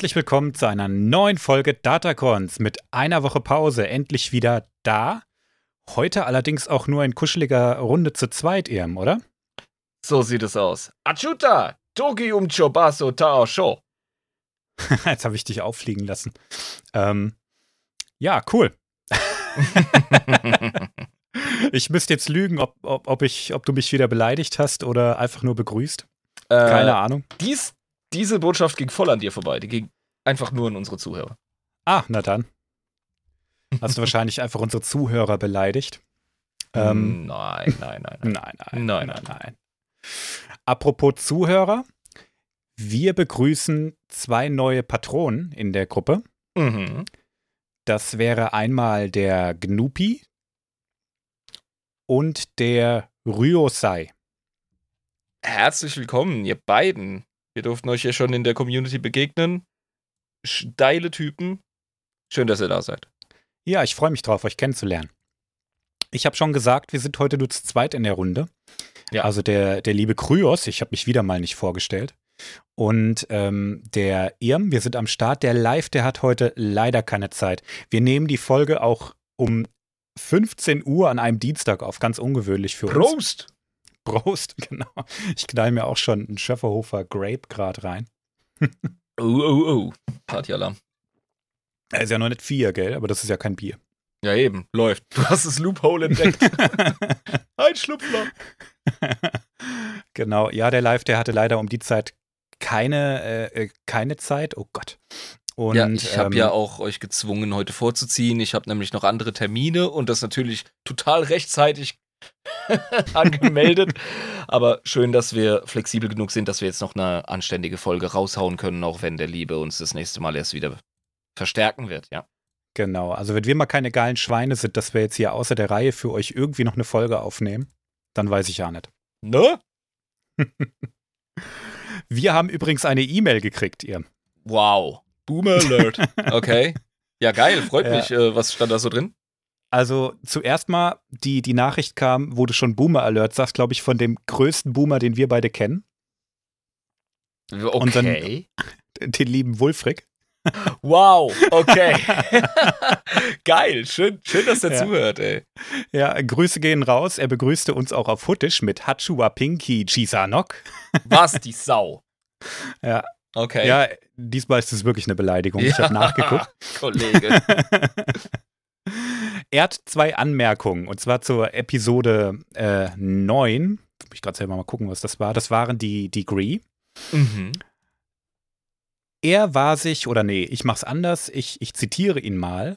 Herzlich willkommen zu einer neuen Folge Datacons mit einer Woche Pause. Endlich wieder da. Heute allerdings auch nur in kuscheliger Runde zu zweit, Irm, oder? So sieht es aus. Achuta, Togi um Chobaso Tao Sho. Jetzt habe ich dich auffliegen lassen. Ähm, ja, cool. ich müsste jetzt lügen, ob, ob, ob, ich, ob du mich wieder beleidigt hast oder einfach nur begrüßt. Äh, Keine Ahnung. Dies, diese Botschaft ging voll an dir vorbei. Die ging einfach nur an unsere Zuhörer. Ah, na dann. Hast du wahrscheinlich einfach unsere Zuhörer beleidigt? Ähm, nein, nein, nein, nein. Nein, nein, nein, nein, nein. Apropos Zuhörer, wir begrüßen zwei neue Patronen in der Gruppe. Mhm. Das wäre einmal der Gnupi und der Ryosai. Herzlich willkommen, ihr beiden. Wir durften euch ja schon in der Community begegnen. Steile Typen. Schön, dass ihr da seid. Ja, ich freue mich drauf, euch kennenzulernen. Ich habe schon gesagt, wir sind heute nur zu zweit in der Runde. Ja. Also der, der liebe Kryos, ich habe mich wieder mal nicht vorgestellt. Und ähm, der Irm, wir sind am Start. Der Live, der hat heute leider keine Zeit. Wir nehmen die Folge auch um 15 Uhr an einem Dienstag auf. Ganz ungewöhnlich für uns. Prost! Prost, genau. Ich knall mir auch schon einen Schöfferhofer Grape gerade rein. oh, oh, oh. Partyalarm. Er ist ja noch nicht vier, gell? Aber das ist ja kein Bier. Ja, eben. Läuft. Du hast das Loophole entdeckt. Ein Schlupfloch. genau. Ja, der Live, der hatte leider um die Zeit keine, äh, äh keine Zeit. Oh Gott. Und, ja, ich habe ähm, ja auch euch gezwungen, heute vorzuziehen. Ich habe nämlich noch andere Termine und das natürlich total rechtzeitig angemeldet. Aber schön, dass wir flexibel genug sind, dass wir jetzt noch eine anständige Folge raushauen können, auch wenn der Liebe uns das nächste Mal erst wieder verstärken wird, ja. Genau, also wenn wir mal keine geilen Schweine sind, dass wir jetzt hier außer der Reihe für euch irgendwie noch eine Folge aufnehmen, dann weiß ich ja nicht. Ne? wir haben übrigens eine E-Mail gekriegt, ihr. Wow. Boomer Alert. Okay. Ja, geil, freut ja. mich. Äh, was stand da so drin? Also zuerst mal, die, die Nachricht kam, wo du schon Boomer Alert sagst, glaube ich, von dem größten Boomer, den wir beide kennen. Okay. Und dann den lieben Wulfrick. Wow, okay. Geil, schön, schön, dass er ja. zuhört, ey. Ja, Grüße gehen raus. Er begrüßte uns auch auf Huttisch mit Hachua Pinky Chisanok. Was, die Sau? Ja. Okay. Ja, diesmal ist es wirklich eine Beleidigung. Ja. Ich habe nachgeguckt. Kollege. Er hat zwei Anmerkungen, und zwar zur Episode äh, 9. Ich muss gerade selber mal gucken, was das war. Das waren die Degree. Mhm. Er war sich, oder nee, ich mach's anders, ich, ich zitiere ihn mal.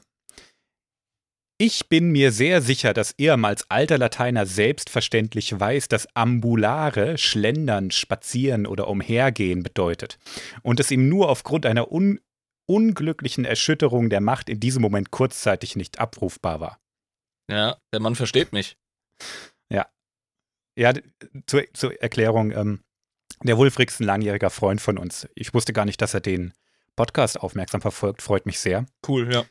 Ich bin mir sehr sicher, dass er als alter Lateiner selbstverständlich weiß, dass ambulare schlendern, spazieren oder umhergehen bedeutet und es ihm nur aufgrund einer un unglücklichen Erschütterung der Macht in diesem Moment kurzzeitig nicht abrufbar war. Ja, der Mann versteht mich. Ja. Ja, zur, zur Erklärung, ähm, der Wulfrich ist ein langjähriger Freund von uns. Ich wusste gar nicht, dass er den Podcast aufmerksam verfolgt. Freut mich sehr. Cool, ja.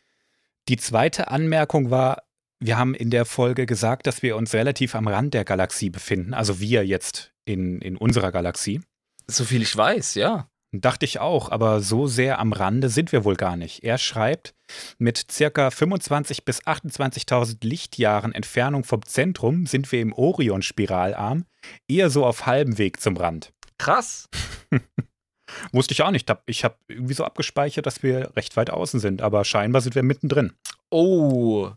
Die zweite Anmerkung war, wir haben in der Folge gesagt, dass wir uns relativ am Rand der Galaxie befinden. Also wir jetzt in, in unserer Galaxie. So viel ich weiß, ja. Dachte ich auch, aber so sehr am Rande sind wir wohl gar nicht. Er schreibt, mit circa 25.000 bis 28.000 Lichtjahren Entfernung vom Zentrum sind wir im Orion-Spiralarm, eher so auf halbem Weg zum Rand. Krass. Wusste ich auch nicht. Ich habe irgendwie so abgespeichert, dass wir recht weit außen sind, aber scheinbar sind wir mittendrin. Oh,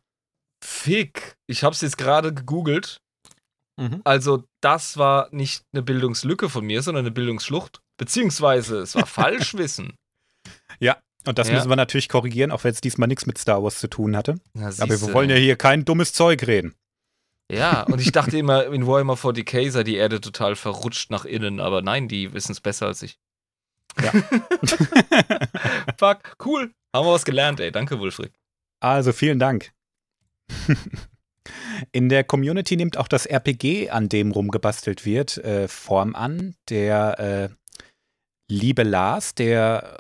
fick. Ich habe es jetzt gerade gegoogelt. Mhm. Also, das war nicht eine Bildungslücke von mir, sondern eine Bildungsschlucht. Beziehungsweise, es war Falschwissen. Ja, und das ja. müssen wir natürlich korrigieren, auch wenn es diesmal nichts mit Star Wars zu tun hatte. Ja, Aber wir wollen ja hier kein dummes Zeug reden. Ja, und ich dachte immer, in Warhammer 40k sei die Erde total verrutscht nach innen, aber nein, die wissen es besser als ich. Ja. Fuck, cool. Haben wir was gelernt, ey. Danke, Wulfried. Also, vielen Dank. In der Community nimmt auch das RPG, an dem rumgebastelt wird, äh, Form an. Der äh, liebe Lars, der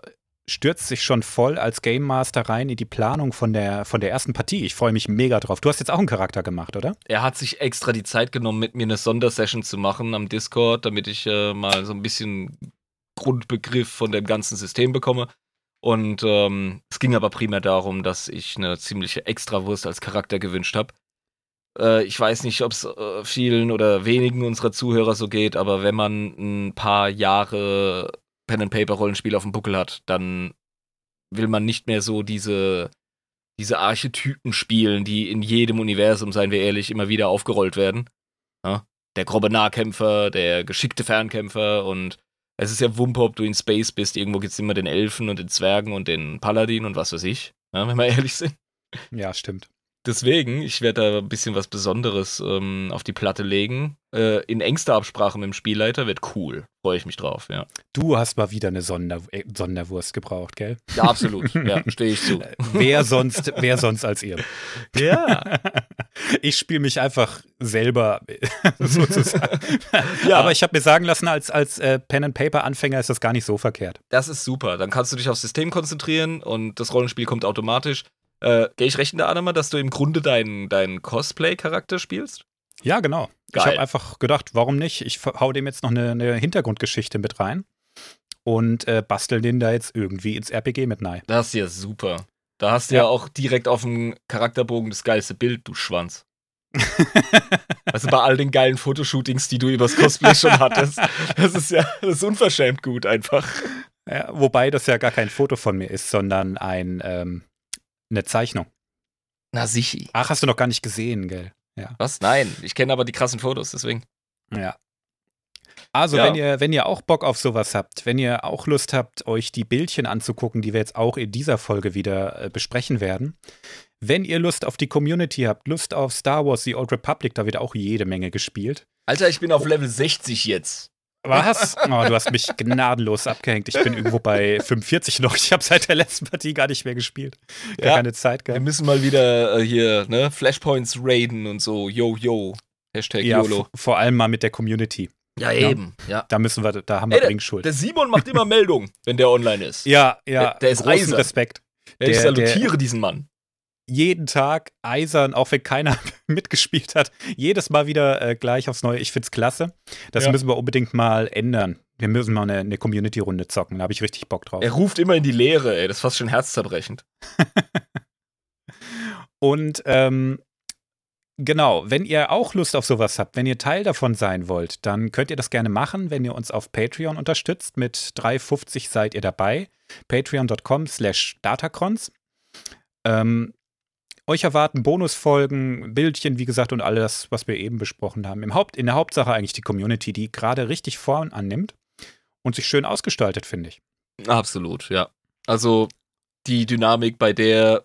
stürzt sich schon voll als Game Master rein in die Planung von der, von der ersten Partie. Ich freue mich mega drauf. Du hast jetzt auch einen Charakter gemacht, oder? Er hat sich extra die Zeit genommen, mit mir eine Sondersession zu machen am Discord, damit ich äh, mal so ein bisschen Grundbegriff von dem ganzen System bekomme. Und ähm, es ging aber primär darum, dass ich eine ziemliche Extrawurst als Charakter gewünscht habe. Äh, ich weiß nicht, ob es äh, vielen oder wenigen unserer Zuhörer so geht, aber wenn man ein paar Jahre Pen and Paper Rollenspiel auf dem Buckel hat, dann will man nicht mehr so diese diese Archetypen spielen, die in jedem Universum, seien wir ehrlich, immer wieder aufgerollt werden. Ja? Der grobe Nahkämpfer, der geschickte Fernkämpfer und es ist ja Wumpe, ob du in Space bist. Irgendwo gibt es immer den Elfen und den Zwergen und den Paladin und was weiß ich, ja, wenn wir ehrlich sind. Ja, stimmt. Deswegen, ich werde da ein bisschen was Besonderes ähm, auf die Platte legen. Äh, in engster Absprache mit dem Spielleiter wird cool. Freue ich mich drauf, ja. Du hast mal wieder eine Sonder äh, Sonderwurst gebraucht, gell? Ja, absolut. Ja, stehe ich zu. wer sonst, wer sonst als ihr? Ja. Ich spiele mich einfach selber sozusagen. ja. Aber ich habe mir sagen lassen, als, als äh, Pen-and-Paper-Anfänger ist das gar nicht so verkehrt. Das ist super. Dann kannst du dich aufs System konzentrieren und das Rollenspiel kommt automatisch. Äh, Gehe ich recht in der Annahme, dass du im Grunde deinen dein Cosplay-Charakter spielst? Ja, genau. Geil. Ich habe einfach gedacht, warum nicht? Ich hau dem jetzt noch eine, eine Hintergrundgeschichte mit rein und äh, bastel den da jetzt irgendwie ins RPG mit rein. Das ist ja super. Da hast du ja, ja auch direkt auf dem Charakterbogen das geilste Bild, du Schwanz. also bei all den geilen Fotoshootings, die du übers Cosplay schon hattest, das ist ja das ist unverschämt gut einfach. Ja, wobei das ja gar kein Foto von mir ist, sondern ein, ähm, eine Zeichnung. Na sichi. Ach, hast du noch gar nicht gesehen, gell? Ja. Was? Nein, ich kenne aber die krassen Fotos, deswegen. Ja. Also, ja. wenn, ihr, wenn ihr auch Bock auf sowas habt, wenn ihr auch Lust habt, euch die Bildchen anzugucken, die wir jetzt auch in dieser Folge wieder äh, besprechen werden, wenn ihr Lust auf die Community habt, Lust auf Star Wars The Old Republic, da wird auch jede Menge gespielt. Alter, ich bin auf Level 60 jetzt. Was? Oh, du hast mich gnadenlos abgehängt. Ich bin irgendwo bei 45 noch. Ich habe seit der letzten Partie gar nicht mehr gespielt. Gar ja, keine Zeit gehabt. Wir müssen mal wieder äh, hier ne, Flashpoints raiden und so. Yo, yo. Hashtag ja, YOLO. Vor allem mal mit der Community. Ja, eben. Ja. Da müssen wir, da haben wir Ey, Bringschuld. Der, der Simon macht immer Meldung, wenn der online ist. Ja, ja. Der, der ist Großen eisern. Respekt. Ja, ich salutiere der, diesen Mann jeden Tag eisern, auch wenn keiner mitgespielt hat. Jedes Mal wieder äh, gleich aufs Neue. Ich find's klasse. Das ja. müssen wir unbedingt mal ändern. Wir müssen mal eine, eine Community-Runde zocken. Da habe ich richtig Bock drauf. Er ruft immer in die Leere, ey. Das ist fast schon herzzerbrechend. Und ähm, genau, wenn ihr auch Lust auf sowas habt, wenn ihr Teil davon sein wollt, dann könnt ihr das gerne machen, wenn ihr uns auf Patreon unterstützt. Mit 3,50 seid ihr dabei. Patreon.com slash Datacrons. Ähm, euch erwarten Bonusfolgen, Bildchen, wie gesagt, und alles, was wir eben besprochen haben. Im Haupt, in der Hauptsache eigentlich die Community, die gerade richtig vorn annimmt und sich schön ausgestaltet, finde ich. Absolut, ja. Also die Dynamik bei der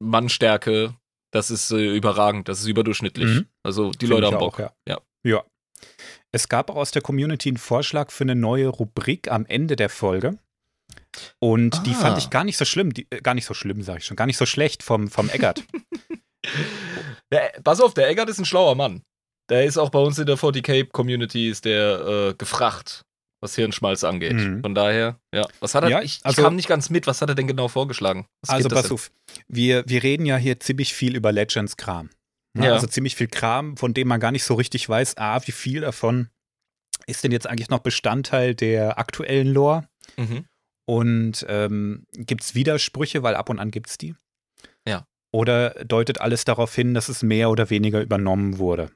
Mannstärke, das ist äh, überragend, das ist überdurchschnittlich. Mhm. Also die Find Leute haben Bock. Auch, ja. ja. ja. Es gab auch aus der Community einen Vorschlag für eine neue Rubrik am Ende der Folge. Und ah. die fand ich ah. gar nicht so schlimm, die, äh, gar nicht so schlimm, sage ich schon, gar nicht so schlecht vom, vom Eggert. der, pass auf, der Eggert ist ein schlauer Mann. Der ist auch bei uns in der 40k-Community ist der äh, gefragt, was Hirnschmalz angeht. Mhm. Von daher, ja. Was hat er? Ja, ich, ich also, kam nicht ganz mit. Was hat er denn genau vorgeschlagen? Was also pass auf, wir, wir reden ja hier ziemlich viel über Legends-Kram. Ne? Ja. Also ziemlich viel Kram, von dem man gar nicht so richtig weiß, ah, wie viel davon ist denn jetzt eigentlich noch Bestandteil der aktuellen Lore? Mhm. Und ähm, gibt es Widersprüche, weil ab und an gibt es die? Ja. Oder deutet alles darauf hin, dass es mehr oder weniger übernommen wurde?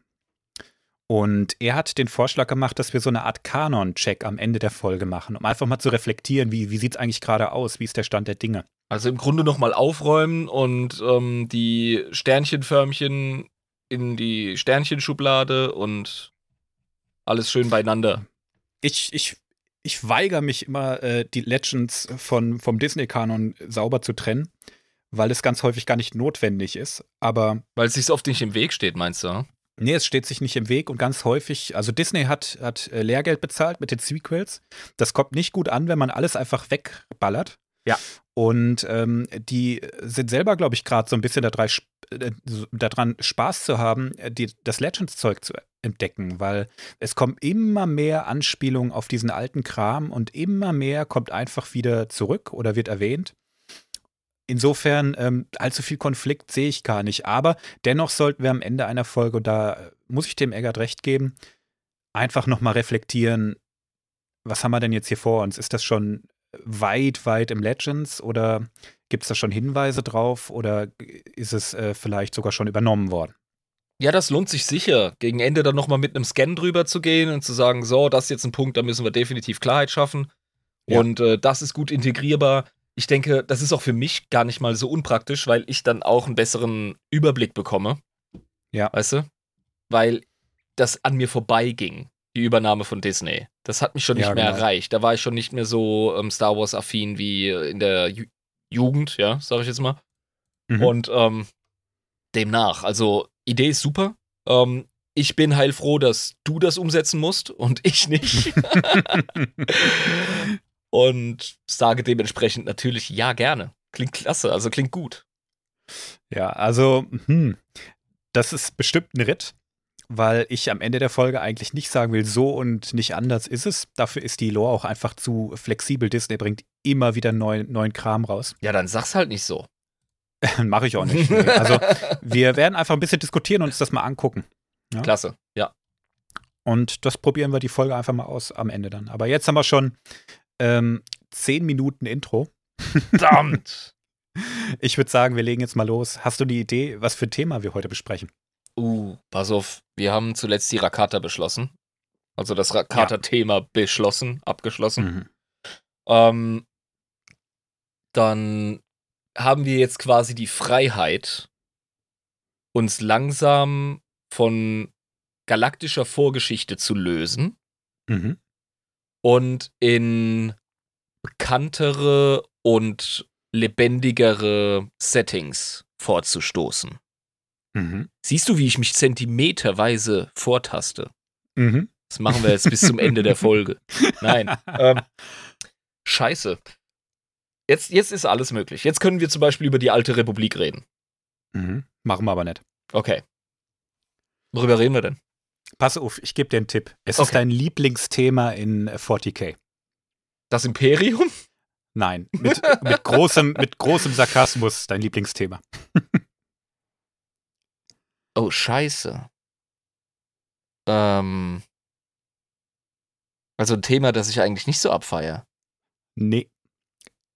Und er hat den Vorschlag gemacht, dass wir so eine Art Kanon-Check am Ende der Folge machen, um einfach mal zu reflektieren, wie, wie sieht es eigentlich gerade aus, wie ist der Stand der Dinge. Also im Grunde nochmal aufräumen und ähm, die Sternchenförmchen in die Sternchenschublade und alles schön beieinander. Ich, ich ich weigere mich immer, äh, die Legends von, vom Disney-Kanon sauber zu trennen, weil es ganz häufig gar nicht notwendig ist. Aber. Weil es sich oft nicht im Weg steht, meinst du? Nee, es steht sich nicht im Weg und ganz häufig, also Disney hat, hat äh, Lehrgeld bezahlt mit den Sequels. Das kommt nicht gut an, wenn man alles einfach wegballert. Ja. Und ähm, die sind selber, glaube ich, gerade so ein bisschen daran, äh, Spaß zu haben, äh, die, das Legends-Zeug zu entdecken, weil es kommen immer mehr Anspielungen auf diesen alten Kram und immer mehr kommt einfach wieder zurück oder wird erwähnt. Insofern ähm, allzu viel Konflikt sehe ich gar nicht. Aber dennoch sollten wir am Ende einer Folge, und da muss ich dem Eggert recht geben, einfach nochmal reflektieren, was haben wir denn jetzt hier vor uns? Ist das schon weit, weit im Legends oder gibt es da schon Hinweise drauf oder ist es äh, vielleicht sogar schon übernommen worden? Ja, das lohnt sich sicher, gegen Ende dann nochmal mit einem Scan drüber zu gehen und zu sagen, so, das ist jetzt ein Punkt, da müssen wir definitiv Klarheit schaffen. Ja. Und äh, das ist gut integrierbar. Ich denke, das ist auch für mich gar nicht mal so unpraktisch, weil ich dann auch einen besseren Überblick bekomme. Ja. Weißt du? Weil das an mir vorbeiging, die Übernahme von Disney. Das hat mich schon nicht ja, mehr genau. erreicht. Da war ich schon nicht mehr so ähm, Star Wars-affin wie in der Ju Jugend, ja, sag ich jetzt mal. Mhm. Und ähm, demnach, also Idee ist super. Ähm, ich bin heilfroh, dass du das umsetzen musst und ich nicht. und sage dementsprechend natürlich ja gerne. Klingt klasse, also klingt gut. Ja, also, hm, das ist bestimmt ein Ritt, weil ich am Ende der Folge eigentlich nicht sagen will, so und nicht anders ist es. Dafür ist die Lore auch einfach zu flexibel. Disney bringt immer wieder neuen, neuen Kram raus. Ja, dann sag's halt nicht so. Mache ich auch nicht. Nee. Also, wir werden einfach ein bisschen diskutieren und uns das mal angucken. Ja? Klasse, ja. Und das probieren wir die Folge einfach mal aus am Ende dann. Aber jetzt haben wir schon ähm, zehn Minuten Intro. Verdammt! Ich würde sagen, wir legen jetzt mal los. Hast du die Idee, was für ein Thema wir heute besprechen? Uh, pass auf. Wir haben zuletzt die Rakata beschlossen. Also das Rakata-Thema ja. beschlossen, abgeschlossen. Mhm. Ähm, dann haben wir jetzt quasi die Freiheit, uns langsam von galaktischer Vorgeschichte zu lösen mhm. und in bekanntere und lebendigere Settings vorzustoßen. Mhm. Siehst du, wie ich mich zentimeterweise vortaste? Mhm. Das machen wir jetzt bis zum Ende der Folge. Nein. Ähm, scheiße. Jetzt, jetzt ist alles möglich. Jetzt können wir zum Beispiel über die alte Republik reden. Mhm. Machen wir aber nicht. Okay. Worüber reden wir denn? Pass auf, ich gebe dir einen Tipp. Es okay. ist dein Lieblingsthema in 40k. Das Imperium? Nein, mit, mit, großem, mit großem Sarkasmus dein Lieblingsthema. oh, scheiße. Ähm. Also ein Thema, das ich eigentlich nicht so abfeier. Nee.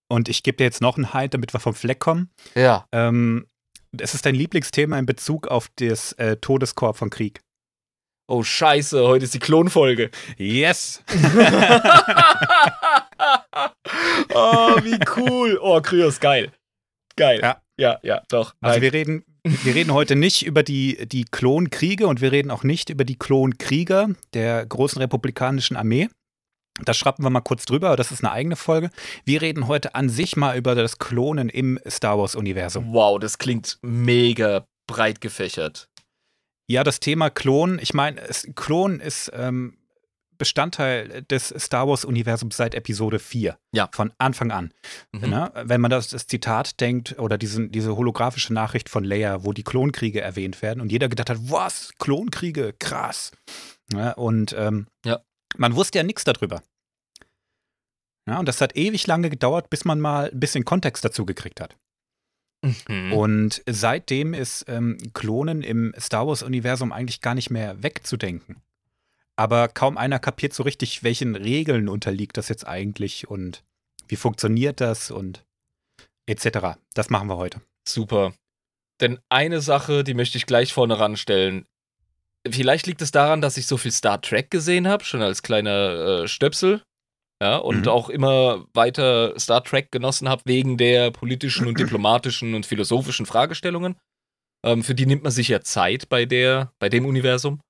Und ich gebe dir jetzt noch ein Halt, damit wir vom Fleck kommen. Ja. Ähm, es ist dein Lieblingsthema in Bezug auf das äh, Todeskorb von Krieg. Oh Scheiße, heute ist die Klonfolge. Yes! oh, wie cool. Oh, Kryos, geil. Geil. Ja, ja, ja doch. Also wir reden, wir reden heute nicht über die, die Klonkriege und wir reden auch nicht über die Klonkrieger der großen republikanischen Armee. Das schrappen wir mal kurz drüber, das ist eine eigene Folge. Wir reden heute an sich mal über das Klonen im Star Wars-Universum. Wow, das klingt mega breit gefächert. Ja, das Thema Klon, ich meine, Klon ist ähm, Bestandteil des Star Wars-Universums seit Episode 4. Ja. Von Anfang an. Mhm. Ne? Wenn man das, das, Zitat denkt oder diesen, diese holographische Nachricht von Leia, wo die Klonkriege erwähnt werden und jeder gedacht hat, was? Klonkriege? Krass. Ja, und ähm, ja. man wusste ja nichts darüber. Ja, und das hat ewig lange gedauert, bis man mal ein bisschen Kontext dazu gekriegt hat. Mhm. Und seitdem ist ähm, Klonen im Star Wars-Universum eigentlich gar nicht mehr wegzudenken. Aber kaum einer kapiert so richtig, welchen Regeln unterliegt das jetzt eigentlich und wie funktioniert das und etc. Das machen wir heute. Super. Denn eine Sache, die möchte ich gleich vorne ranstellen. Vielleicht liegt es daran, dass ich so viel Star Trek gesehen habe, schon als kleiner äh, Stöpsel ja, und mhm. auch immer weiter Star Trek genossen habe wegen der politischen und diplomatischen und philosophischen Fragestellungen. Ähm, für die nimmt man sich ja Zeit bei der, bei dem Universum.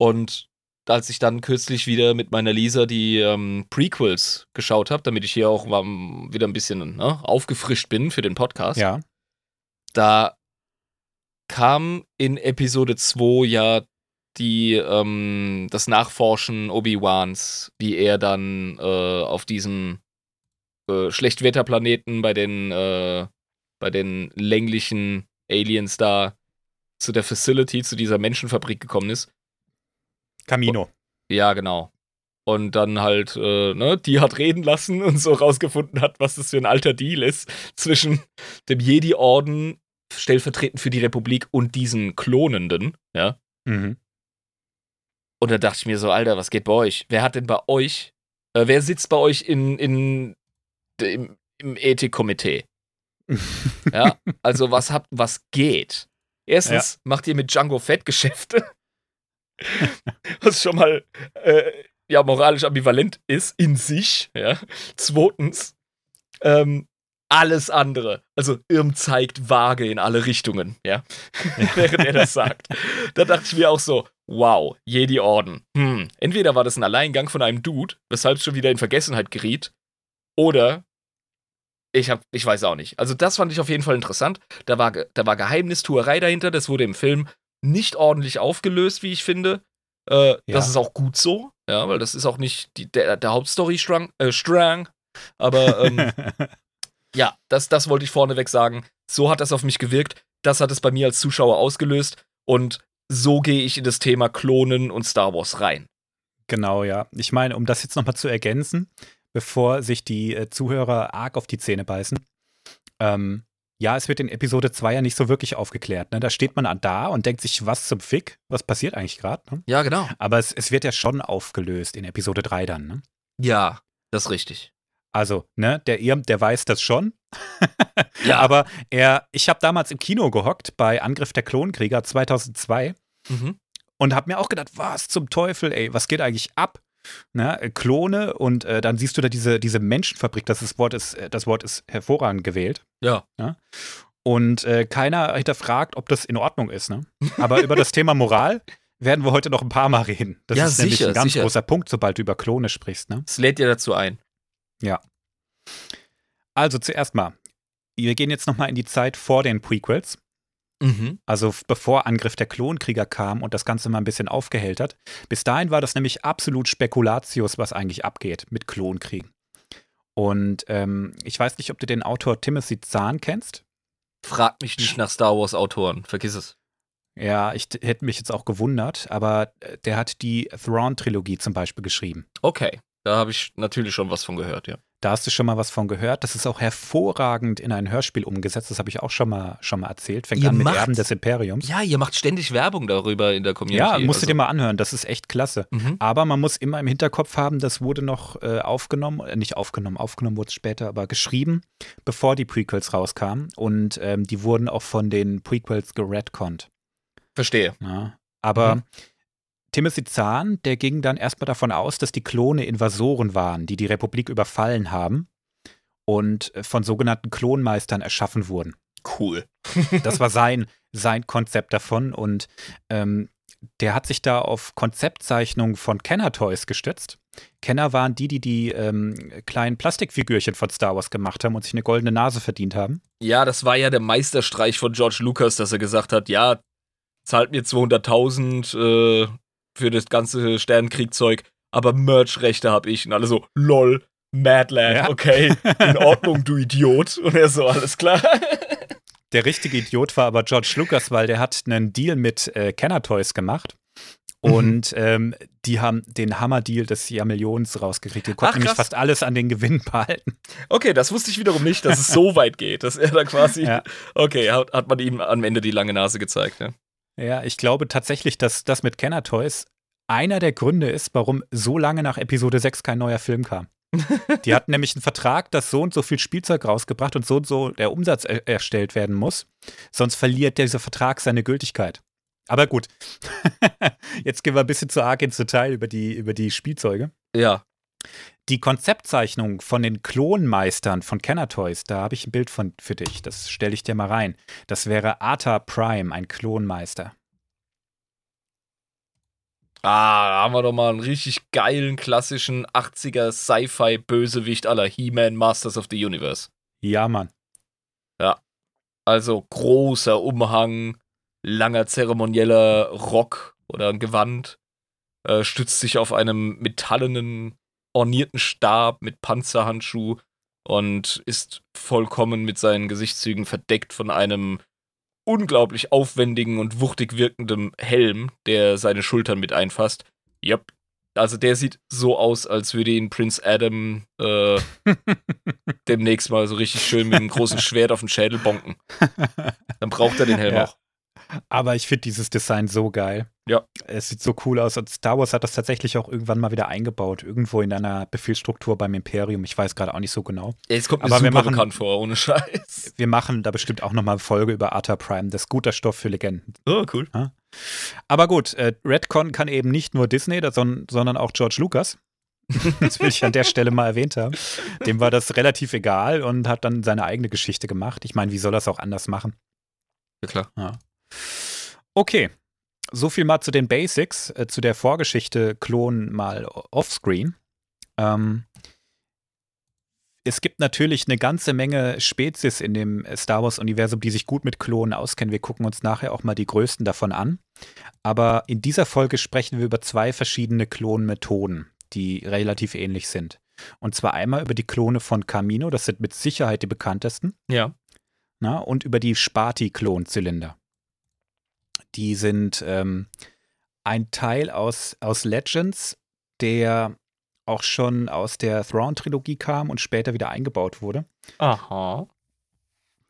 Und als ich dann kürzlich wieder mit meiner Lisa die ähm, Prequels geschaut habe, damit ich hier auch um, wieder ein bisschen ne, aufgefrischt bin für den Podcast, ja. da kam in Episode 2 ja die ähm, das Nachforschen Obi-Wans, wie er dann äh, auf diesem äh, Schlechtwetterplaneten bei den äh, bei den länglichen Aliens da zu der Facility, zu dieser Menschenfabrik gekommen ist. Camino. Ja, genau. Und dann halt, äh, ne, die hat reden lassen und so rausgefunden hat, was das für ein alter Deal ist zwischen dem Jedi-Orden, stellvertretend für die Republik, und diesen Klonenden, ja. Mhm. Und da dachte ich mir so, Alter, was geht bei euch? Wer hat denn bei euch, äh, wer sitzt bei euch in, in im, im Ethikkomitee. ja, also was habt, was geht? Erstens ja. macht ihr mit Django Fett Geschäfte, was schon mal äh, ja moralisch ambivalent ist in sich. Ja. Zweitens ähm, alles andere. Also Irm zeigt vage in alle Richtungen, ja, während er das sagt. Da dachte ich mir auch so, wow, Jedi-Orden. Hm. Entweder war das ein Alleingang von einem Dude, weshalb es schon wieder in Vergessenheit geriet, oder ich hab, ich weiß auch nicht. Also das fand ich auf jeden Fall interessant. Da war, da war Geheimnistuerei dahinter, das wurde im Film nicht ordentlich aufgelöst, wie ich finde. Äh, ja. Das ist auch gut so, ja, weil das ist auch nicht die, der, der Hauptstory-Strang, äh, Strang, aber ähm, ja, das, das wollte ich vorneweg sagen. So hat das auf mich gewirkt. Das hat es bei mir als Zuschauer ausgelöst. Und so gehe ich in das Thema Klonen und Star Wars rein. Genau, ja. Ich meine, um das jetzt nochmal zu ergänzen, bevor sich die äh, Zuhörer arg auf die Zähne beißen. Ähm, ja, es wird in Episode 2 ja nicht so wirklich aufgeklärt. Ne? Da steht man da und denkt sich, was zum Fick? Was passiert eigentlich gerade? Ne? Ja, genau. Aber es, es wird ja schon aufgelöst in Episode 3 dann. Ne? Ja, das ist richtig. Also, ne, der Irm, der weiß das schon. ja. Aber er, ich habe damals im Kino gehockt bei Angriff der Klonkrieger 2002 mhm. und habe mir auch gedacht, was zum Teufel, ey, was geht eigentlich ab? Ne, Klone und äh, dann siehst du da diese, diese Menschenfabrik, das, ist, Wort ist, das Wort ist hervorragend gewählt. Ja. Ne? Und äh, keiner hinterfragt, ob das in Ordnung ist. Ne? Aber über das Thema Moral werden wir heute noch ein paar Mal reden. Das ja, ist sicher, nämlich ein ganz sicher. großer Punkt, sobald du über Klone sprichst. Ne? Es lädt dir dazu ein. Ja. Also zuerst mal, wir gehen jetzt nochmal in die Zeit vor den Prequels. Mhm. Also bevor Angriff der Klonkrieger kam und das Ganze mal ein bisschen aufgehellt hat. Bis dahin war das nämlich absolut Spekulatius, was eigentlich abgeht mit Klonkriegen. Und ähm, ich weiß nicht, ob du den Autor Timothy Zahn kennst. Frag mich nicht nach Star Wars Autoren, vergiss es. Ja, ich hätte mich jetzt auch gewundert, aber äh, der hat die Thrawn-Trilogie zum Beispiel geschrieben. Okay, da habe ich natürlich schon was von gehört, ja. Da hast du schon mal was von gehört. Das ist auch hervorragend in ein Hörspiel umgesetzt. Das habe ich auch schon mal, schon mal erzählt. Fängt ihr an mit macht, Erben des Imperiums. Ja, ihr macht ständig Werbung darüber in der Community. Ja, musst also. du dir mal anhören. Das ist echt klasse. Mhm. Aber man muss immer im Hinterkopf haben, das wurde noch äh, aufgenommen, äh, nicht aufgenommen, aufgenommen wurde es später, aber geschrieben, bevor die Prequels rauskamen. Und ähm, die wurden auch von den Prequels geredconnt. Verstehe. Ja, aber mhm. Timothy Zahn, der ging dann erstmal davon aus, dass die Klone Invasoren waren, die die Republik überfallen haben und äh, von sogenannten Klonmeistern erschaffen wurden. Cool. das war sein, sein Konzept davon und ähm, der hat sich da auf Konzeptzeichnungen von Kenner Toys gestützt. Kenner waren die, die die ähm, kleinen Plastikfigürchen von Star Wars gemacht haben und sich eine goldene Nase verdient haben. Ja, das war ja der Meisterstreich von George Lucas, dass er gesagt hat, ja, zahlt mir 200.000, äh, für das ganze Sternenkriegzeug, aber Merch-Rechte habe ich. Und alle so, lol, Madland, ja. okay, in Ordnung, du Idiot. Und er so, alles klar. Der richtige Idiot war aber George Lucas, weil der hat einen Deal mit äh, Kenner Toys gemacht. Mhm. Und ähm, die haben den Hammer-Deal des Jahrmillions rausgekriegt. Die konnten Ach, nämlich fast alles an den Gewinn behalten. Okay, das wusste ich wiederum nicht, dass es so weit geht, dass er da quasi. Ja. Okay, hat, hat man ihm am Ende die lange Nase gezeigt. Ja. Ja, ich glaube tatsächlich, dass das mit Kenner Toys einer der Gründe ist, warum so lange nach Episode 6 kein neuer Film kam. Die hatten nämlich einen Vertrag, dass so und so viel Spielzeug rausgebracht und so und so der Umsatz er erstellt werden muss. Sonst verliert dieser Vertrag seine Gültigkeit. Aber gut, jetzt gehen wir ein bisschen zu arg ins Detail über die, über die Spielzeuge. Ja. Die Konzeptzeichnung von den Klonmeistern von Kenner Toys, da habe ich ein Bild von, für dich. Das stelle ich dir mal rein. Das wäre Arta Prime, ein Klonmeister. Ah, da haben wir doch mal einen richtig geilen, klassischen 80er Sci-Fi-Bösewicht aller He-Man Masters of the Universe. Ja, Mann. Ja. Also großer Umhang, langer zeremonieller Rock oder ein Gewand, äh, stützt sich auf einem metallenen ornierten Stab mit Panzerhandschuh und ist vollkommen mit seinen Gesichtszügen verdeckt von einem unglaublich aufwendigen und wuchtig wirkenden Helm, der seine Schultern mit einfasst. Yep. Also der sieht so aus, als würde ihn Prince Adam äh, demnächst mal so richtig schön mit einem großen Schwert auf den Schädel bonken. Dann braucht er den Helm ja. auch. Aber ich finde dieses Design so geil. Ja. Es sieht so cool aus. Und Star Wars hat das tatsächlich auch irgendwann mal wieder eingebaut. Irgendwo in einer Befehlsstruktur beim Imperium. Ich weiß gerade auch nicht so genau. Es kommt mir Aber wir machen, bekannt vor, ohne Scheiß. Wir machen da bestimmt auch nochmal eine Folge über Arthur Prime. Das ist guter Stoff für Legenden. Oh, cool. Ja? Aber gut, äh, Redcon kann eben nicht nur Disney, sondern auch George Lucas. das will ich an der Stelle mal erwähnt haben. Dem war das relativ egal und hat dann seine eigene Geschichte gemacht. Ich meine, wie soll er es auch anders machen? Ja, klar. Ja. Okay, so viel mal zu den Basics, äh, zu der Vorgeschichte Klon mal offscreen. Ähm, es gibt natürlich eine ganze Menge Spezies in dem Star Wars-Universum, die sich gut mit Klonen auskennen. Wir gucken uns nachher auch mal die größten davon an. Aber in dieser Folge sprechen wir über zwei verschiedene Klonmethoden, die relativ ähnlich sind. Und zwar einmal über die Klone von Camino, das sind mit Sicherheit die bekanntesten. Ja. Na, und über die Spati-Klonzylinder. Die sind ähm, ein Teil aus, aus Legends, der auch schon aus der Thrawn-Trilogie kam und später wieder eingebaut wurde. Aha.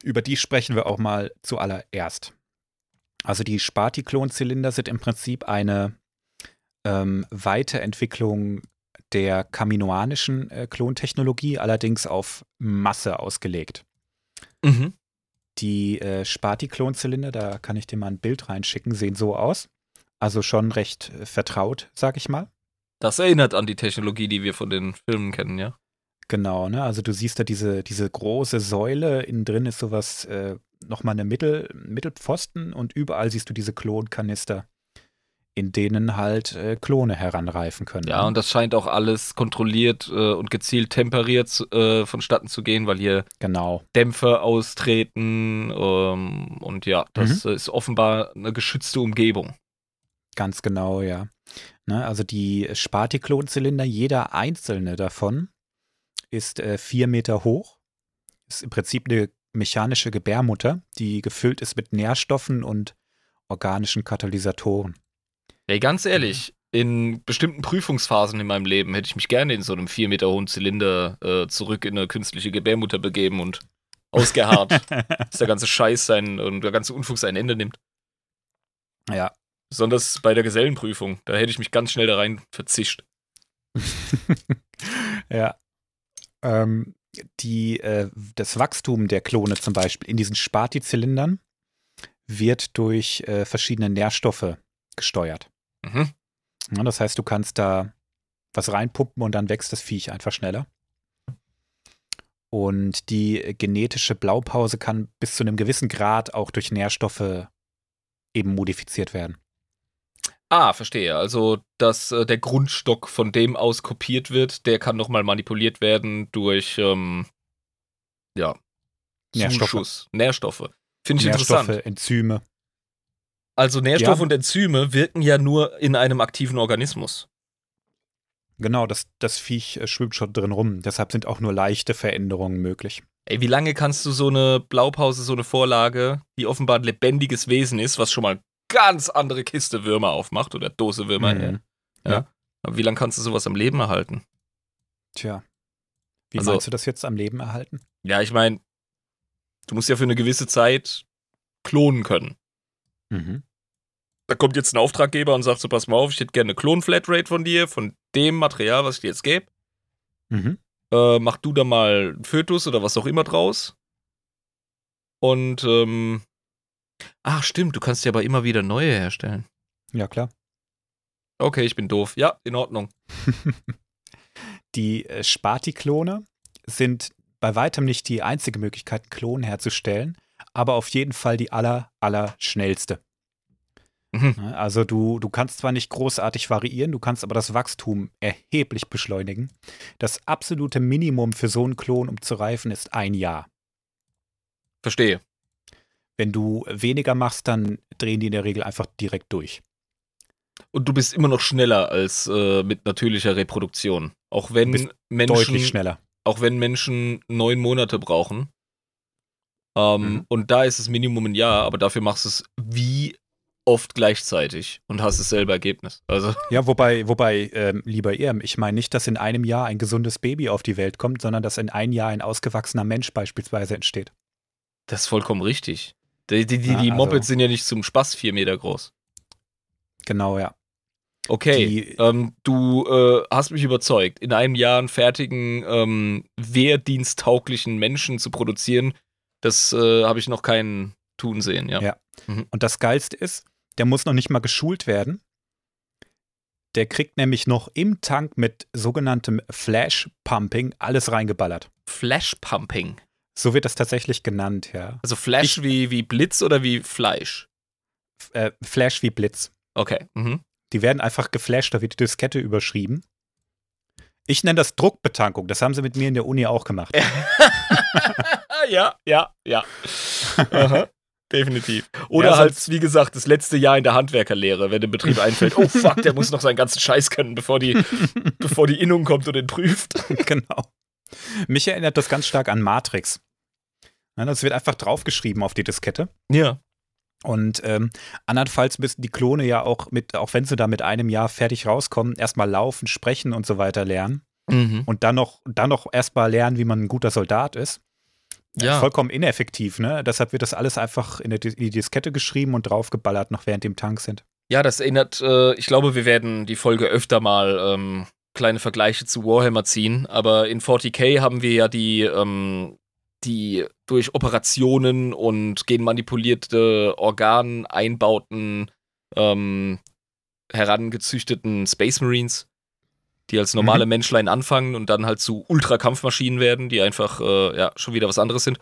Über die sprechen wir auch mal zuallererst. Also die Spati-Klonzylinder sind im Prinzip eine ähm, Weiterentwicklung der kaminoanischen äh, Klontechnologie, allerdings auf Masse ausgelegt. Mhm. Die äh, Spati-Klonzylinder, da kann ich dir mal ein Bild reinschicken, sehen so aus. Also schon recht äh, vertraut, sag ich mal. Das erinnert an die Technologie, die wir von den Filmen kennen, ja. Genau, ne? Also du siehst da diese, diese große Säule, innen drin ist sowas, äh, nochmal eine Mittel, Mittelpfosten und überall siehst du diese Klonkanister in denen halt äh, Klone heranreifen können. Ja, ne? und das scheint auch alles kontrolliert äh, und gezielt temperiert äh, vonstatten zu gehen, weil hier genau. Dämpfe austreten ähm, und ja, das mhm. ist offenbar eine geschützte Umgebung. Ganz genau, ja. Ne, also die Spatiklonzylinder, jeder einzelne davon ist äh, vier Meter hoch. Ist im Prinzip eine mechanische Gebärmutter, die gefüllt ist mit Nährstoffen und organischen Katalysatoren. Ey, ganz ehrlich, in bestimmten Prüfungsphasen in meinem Leben hätte ich mich gerne in so einem vier Meter hohen Zylinder äh, zurück in eine künstliche Gebärmutter begeben und ausgeharrt, dass der ganze Scheiß sein und der ganze Unfug sein Ende nimmt. Ja. Besonders bei der Gesellenprüfung. Da hätte ich mich ganz schnell da rein verzischt. ja. Ähm, die, äh, das Wachstum der Klone zum Beispiel in diesen Spati-Zylindern wird durch äh, verschiedene Nährstoffe gesteuert. Mhm. Ja, das heißt, du kannst da was reinpumpen und dann wächst das Viech einfach schneller. Und die genetische Blaupause kann bis zu einem gewissen Grad auch durch Nährstoffe eben modifiziert werden. Ah, verstehe. Also, dass äh, der Grundstock von dem aus kopiert wird, der kann nochmal manipuliert werden durch, ähm, ja, Nährstoffe. Zuschuss. Nährstoffe. Finde ich Nährstoffe, interessant. Enzyme. Also Nährstoffe ja. und Enzyme wirken ja nur in einem aktiven Organismus. Genau, das, das Viech äh, schwimmt schon drin rum. Deshalb sind auch nur leichte Veränderungen möglich. Ey, wie lange kannst du so eine Blaupause, so eine Vorlage, die offenbar ein lebendiges Wesen ist, was schon mal ganz andere Kiste Würmer aufmacht oder Dose Würmer, mhm. ja. ja. Aber wie lange kannst du sowas am Leben erhalten? Tja. Wie also, meinst du das jetzt am Leben erhalten? Ja, ich meine, du musst ja für eine gewisse Zeit klonen können. Mhm da kommt jetzt ein Auftraggeber und sagt so, pass mal auf, ich hätte gerne eine Klon-Flatrate von dir, von dem Material, was ich dir jetzt gebe. Mhm. Äh, mach du da mal Fötus oder was auch immer draus. Und, ähm, ach stimmt, du kannst ja aber immer wieder neue herstellen. Ja, klar. Okay, ich bin doof. Ja, in Ordnung. die äh, Spati-Klone sind bei weitem nicht die einzige Möglichkeit, Klonen herzustellen, aber auf jeden Fall die aller, aller schnellste. Mhm. Ne, also du, du kannst zwar nicht großartig variieren, du kannst aber das Wachstum erheblich beschleunigen. Das absolute Minimum für so einen Klon, um zu reifen, ist ein Jahr. Verstehe. Wenn du weniger machst, dann drehen die in der Regel einfach direkt durch. Und du bist immer noch schneller als äh, mit natürlicher Reproduktion. Auch wenn Menschen. Deutlich schneller. Auch wenn Menschen neun Monate brauchen. Ähm, mhm. Und da ist das Minimum ein Jahr, aber dafür machst du es wie oft gleichzeitig und hast dasselbe Ergebnis. Also. Ja, wobei, wobei, ähm, lieber Irm, ich meine nicht, dass in einem Jahr ein gesundes Baby auf die Welt kommt, sondern dass in einem Jahr ein ausgewachsener Mensch beispielsweise entsteht. Das ist vollkommen richtig. Die, die, die, ja, die also Mopeds sind ja nicht zum Spaß vier Meter groß. Genau, ja. Okay, ähm, du äh, hast mich überzeugt, in einem Jahr einen fertigen, ähm, wehrdiensttauglichen Menschen zu produzieren, das äh, habe ich noch keinen tun sehen, ja. Ja. Mhm. Und das Geilste ist, der muss noch nicht mal geschult werden. Der kriegt nämlich noch im Tank mit sogenanntem Flash Pumping alles reingeballert. Flash Pumping? So wird das tatsächlich genannt, ja. Also Flash ich, wie, wie Blitz oder wie Fleisch? Äh, Flash wie Blitz. Okay. Mhm. Die werden einfach geflasht, da wird die Diskette überschrieben. Ich nenne das Druckbetankung. Das haben sie mit mir in der Uni auch gemacht. ja, ja, ja. Aha. Definitiv. Oder ja, halt, wie gesagt, das letzte Jahr in der Handwerkerlehre, wenn dem Betrieb einfällt, oh fuck, der muss noch seinen ganzen Scheiß können, bevor die, bevor die Innung kommt und den prüft. Genau. Mich erinnert das ganz stark an Matrix. Das wird einfach draufgeschrieben auf die Diskette. Ja. Und ähm, andernfalls müssen die Klone ja auch mit, auch wenn sie da mit einem Jahr fertig rauskommen, erstmal laufen, sprechen und so weiter lernen. Mhm. Und dann noch, dann noch erstmal lernen, wie man ein guter Soldat ist. Ja. Vollkommen ineffektiv, ne? Deshalb wird das alles einfach in, die Diskette geschrieben und draufgeballert, noch während die im Tank sind. Ja, das erinnert, äh, ich glaube, wir werden die Folge öfter mal ähm, kleine Vergleiche zu Warhammer ziehen, aber in 40k haben wir ja die, ähm, die durch Operationen und genmanipulierte Organeinbauten ähm, herangezüchteten Space Marines, die als normale mhm. Menschlein anfangen und dann halt zu Ultrakampfmaschinen werden, die einfach äh, ja schon wieder was anderes sind.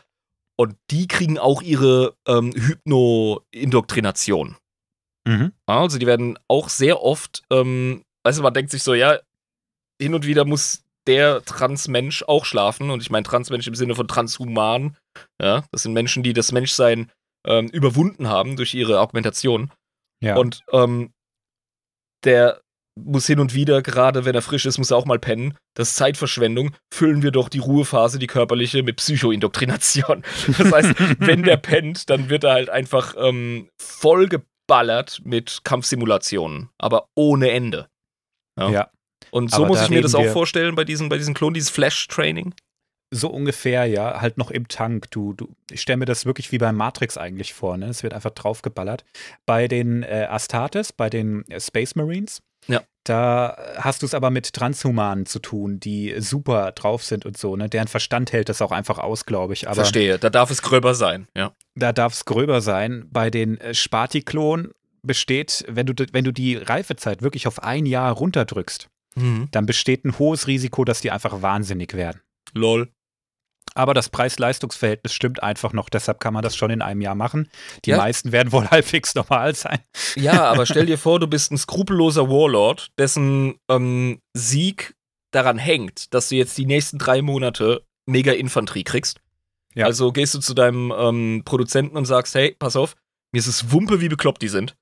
Und die kriegen auch ihre ähm, Hypno-Indoktrination. Mhm. Also die werden auch sehr oft, ähm, weißt du, man denkt sich so, ja, hin und wieder muss der Transmensch auch schlafen. Und ich meine Transmensch im Sinne von transhuman. Ja, das sind Menschen, die das Menschsein ähm, überwunden haben durch ihre Augmentation. Ja. Und ähm, der muss hin und wieder, gerade wenn er frisch ist, muss er auch mal pennen. Das ist Zeitverschwendung. Füllen wir doch die Ruhephase, die körperliche, mit Psychoindoktrination. Das heißt, wenn der pennt, dann wird er halt einfach ähm, vollgeballert mit Kampfsimulationen, aber ohne Ende. Ja. ja. Und so aber muss ich mir das auch vorstellen bei diesen, bei diesen Klonen, dieses Flash-Training. So ungefähr, ja, halt noch im Tank. Du, du, ich stelle mir das wirklich wie bei Matrix eigentlich vor, ne? Es wird einfach draufgeballert. Bei den äh, Astartes, bei den äh, Space Marines. Da hast du es aber mit Transhumanen zu tun, die super drauf sind und so, ne? Deren Verstand hält das auch einfach aus, glaube ich. Aber Verstehe, da darf es gröber sein, ja. Da darf es gröber sein. Bei den äh, Spartiklonen besteht, wenn du, wenn du die Reifezeit wirklich auf ein Jahr runterdrückst, mhm. dann besteht ein hohes Risiko, dass die einfach wahnsinnig werden. Lol. Aber das Preis-Leistungs-Verhältnis stimmt einfach noch, deshalb kann man das schon in einem Jahr machen. Die ja. meisten werden wohl halbwegs normal sein. Ja, aber stell dir vor, du bist ein skrupelloser Warlord, dessen ähm, Sieg daran hängt, dass du jetzt die nächsten drei Monate Mega-Infanterie kriegst. Ja. Also gehst du zu deinem ähm, Produzenten und sagst, hey, pass auf, mir ist es Wumpe, wie bekloppt die sind.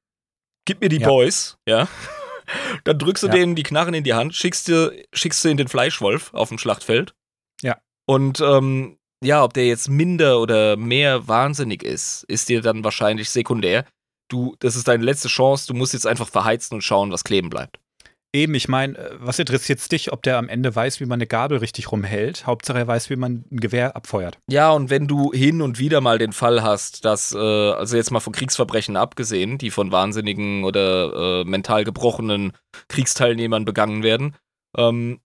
Gib mir die ja. Boys, ja. Dann drückst du ja. denen die Knarren in die Hand, schickst du, schickst du in den Fleischwolf auf dem Schlachtfeld. Und ähm, ja, ob der jetzt minder oder mehr wahnsinnig ist, ist dir dann wahrscheinlich sekundär. Du, das ist deine letzte Chance, du musst jetzt einfach verheizen und schauen, was kleben bleibt. Eben, ich meine, äh, was interessiert es dich, ob der am Ende weiß, wie man eine Gabel richtig rumhält? Hauptsache er weiß, wie man ein Gewehr abfeuert. Ja, und wenn du hin und wieder mal den Fall hast, dass, äh, also jetzt mal von Kriegsverbrechen abgesehen, die von wahnsinnigen oder äh, mental gebrochenen Kriegsteilnehmern begangen werden, ähm,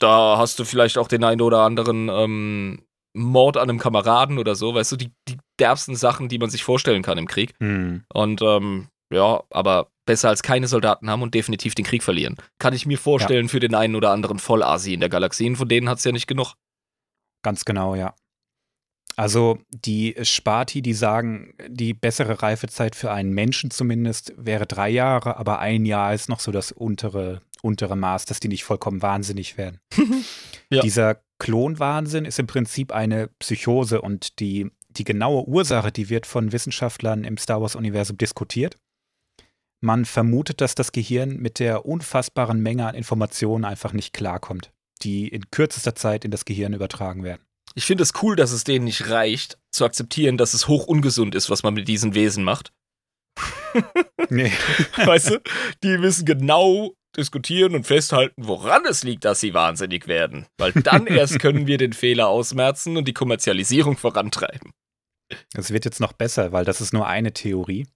da hast du vielleicht auch den einen oder anderen ähm, Mord an einem Kameraden oder so, weißt du, die, die derbsten Sachen, die man sich vorstellen kann im Krieg. Hm. Und ähm, ja, aber besser als keine Soldaten haben und definitiv den Krieg verlieren. Kann ich mir vorstellen ja. für den einen oder anderen Vollasi in der Galaxie. Von denen hat es ja nicht genug. Ganz genau, ja. Also die Sparti, die sagen, die bessere Reifezeit für einen Menschen zumindest wäre drei Jahre, aber ein Jahr ist noch so das untere untere Maß, dass die nicht vollkommen wahnsinnig werden. ja. Dieser Klonwahnsinn ist im Prinzip eine Psychose und die, die genaue Ursache, die wird von Wissenschaftlern im Star Wars-Universum diskutiert. Man vermutet, dass das Gehirn mit der unfassbaren Menge an Informationen einfach nicht klarkommt, die in kürzester Zeit in das Gehirn übertragen werden. Ich finde es cool, dass es denen nicht reicht, zu akzeptieren, dass es hoch ungesund ist, was man mit diesen Wesen macht. nee. Weißt du, die wissen genau, diskutieren und festhalten, woran es liegt, dass sie wahnsinnig werden. Weil dann erst können wir den Fehler ausmerzen und die Kommerzialisierung vorantreiben. Es wird jetzt noch besser, weil das ist nur eine Theorie.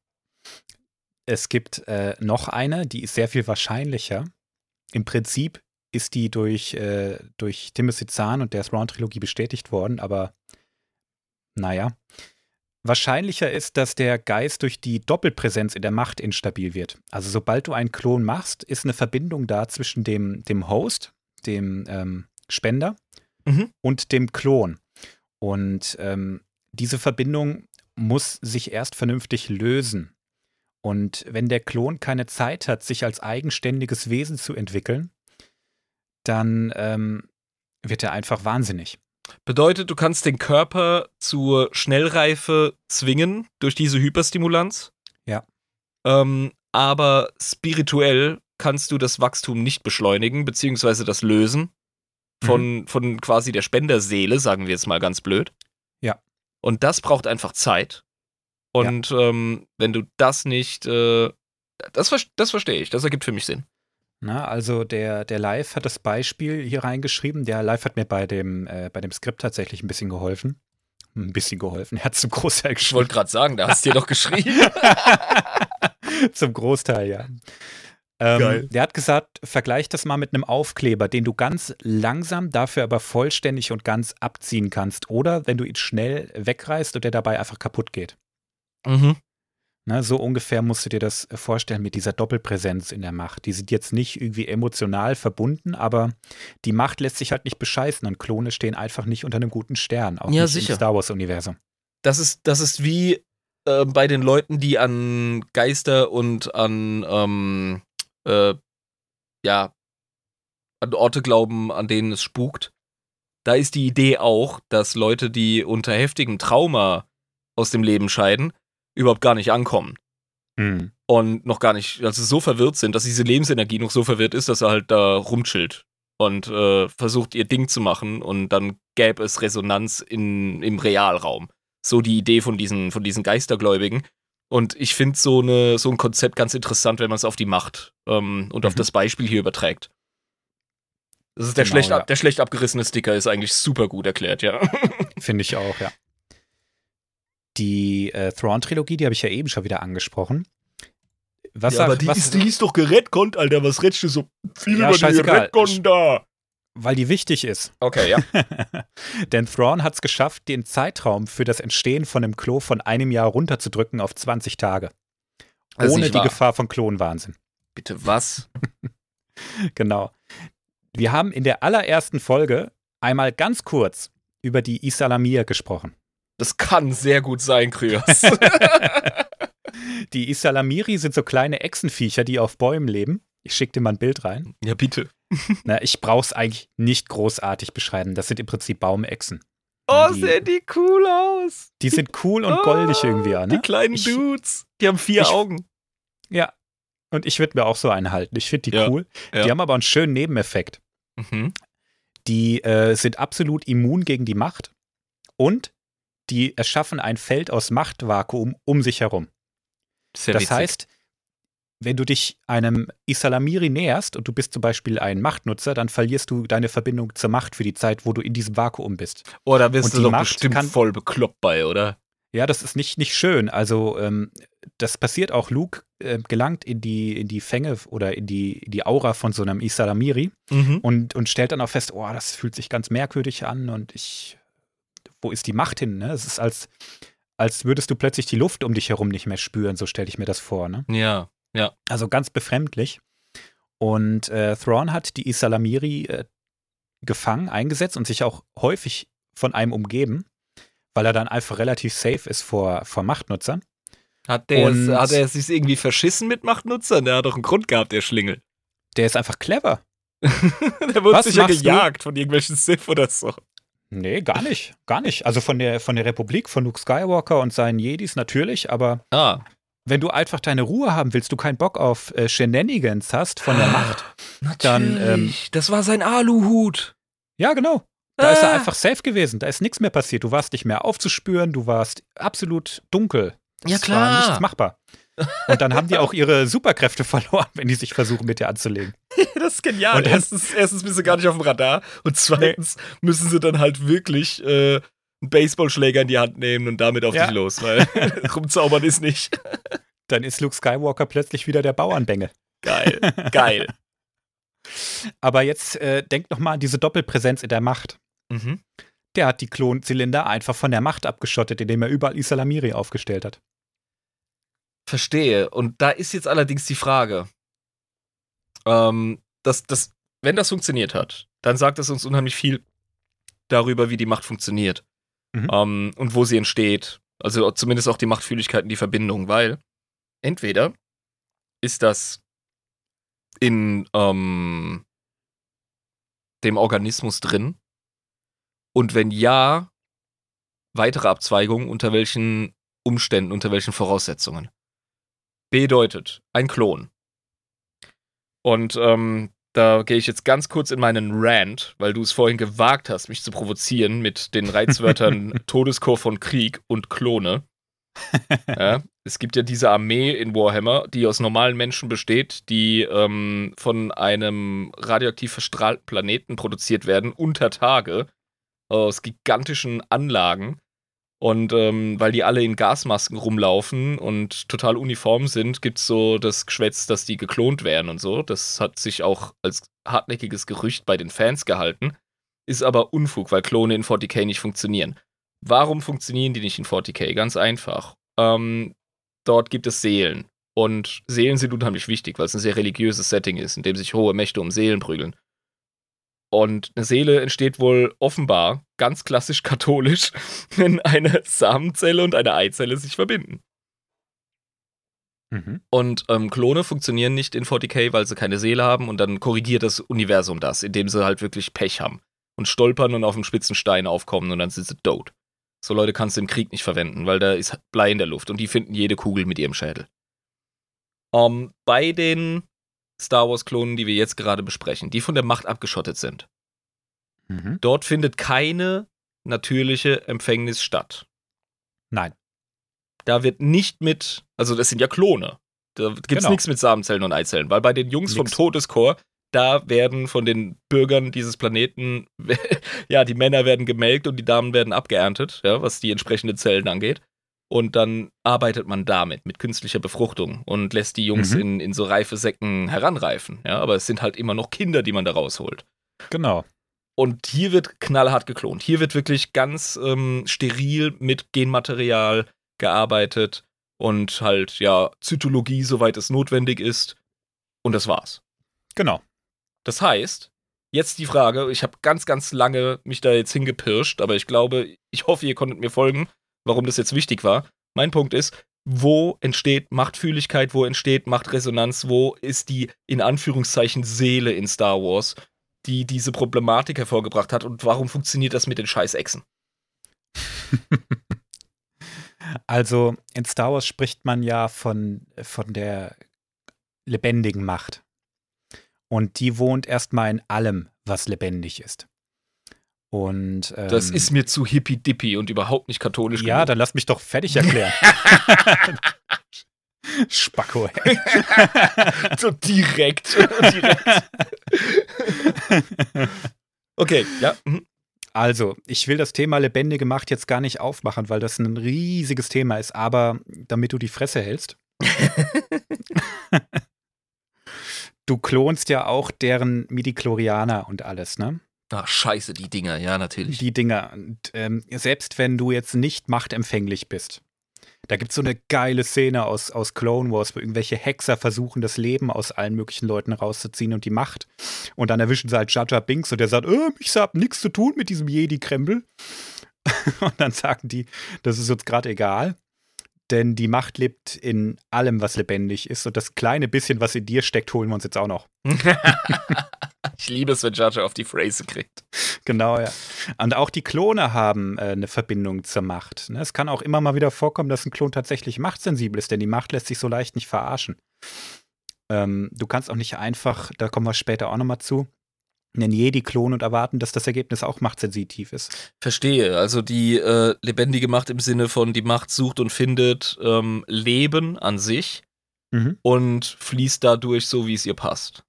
Es gibt äh, noch eine, die ist sehr viel wahrscheinlicher. Im Prinzip ist die durch, äh, durch Timothy Zahn und der Thrawn-Trilogie bestätigt worden, aber naja. Wahrscheinlicher ist, dass der Geist durch die Doppelpräsenz in der Macht instabil wird. Also sobald du einen Klon machst, ist eine Verbindung da zwischen dem, dem Host, dem ähm, Spender mhm. und dem Klon. Und ähm, diese Verbindung muss sich erst vernünftig lösen. Und wenn der Klon keine Zeit hat, sich als eigenständiges Wesen zu entwickeln, dann ähm, wird er einfach wahnsinnig. Bedeutet, du kannst den Körper zur Schnellreife zwingen durch diese Hyperstimulanz. Ja. Ähm, aber spirituell kannst du das Wachstum nicht beschleunigen, beziehungsweise das Lösen von, mhm. von quasi der Spenderseele, sagen wir jetzt mal ganz blöd. Ja. Und das braucht einfach Zeit. Und ja. ähm, wenn du das nicht, äh, das, das verstehe ich, das ergibt für mich Sinn. Na, also der, der Live hat das Beispiel hier reingeschrieben. Der Live hat mir bei dem, äh, bei dem Skript tatsächlich ein bisschen geholfen. Ein bisschen geholfen. Er hat zum Großteil geschrieben. Ich wollte gerade sagen, da hast du dir doch geschrieben. zum Großteil, ja. Ähm, der hat gesagt, vergleich das mal mit einem Aufkleber, den du ganz langsam, dafür aber vollständig und ganz abziehen kannst. Oder wenn du ihn schnell wegreißt und der dabei einfach kaputt geht. Mhm. Na, so ungefähr musst du dir das vorstellen mit dieser Doppelpräsenz in der Macht. Die sind jetzt nicht irgendwie emotional verbunden, aber die Macht lässt sich halt nicht bescheißen und Klone stehen einfach nicht unter einem guten Stern, auch ja, sicher. im Star Wars-Universum. Das ist, das ist wie äh, bei den Leuten, die an Geister und an ähm, äh, ja, an Orte glauben, an denen es spukt. Da ist die Idee auch, dass Leute, die unter heftigem Trauma aus dem Leben scheiden, überhaupt gar nicht ankommen. Mhm. Und noch gar nicht, also so verwirrt sind, dass diese Lebensenergie noch so verwirrt ist, dass er halt da rumchillt und äh, versucht, ihr Ding zu machen und dann gäbe es Resonanz in, im Realraum. So die Idee von diesen, von diesen Geistergläubigen. Und ich finde so, so ein Konzept ganz interessant, wenn man es auf die Macht ähm, und mhm. auf das Beispiel hier überträgt. Das ist der, genau, schlecht, ja. der schlecht abgerissene Sticker ist eigentlich super gut erklärt, ja. Finde ich auch, ja. Die äh, Thrawn-Trilogie, die habe ich ja eben schon wieder angesprochen. Was ja, sag, aber die, was, ist, die ist doch geredconnt, Alter. Was redest du so viel ja, über die Redcon da? Weil die wichtig ist. Okay, ja. Denn Thrawn hat es geschafft, den Zeitraum für das Entstehen von einem Klo von einem Jahr runterzudrücken auf 20 Tage. Ohne die Gefahr von Klonwahnsinn. Bitte was? genau. Wir haben in der allerersten Folge einmal ganz kurz über die Isalamir gesprochen. Das kann sehr gut sein, Kryos. die Isalamiri sind so kleine Echsenviecher, die auf Bäumen leben. Ich schicke dir mal ein Bild rein. Ja, bitte. Na, ich brauch's eigentlich nicht großartig beschreiben. Das sind im Prinzip Baumechsen. Oh, die, sehen die cool aus. Die sind cool und goldig oh, irgendwie, ne? Die kleinen ich, Dudes. Die haben vier ich, Augen. Ja. Und ich würde mir auch so einen halten. Ich finde die ja, cool. Ja. Die haben aber einen schönen Nebeneffekt. Mhm. Die äh, sind absolut immun gegen die Macht. Und die erschaffen ein Feld aus Machtvakuum um sich herum. Sehr das witzig. heißt, wenn du dich einem Isalamiri näherst und du bist zum Beispiel ein Machtnutzer, dann verlierst du deine Verbindung zur Macht für die Zeit, wo du in diesem Vakuum bist. Oh, da bist und du doch Macht bestimmt kann, voll bekloppt bei, oder? Ja, das ist nicht, nicht schön. Also, ähm, das passiert auch. Luke äh, gelangt in die, in die Fänge oder in die, in die Aura von so einem Isalamiri mhm. und, und stellt dann auch fest, oh, das fühlt sich ganz merkwürdig an und ich wo ist die Macht hin? Ne? Es ist als, als würdest du plötzlich die Luft um dich herum nicht mehr spüren, so stelle ich mir das vor. Ne? Ja, ja. Also ganz befremdlich. Und äh, Thrawn hat die Isalamiri äh, gefangen, eingesetzt und sich auch häufig von einem umgeben, weil er dann einfach relativ safe ist vor, vor Machtnutzern. Hat der, und, hat er sich irgendwie verschissen mit Machtnutzern? Der hat doch einen Grund gehabt, der Schlingel. Der ist einfach clever. der wurde Was sicher gejagt du? von irgendwelchen Sith oder so. Nee, gar nicht. Gar nicht. Also von der, von der Republik, von Luke Skywalker und seinen Jedis natürlich, aber ah. wenn du einfach deine Ruhe haben willst, du keinen Bock auf äh, Shenanigans hast von der Macht, natürlich. dann. Ähm, das war sein Aluhut. Ja, genau. Da ah. ist er ah. einfach safe gewesen. Da ist nichts mehr passiert. Du warst nicht mehr aufzuspüren, du warst absolut dunkel. Das ja, klar. War nichts machbar. Und dann haben die auch ihre Superkräfte verloren, wenn die sich versuchen, mit dir anzulegen. das ist genial. Und erstens, erstens bist du gar nicht auf dem Radar und zweitens nee. müssen sie dann halt wirklich äh, einen Baseballschläger in die Hand nehmen und damit auf ja. dich los, weil rumzaubern ist nicht. Dann ist Luke Skywalker plötzlich wieder der Bauernbengel. Geil, geil. Aber jetzt äh, denk noch mal an diese Doppelpräsenz in der Macht. Mhm. Der hat die Klonzylinder einfach von der Macht abgeschottet, indem er überall Isalamiri aufgestellt hat. Verstehe. Und da ist jetzt allerdings die Frage, ähm, dass, dass, wenn das funktioniert hat, dann sagt es uns unheimlich viel darüber, wie die Macht funktioniert mhm. ähm, und wo sie entsteht. Also zumindest auch die Machtfühligkeiten, die Verbindung, weil entweder ist das in ähm, dem Organismus drin und wenn ja, weitere Abzweigungen, unter welchen Umständen, unter welchen Voraussetzungen. Bedeutet, ein Klon. Und ähm, da gehe ich jetzt ganz kurz in meinen Rant, weil du es vorhin gewagt hast, mich zu provozieren mit den Reizwörtern Todeschor von Krieg und Klone. ja, es gibt ja diese Armee in Warhammer, die aus normalen Menschen besteht, die ähm, von einem radioaktiv verstrahlten Planeten produziert werden, unter Tage, aus gigantischen Anlagen. Und ähm, weil die alle in Gasmasken rumlaufen und total uniform sind, gibt es so das Geschwätz, dass die geklont werden und so. Das hat sich auch als hartnäckiges Gerücht bei den Fans gehalten. Ist aber Unfug, weil Klone in 40k nicht funktionieren. Warum funktionieren die nicht in 40k? Ganz einfach. Ähm, dort gibt es Seelen. Und Seelen sind unheimlich wichtig, weil es ein sehr religiöses Setting ist, in dem sich hohe Mächte um Seelen prügeln. Und eine Seele entsteht wohl offenbar, ganz klassisch katholisch, wenn eine Samenzelle und eine Eizelle sich verbinden. Mhm. Und ähm, Klone funktionieren nicht in 40k, weil sie keine Seele haben und dann korrigiert das Universum das, indem sie halt wirklich Pech haben und stolpern und auf dem spitzen Stein aufkommen und dann sind sie tot. So Leute kannst du im Krieg nicht verwenden, weil da ist Blei in der Luft und die finden jede Kugel mit ihrem Schädel. Um, ähm, bei den Star Wars-Klonen, die wir jetzt gerade besprechen, die von der Macht abgeschottet sind. Mhm. Dort findet keine natürliche Empfängnis statt. Nein. Da wird nicht mit, also das sind ja Klone. Da gibt es genau. nichts mit Samenzellen und Eizellen, weil bei den Jungs nix. vom Todeschor, da werden von den Bürgern dieses Planeten, ja, die Männer werden gemelkt und die Damen werden abgeerntet, ja, was die entsprechenden Zellen angeht. Und dann arbeitet man damit, mit künstlicher Befruchtung und lässt die Jungs mhm. in, in so reife Säcken heranreifen. Ja, aber es sind halt immer noch Kinder, die man da rausholt. Genau. Und hier wird knallhart geklont. Hier wird wirklich ganz ähm, steril mit Genmaterial gearbeitet und halt, ja, Zytologie, soweit es notwendig ist. Und das war's. Genau. Das heißt, jetzt die Frage, ich habe ganz, ganz lange mich da jetzt hingepirscht, aber ich glaube, ich hoffe, ihr konntet mir folgen, warum das jetzt wichtig war. Mein Punkt ist, wo entsteht Machtfühligkeit, wo entsteht Machtresonanz, wo ist die in Anführungszeichen Seele in Star Wars, die diese Problematik hervorgebracht hat und warum funktioniert das mit den scheiß Echsen? also in Star Wars spricht man ja von, von der lebendigen Macht. Und die wohnt erstmal in allem, was lebendig ist. Und, ähm, das ist mir zu hippie-dippy und überhaupt nicht katholisch. Ja, genug. dann lass mich doch fertig erklären. Spacko. So direkt. direkt. okay, ja. Mhm. Also, ich will das Thema lebendige Macht jetzt gar nicht aufmachen, weil das ein riesiges Thema ist, aber damit du die Fresse hältst. du klonst ja auch deren Midichlorianer und alles, ne? Ach, scheiße, die Dinger, ja, natürlich. Die Dinger. Und, ähm, selbst wenn du jetzt nicht machtempfänglich bist, da gibt es so eine geile Szene aus, aus Clone Wars, wo irgendwelche Hexer versuchen, das Leben aus allen möglichen Leuten rauszuziehen und die Macht. Und dann erwischen sie halt Jar Binks und der sagt, oh, ich hab nichts zu tun mit diesem Jedi-Krempel. und dann sagen die, das ist uns gerade egal. Denn die Macht lebt in allem, was lebendig ist. Und das kleine bisschen, was in dir steckt, holen wir uns jetzt auch noch. ich liebe es, wenn Jar auf die Phrase kriegt. Genau, ja. Und auch die Klone haben äh, eine Verbindung zur Macht. Ne? Es kann auch immer mal wieder vorkommen, dass ein Klon tatsächlich machtsensibel ist, denn die Macht lässt sich so leicht nicht verarschen. Ähm, du kannst auch nicht einfach, da kommen wir später auch nochmal zu, einen Jedi-Klon und erwarten, dass das Ergebnis auch machtsensitiv ist. Verstehe. Also die äh, lebendige Macht im Sinne von die Macht sucht und findet ähm, Leben an sich mhm. und fließt dadurch so, wie es ihr passt.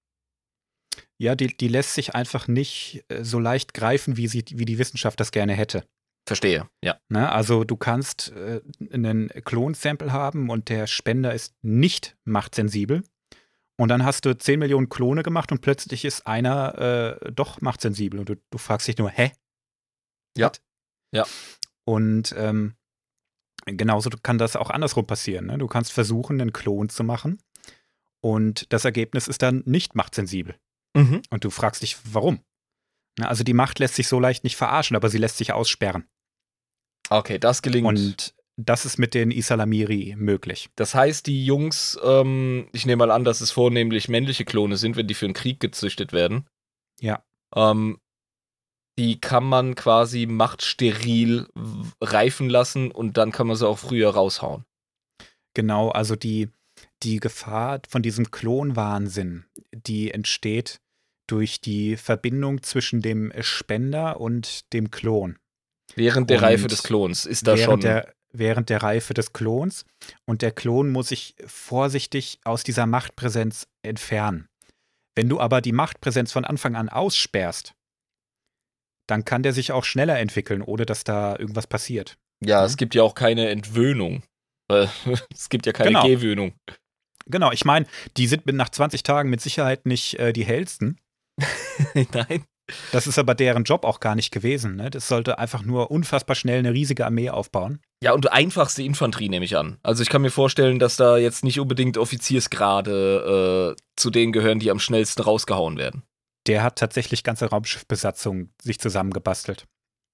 Ja, die, die lässt sich einfach nicht äh, so leicht greifen, wie, sie, wie die Wissenschaft das gerne hätte. Verstehe, ja. Ne? Also du kannst äh, einen Klonsample haben und der Spender ist nicht machtsensibel. Und dann hast du 10 Millionen Klone gemacht und plötzlich ist einer äh, doch machtsensibel. Und du, du, fragst dich nur, hä? Ja. Ja. Und ähm, genauso kann das auch andersrum passieren. Ne? Du kannst versuchen, einen Klon zu machen und das Ergebnis ist dann nicht machtsensibel. Mhm. Und du fragst dich, warum? Also die Macht lässt sich so leicht nicht verarschen, aber sie lässt sich aussperren. Okay, das gelingt. Und das ist mit den Isalamiri möglich. Das heißt, die Jungs, ähm, ich nehme mal an, dass es vornehmlich männliche Klone sind, wenn die für einen Krieg gezüchtet werden. Ja. Ähm, die kann man quasi machtsteril reifen lassen und dann kann man sie auch früher raushauen. Genau, also die, die Gefahr von diesem Klonwahnsinn, die entsteht durch die Verbindung zwischen dem Spender und dem Klon. Während der und Reife des Klons ist da schon. Der, während der Reife des Klons. Und der Klon muss sich vorsichtig aus dieser Machtpräsenz entfernen. Wenn du aber die Machtpräsenz von Anfang an aussperrst, dann kann der sich auch schneller entwickeln, ohne dass da irgendwas passiert. Ja, ja? es gibt ja auch keine Entwöhnung. es gibt ja keine genau. Gewöhnung. Genau, ich meine, die sind nach 20 Tagen mit Sicherheit nicht äh, die hellsten. Nein. Das ist aber deren Job auch gar nicht gewesen. Ne? Das sollte einfach nur unfassbar schnell eine riesige Armee aufbauen. Ja, und einfachste Infanterie nehme ich an. Also ich kann mir vorstellen, dass da jetzt nicht unbedingt Offiziersgrade äh, zu denen gehören, die am schnellsten rausgehauen werden. Der hat tatsächlich ganze Raumschiffbesatzung sich zusammengebastelt.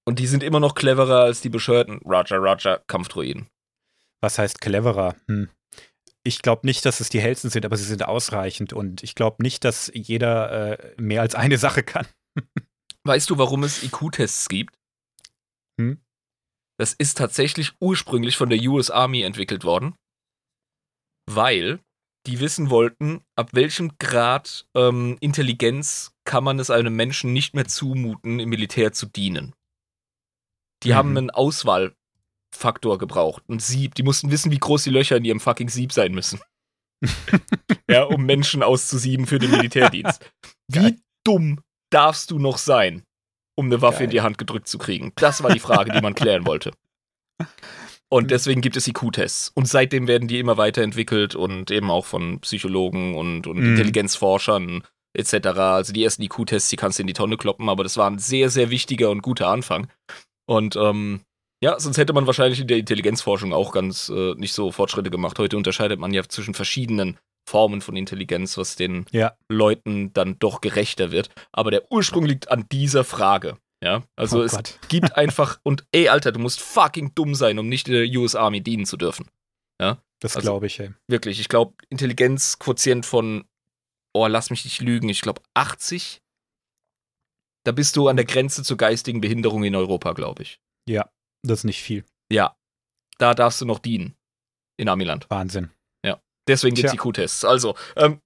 Und die sind immer noch cleverer als die bescheuerten Roger Roger Kampfdruiden. Was heißt cleverer? Hm. Ich glaube nicht, dass es die hellsten sind, aber sie sind ausreichend. Und ich glaube nicht, dass jeder äh, mehr als eine Sache kann. Weißt du, warum es IQ-Tests gibt? Hm? Das ist tatsächlich ursprünglich von der US Army entwickelt worden, weil die wissen wollten, ab welchem Grad ähm, Intelligenz kann man es einem Menschen nicht mehr zumuten, im Militär zu dienen. Die mhm. haben einen Auswahlfaktor gebraucht. Ein Sieb. Die mussten wissen, wie groß die Löcher in ihrem fucking Sieb sein müssen. ja, um Menschen auszusieben für den Militärdienst. Wie Geil. dumm darfst du noch sein, um eine Waffe Geil. in die Hand gedrückt zu kriegen? Das war die Frage, die man klären wollte. Und deswegen gibt es IQ-Tests. Und seitdem werden die immer weiterentwickelt und eben auch von Psychologen und, und mhm. Intelligenzforschern etc. Also die ersten IQ-Tests, die kannst du in die Tonne kloppen, aber das war ein sehr, sehr wichtiger und guter Anfang. Und ähm, ja, sonst hätte man wahrscheinlich in der Intelligenzforschung auch ganz äh, nicht so Fortschritte gemacht. Heute unterscheidet man ja zwischen verschiedenen Formen von Intelligenz, was den ja. Leuten dann doch gerechter wird. Aber der Ursprung liegt an dieser Frage. Ja, also oh es Gott. gibt einfach und ey, Alter, du musst fucking dumm sein, um nicht in der US Army dienen zu dürfen. Ja, das also, glaube ich. Ey. Wirklich, ich glaube Intelligenzquotient von, oh, lass mich nicht lügen, ich glaube 80. Da bist du an der Grenze zur geistigen Behinderung in Europa, glaube ich. Ja, das ist nicht viel. Ja, da darfst du noch dienen in Amiland. Wahnsinn. Deswegen gibt es die Q-Tests. Also, ähm,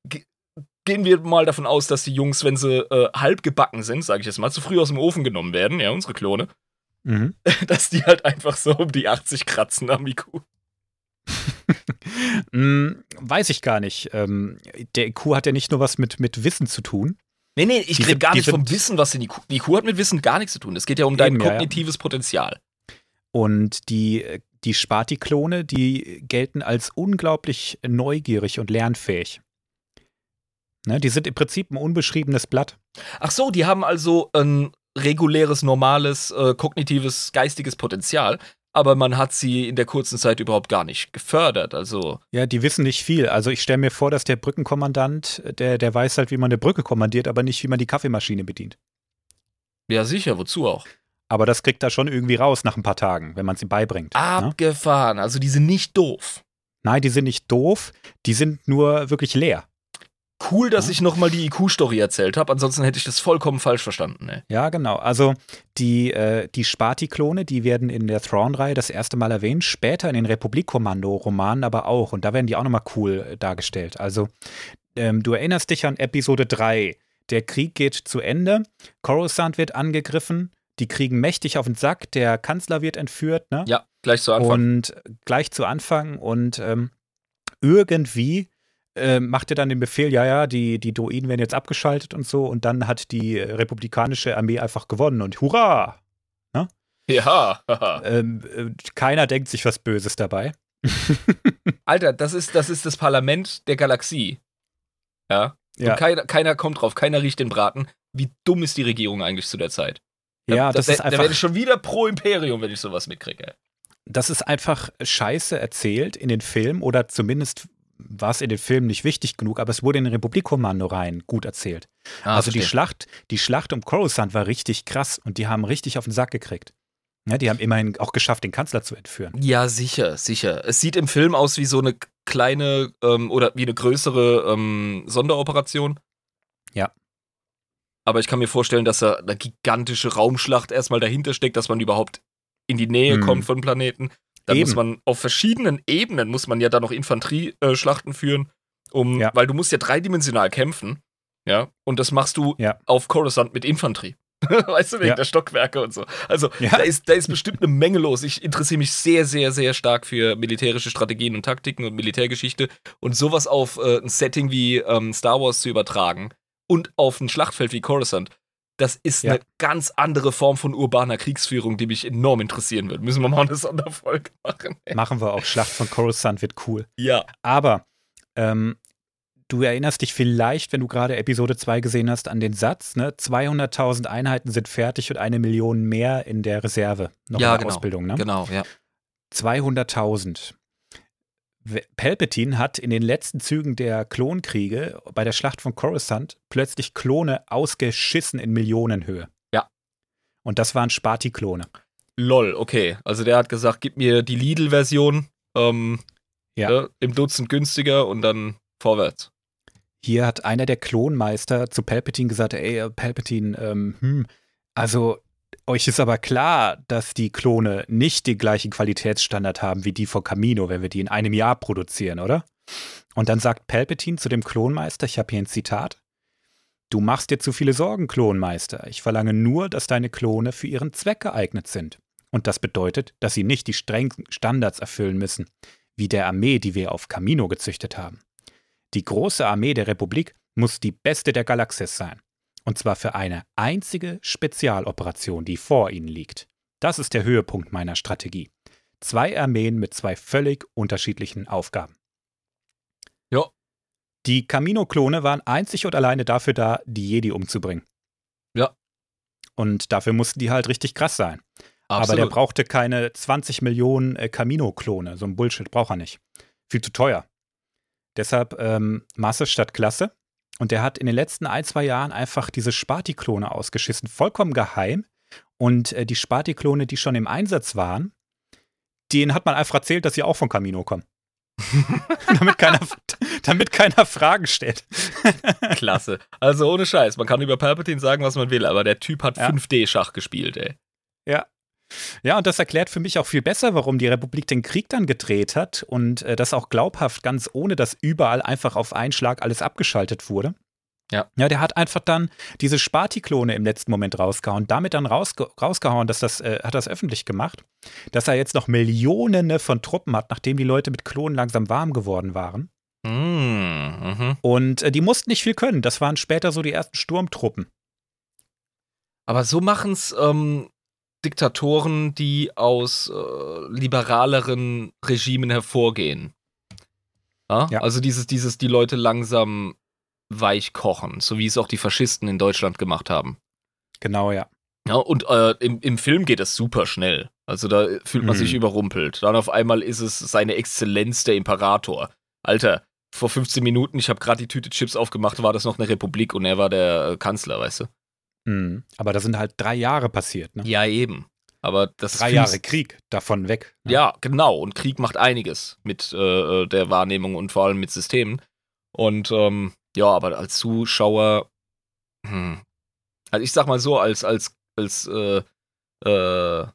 gehen wir mal davon aus, dass die Jungs, wenn sie äh, halb gebacken sind, sage ich jetzt mal, zu früh aus dem Ofen genommen werden, ja, unsere Klone, mhm. dass die halt einfach so um die 80 kratzen am IQ. hm, weiß ich gar nicht. Ähm, der IQ hat ja nicht nur was mit, mit Wissen zu tun. Nee, nee, ich rede gar nicht vom Wissen, was in IQ. Die IQ hat mit Wissen gar nichts zu tun. Es geht ja um dein kognitives ja. Potenzial. Und die äh, die Spati-Klone, die gelten als unglaublich neugierig und lernfähig. Ne, die sind im Prinzip ein unbeschriebenes Blatt. Ach so, die haben also ein reguläres, normales, äh, kognitives, geistiges Potenzial, aber man hat sie in der kurzen Zeit überhaupt gar nicht gefördert. Also ja, die wissen nicht viel. Also ich stelle mir vor, dass der Brückenkommandant, der, der weiß halt, wie man eine Brücke kommandiert, aber nicht, wie man die Kaffeemaschine bedient. Ja, sicher, wozu auch? Aber das kriegt er schon irgendwie raus nach ein paar Tagen, wenn man es ihm beibringt. Ne? Abgefahren. Ne? Also die sind nicht doof. Nein, die sind nicht doof. Die sind nur wirklich leer. Cool, dass ja. ich nochmal die IQ-Story erzählt habe. Ansonsten hätte ich das vollkommen falsch verstanden. Ey. Ja, genau. Also die, äh, die Spati-Klone, die werden in der Thrawn-Reihe das erste Mal erwähnt. Später in den Republik-Kommando-Romanen aber auch. Und da werden die auch nochmal cool äh, dargestellt. Also ähm, du erinnerst dich an Episode 3. Der Krieg geht zu Ende. Coruscant wird angegriffen die kriegen mächtig auf den Sack, der Kanzler wird entführt, ne? Ja, gleich zu Anfang. Und gleich zu Anfang und ähm, irgendwie äh, macht er dann den Befehl, ja, ja, die, die Droiden werden jetzt abgeschaltet und so und dann hat die republikanische Armee einfach gewonnen und hurra! Ne? Ja. ähm, äh, keiner denkt sich was Böses dabei. Alter, das ist, das ist das Parlament der Galaxie. Ja. ja. Keiner, keiner kommt drauf, keiner riecht den Braten. Wie dumm ist die Regierung eigentlich zu der Zeit? Ja, da, das da, ist einfach. Da werde ich schon wieder pro Imperium, wenn ich sowas mitkriege. Das ist einfach scheiße erzählt in den Filmen oder zumindest war es in den Filmen nicht wichtig genug, aber es wurde in den Republikkommando rein gut erzählt. Ah, also die Schlacht, die Schlacht um Coruscant war richtig krass und die haben richtig auf den Sack gekriegt. Ja, die haben immerhin auch geschafft, den Kanzler zu entführen. Ja, sicher, sicher. Es sieht im Film aus wie so eine kleine ähm, oder wie eine größere ähm, Sonderoperation. Ja. Aber ich kann mir vorstellen, dass da eine gigantische Raumschlacht erstmal dahinter steckt, dass man überhaupt in die Nähe hm. kommt von Planeten. Dann Eben. muss man auf verschiedenen Ebenen muss man ja dann noch Infanterieschlachten äh, führen, um, ja. weil du musst ja dreidimensional kämpfen, ja, und das machst du ja. auf Coruscant mit Infanterie. weißt du, wegen ja. der Stockwerke und so. Also da, ist, da ist bestimmt eine Menge los. Ich interessiere mich sehr, sehr, sehr stark für militärische Strategien und Taktiken und Militärgeschichte. Und sowas auf äh, ein Setting wie ähm, Star Wars zu übertragen und auf ein Schlachtfeld wie Coruscant, das ist ja. eine ganz andere Form von urbaner Kriegsführung, die mich enorm interessieren wird. Müssen wir mal eine Sonderfolge machen. Machen wir auch. Schlacht von Coruscant wird cool. Ja. Aber ähm, du erinnerst dich vielleicht, wenn du gerade Episode 2 gesehen hast, an den Satz, ne? 200.000 Einheiten sind fertig und eine Million mehr in der Reserve. Noch ja, in der genau. Ausbildung, ne? Genau, ja. 200.000. Palpatine hat in den letzten Zügen der Klonkriege bei der Schlacht von Coruscant plötzlich Klone ausgeschissen in Millionenhöhe. Ja. Und das waren Sparti-Klone. Lol, okay. Also der hat gesagt, gib mir die Lidl-Version ähm, ja. ja. im Dutzend günstiger und dann vorwärts. Hier hat einer der Klonmeister zu Palpatine gesagt, ey, Palpatine, ähm, hm, also euch ist aber klar, dass die Klone nicht den gleichen Qualitätsstandard haben wie die von Camino, wenn wir die in einem Jahr produzieren, oder? Und dann sagt Palpatine zu dem Klonmeister, ich habe hier ein Zitat, Du machst dir zu viele Sorgen, Klonmeister. Ich verlange nur, dass deine Klone für ihren Zweck geeignet sind. Und das bedeutet, dass sie nicht die strengen Standards erfüllen müssen, wie der Armee, die wir auf Camino gezüchtet haben. Die große Armee der Republik muss die beste der Galaxis sein. Und zwar für eine einzige Spezialoperation, die vor ihnen liegt. Das ist der Höhepunkt meiner Strategie. Zwei Armeen mit zwei völlig unterschiedlichen Aufgaben. Ja. Die Camino-Klone waren einzig und alleine dafür da, die Jedi umzubringen. Ja. Und dafür mussten die halt richtig krass sein. Absolut. Aber der brauchte keine 20 Millionen äh, Camino-Klone. So ein Bullshit braucht er nicht. Viel zu teuer. Deshalb ähm, Masse statt Klasse. Und der hat in den letzten ein, zwei Jahren einfach diese Sparti-Klone ausgeschissen, vollkommen geheim. Und äh, die Sparti-Klone, die schon im Einsatz waren, denen hat man einfach erzählt, dass sie auch von Camino kommen. damit, keiner, damit keiner Fragen stellt. Klasse. Also ohne Scheiß, man kann über Palpatine sagen, was man will, aber der Typ hat ja. 5D-Schach gespielt, ey. Ja, ja, und das erklärt für mich auch viel besser, warum die Republik den Krieg dann gedreht hat und äh, das auch glaubhaft, ganz ohne dass überall einfach auf einen Schlag alles abgeschaltet wurde. Ja. Ja, der hat einfach dann diese Sparti-Klone im letzten Moment rausgehauen, damit dann rausge rausgehauen, dass das, äh, hat das öffentlich gemacht, dass er jetzt noch Millionen von Truppen hat, nachdem die Leute mit Klonen langsam warm geworden waren. Mm, mhm. Und äh, die mussten nicht viel können. Das waren später so die ersten Sturmtruppen. Aber so machen es ähm, Diktatoren, die aus äh, liberaleren Regimen hervorgehen. Ja? Ja. Also dieses, dieses, die Leute langsam weich kochen, so wie es auch die Faschisten in Deutschland gemacht haben. Genau, ja. Ja, und äh, im, im Film geht es super schnell. Also da fühlt man mhm. sich überrumpelt. Dann auf einmal ist es seine Exzellenz der Imperator. Alter, vor 15 Minuten, ich habe gerade die Tüte Chips aufgemacht, war das noch eine Republik und er war der äh, Kanzler, weißt du? Mhm. Aber da sind halt drei Jahre passiert, ne? Ja, eben. Aber das drei Jahre Krieg davon weg. Ne? Ja, genau. Und Krieg macht einiges mit äh, äh, der Wahrnehmung und vor allem mit Systemen. Und ähm, ja, aber als Zuschauer, hm, also ich sag mal so, als als als äh, äh,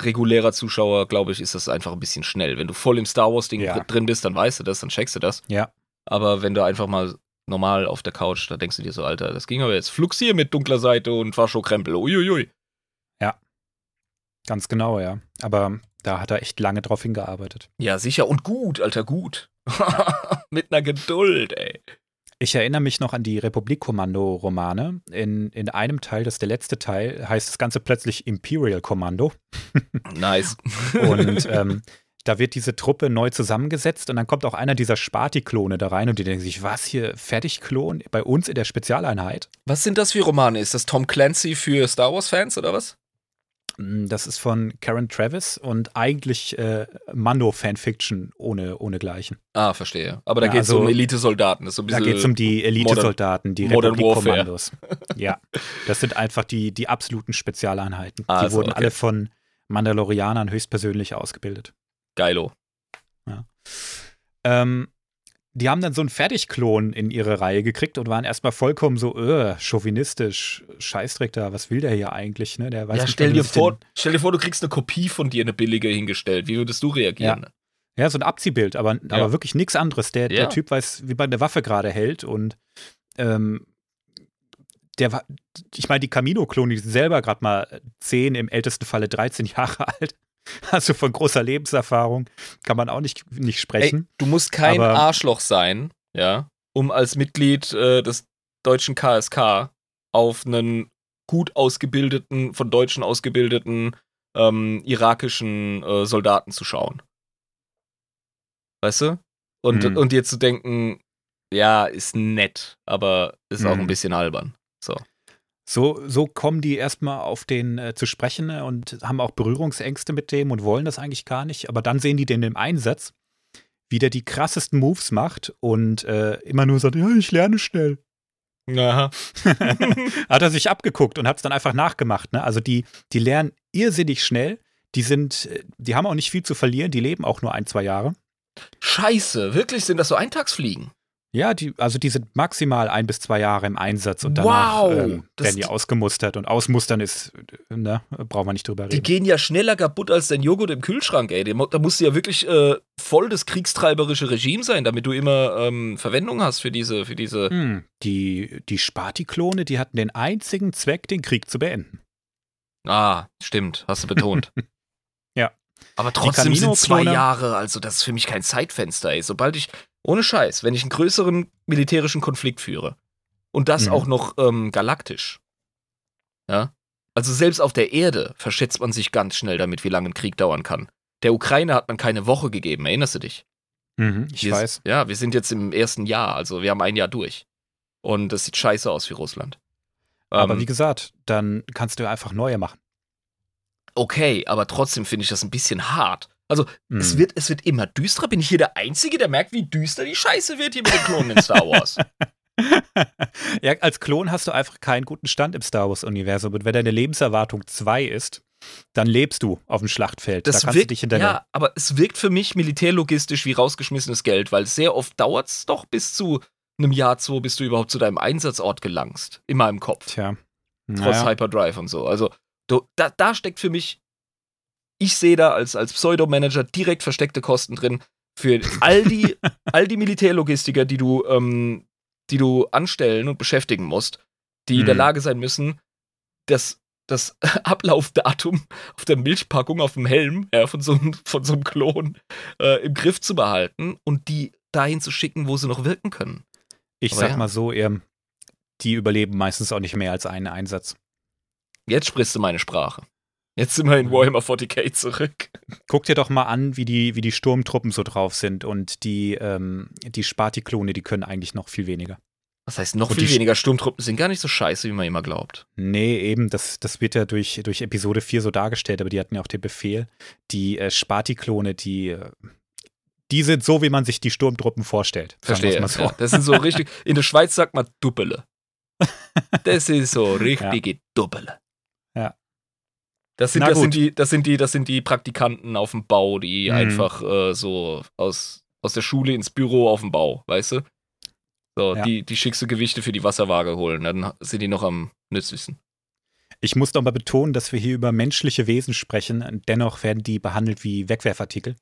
regulärer Zuschauer, glaube ich, ist das einfach ein bisschen schnell. Wenn du voll im Star Wars Ding ja. drin bist, dann weißt du das, dann checkst du das. Ja. Aber wenn du einfach mal normal auf der Couch, da denkst du dir so, Alter, das ging aber jetzt Flux hier mit dunkler Seite und Fascho-Krempel. Uiuiui. Ja. Ganz genau, ja. Aber da hat er echt lange drauf hingearbeitet. Ja, sicher. Und gut, Alter, gut. mit einer Geduld, ey. Ich erinnere mich noch an die Republik-Kommando-Romane. In, in einem Teil, das ist der letzte Teil, heißt das Ganze plötzlich Imperial Kommando. Nice. und ähm, da wird diese Truppe neu zusammengesetzt und dann kommt auch einer dieser Sparti-Klone da rein und die denken sich, was hier, Fertigklon bei uns in der Spezialeinheit? Was sind das für Romane? Ist das Tom Clancy für Star Wars-Fans oder was? Mm, das ist von Karen Travis und eigentlich äh, Mando-Fanfiction ohne, ohne Gleichen. Ah, verstehe. Aber da ja, geht es also, um Elite-Soldaten. So da geht es um die Elite-Soldaten, die Republik-Kommandos. ja, das sind einfach die, die absoluten Spezialeinheiten. Ah, die also, wurden okay. alle von Mandalorianern höchstpersönlich ausgebildet. Geilo. Ja. Ähm, die haben dann so einen Fertigklon in ihre Reihe gekriegt und waren erstmal vollkommen so öh, chauvinistisch, Scheißdreck da, was will der hier eigentlich, ne? Der weiß ja, nicht, stell dir vor, stell dir vor, du kriegst eine Kopie von dir, eine billige hingestellt. Wie würdest du reagieren? Ja, ja so ein Abziehbild, aber, ja. aber wirklich nichts anderes. Der, der Typ weiß, wie man eine Waffe gerade hält und ähm, der war, ich meine, die Camino-Klone, die sind selber gerade mal 10, im ältesten Falle 13 Jahre alt. Also von großer Lebenserfahrung kann man auch nicht, nicht sprechen. Ey, du musst kein Arschloch sein, ja, um als Mitglied äh, des deutschen KSK auf einen gut ausgebildeten, von Deutschen ausgebildeten ähm, irakischen äh, Soldaten zu schauen. Weißt du? Und, hm. und dir zu denken, ja, ist nett, aber ist hm. auch ein hm. bisschen albern. So. So, so kommen die erstmal auf den äh, zu sprechen äh, und haben auch Berührungsängste mit dem und wollen das eigentlich gar nicht. Aber dann sehen die den im Einsatz, wie der die krassesten Moves macht und äh, immer nur sagt, ja, ich lerne schnell. Aha. hat er sich abgeguckt und hat es dann einfach nachgemacht. Ne? Also die, die lernen irrsinnig schnell. Die sind, äh, die haben auch nicht viel zu verlieren, die leben auch nur ein, zwei Jahre. Scheiße, wirklich sind das so Eintagsfliegen? Ja, die, also die sind maximal ein bis zwei Jahre im Einsatz und danach wow, ähm, werden die ausgemustert. Und ausmustern ist, ne, brauchen wir nicht drüber reden. Die gehen ja schneller kaputt als dein Joghurt im Kühlschrank, ey. Da musst du ja wirklich äh, voll das kriegstreiberische Regime sein, damit du immer ähm, Verwendung hast für diese, für diese. Hm, die, die Sparti-Klone, die hatten den einzigen Zweck, den Krieg zu beenden. Ah, stimmt, hast du betont. ja. Aber trotzdem sind zwei Jahre, also das ist für mich kein Zeitfenster, ey. Sobald ich ohne Scheiß, wenn ich einen größeren militärischen Konflikt führe und das mhm. auch noch ähm, galaktisch, ja, also selbst auf der Erde verschätzt man sich ganz schnell damit, wie lange ein Krieg dauern kann. Der Ukraine hat man keine Woche gegeben, erinnerst du dich? Mhm, ich wir, weiß. Ja, wir sind jetzt im ersten Jahr, also wir haben ein Jahr durch. Und das sieht scheiße aus für Russland. Aber ähm, wie gesagt, dann kannst du einfach neue machen. Okay, aber trotzdem finde ich das ein bisschen hart. Also, hm. es, wird, es wird immer düsterer. Bin ich hier der Einzige, der merkt, wie düster die Scheiße wird hier mit den Klonen in Star Wars? ja, als Klon hast du einfach keinen guten Stand im Star Wars-Universum. Und wenn deine Lebenserwartung zwei ist, dann lebst du auf dem Schlachtfeld. Das da wirkt, ja, aber es wirkt für mich militärlogistisch wie rausgeschmissenes Geld, weil sehr oft dauert es doch bis zu einem Jahr, zwei, bis du überhaupt zu deinem Einsatzort gelangst. In meinem Kopf. Tja. Naja. Trotz Hyperdrive und so. Also, du, da, da steckt für mich ich sehe da als, als Pseudo-Manager direkt versteckte Kosten drin für all die, all die Militärlogistiker, die du, ähm, die du anstellen und beschäftigen musst, die mhm. in der mhm. Lage sein müssen, das, das Ablaufdatum auf der Milchpackung, auf dem Helm ja, von, so einem, von so einem Klon äh, im Griff zu behalten und die dahin zu schicken, wo sie noch wirken können. Ich Aber sag ja. mal so, eher, die überleben meistens auch nicht mehr als einen Einsatz. Jetzt sprichst du meine Sprache. Jetzt sind wir in Warhammer 40k zurück. Guck dir doch mal an, wie die, wie die Sturmtruppen so drauf sind und die, ähm, die Sparti-Klone, die können eigentlich noch viel weniger. Was heißt noch und viel weniger? Sturmtruppen sind gar nicht so scheiße, wie man immer glaubt. Nee, eben, das, das wird ja durch, durch Episode 4 so dargestellt, aber die hatten ja auch den Befehl. Die äh, Sparti-Klone, die, äh, die sind so, wie man sich die Sturmtruppen vorstellt. Verstehe. So. Ja, das sind so richtig, in der Schweiz sagt man Duppele. Das ist so richtige ja. Duppele. Das sind, das sind, die, das, sind die, das sind die Praktikanten auf dem Bau, die mhm. einfach äh, so aus, aus der Schule ins Büro auf dem Bau, weißt du? So, ja. die, die schickst du Gewichte für die Wasserwaage holen, dann sind die noch am nützlichsten. Ich muss doch mal betonen, dass wir hier über menschliche Wesen sprechen. Dennoch werden die behandelt wie Wegwerfartikel.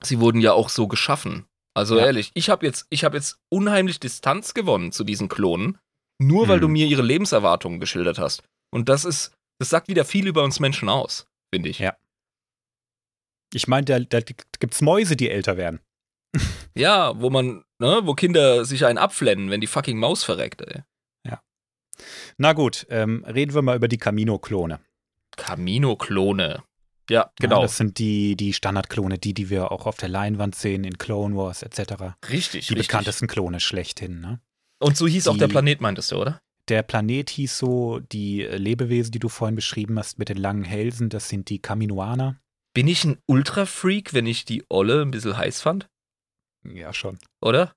Sie wurden ja auch so geschaffen. Also ja. ehrlich, ich habe jetzt, hab jetzt unheimlich Distanz gewonnen zu diesen Klonen, nur weil hm. du mir ihre Lebenserwartungen geschildert hast. Und das ist, das sagt wieder viel über uns Menschen aus, finde ich. Ja. Ich meine, da, da gibt es Mäuse, die älter werden. ja, wo man ne, wo Kinder sich einen abflennen, wenn die fucking Maus verreckt, ey. Ja. Na gut, ähm, reden wir mal über die Camino-Klone. Camino-Klone. Ja, genau. Ja, das sind die, die Standardklone, die, die wir auch auf der Leinwand sehen, in Clone Wars etc. Richtig, Die richtig. bekanntesten Klone schlechthin, ne? Und so hieß die, auch der Planet, meintest du, oder? Der Planet hieß so, die Lebewesen, die du vorhin beschrieben hast, mit den langen Hälsen, das sind die Kaminoaner. Bin ich ein Ultra-Freak, wenn ich die Olle ein bisschen heiß fand? Ja, schon. Oder?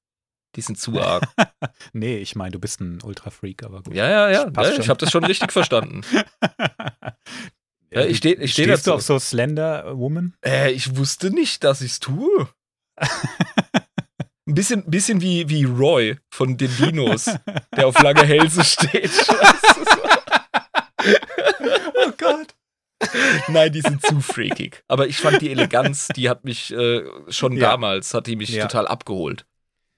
Die sind zu arg. nee, ich meine, du bist ein Ultra-Freak, aber gut. Ja, ja, ja. ja ich habe das schon richtig verstanden. ja, ich steh, ich steh Stehst dazu. du auf so Slender Woman? Äh, ich wusste nicht, dass ich es tue. Ein bisschen, bisschen wie, wie Roy von den Dinos, der auf lange Hälse steht. oh Gott. Nein, die sind zu freakig. Aber ich fand die Eleganz, die hat mich äh, schon ja. damals, hat die mich ja. total abgeholt.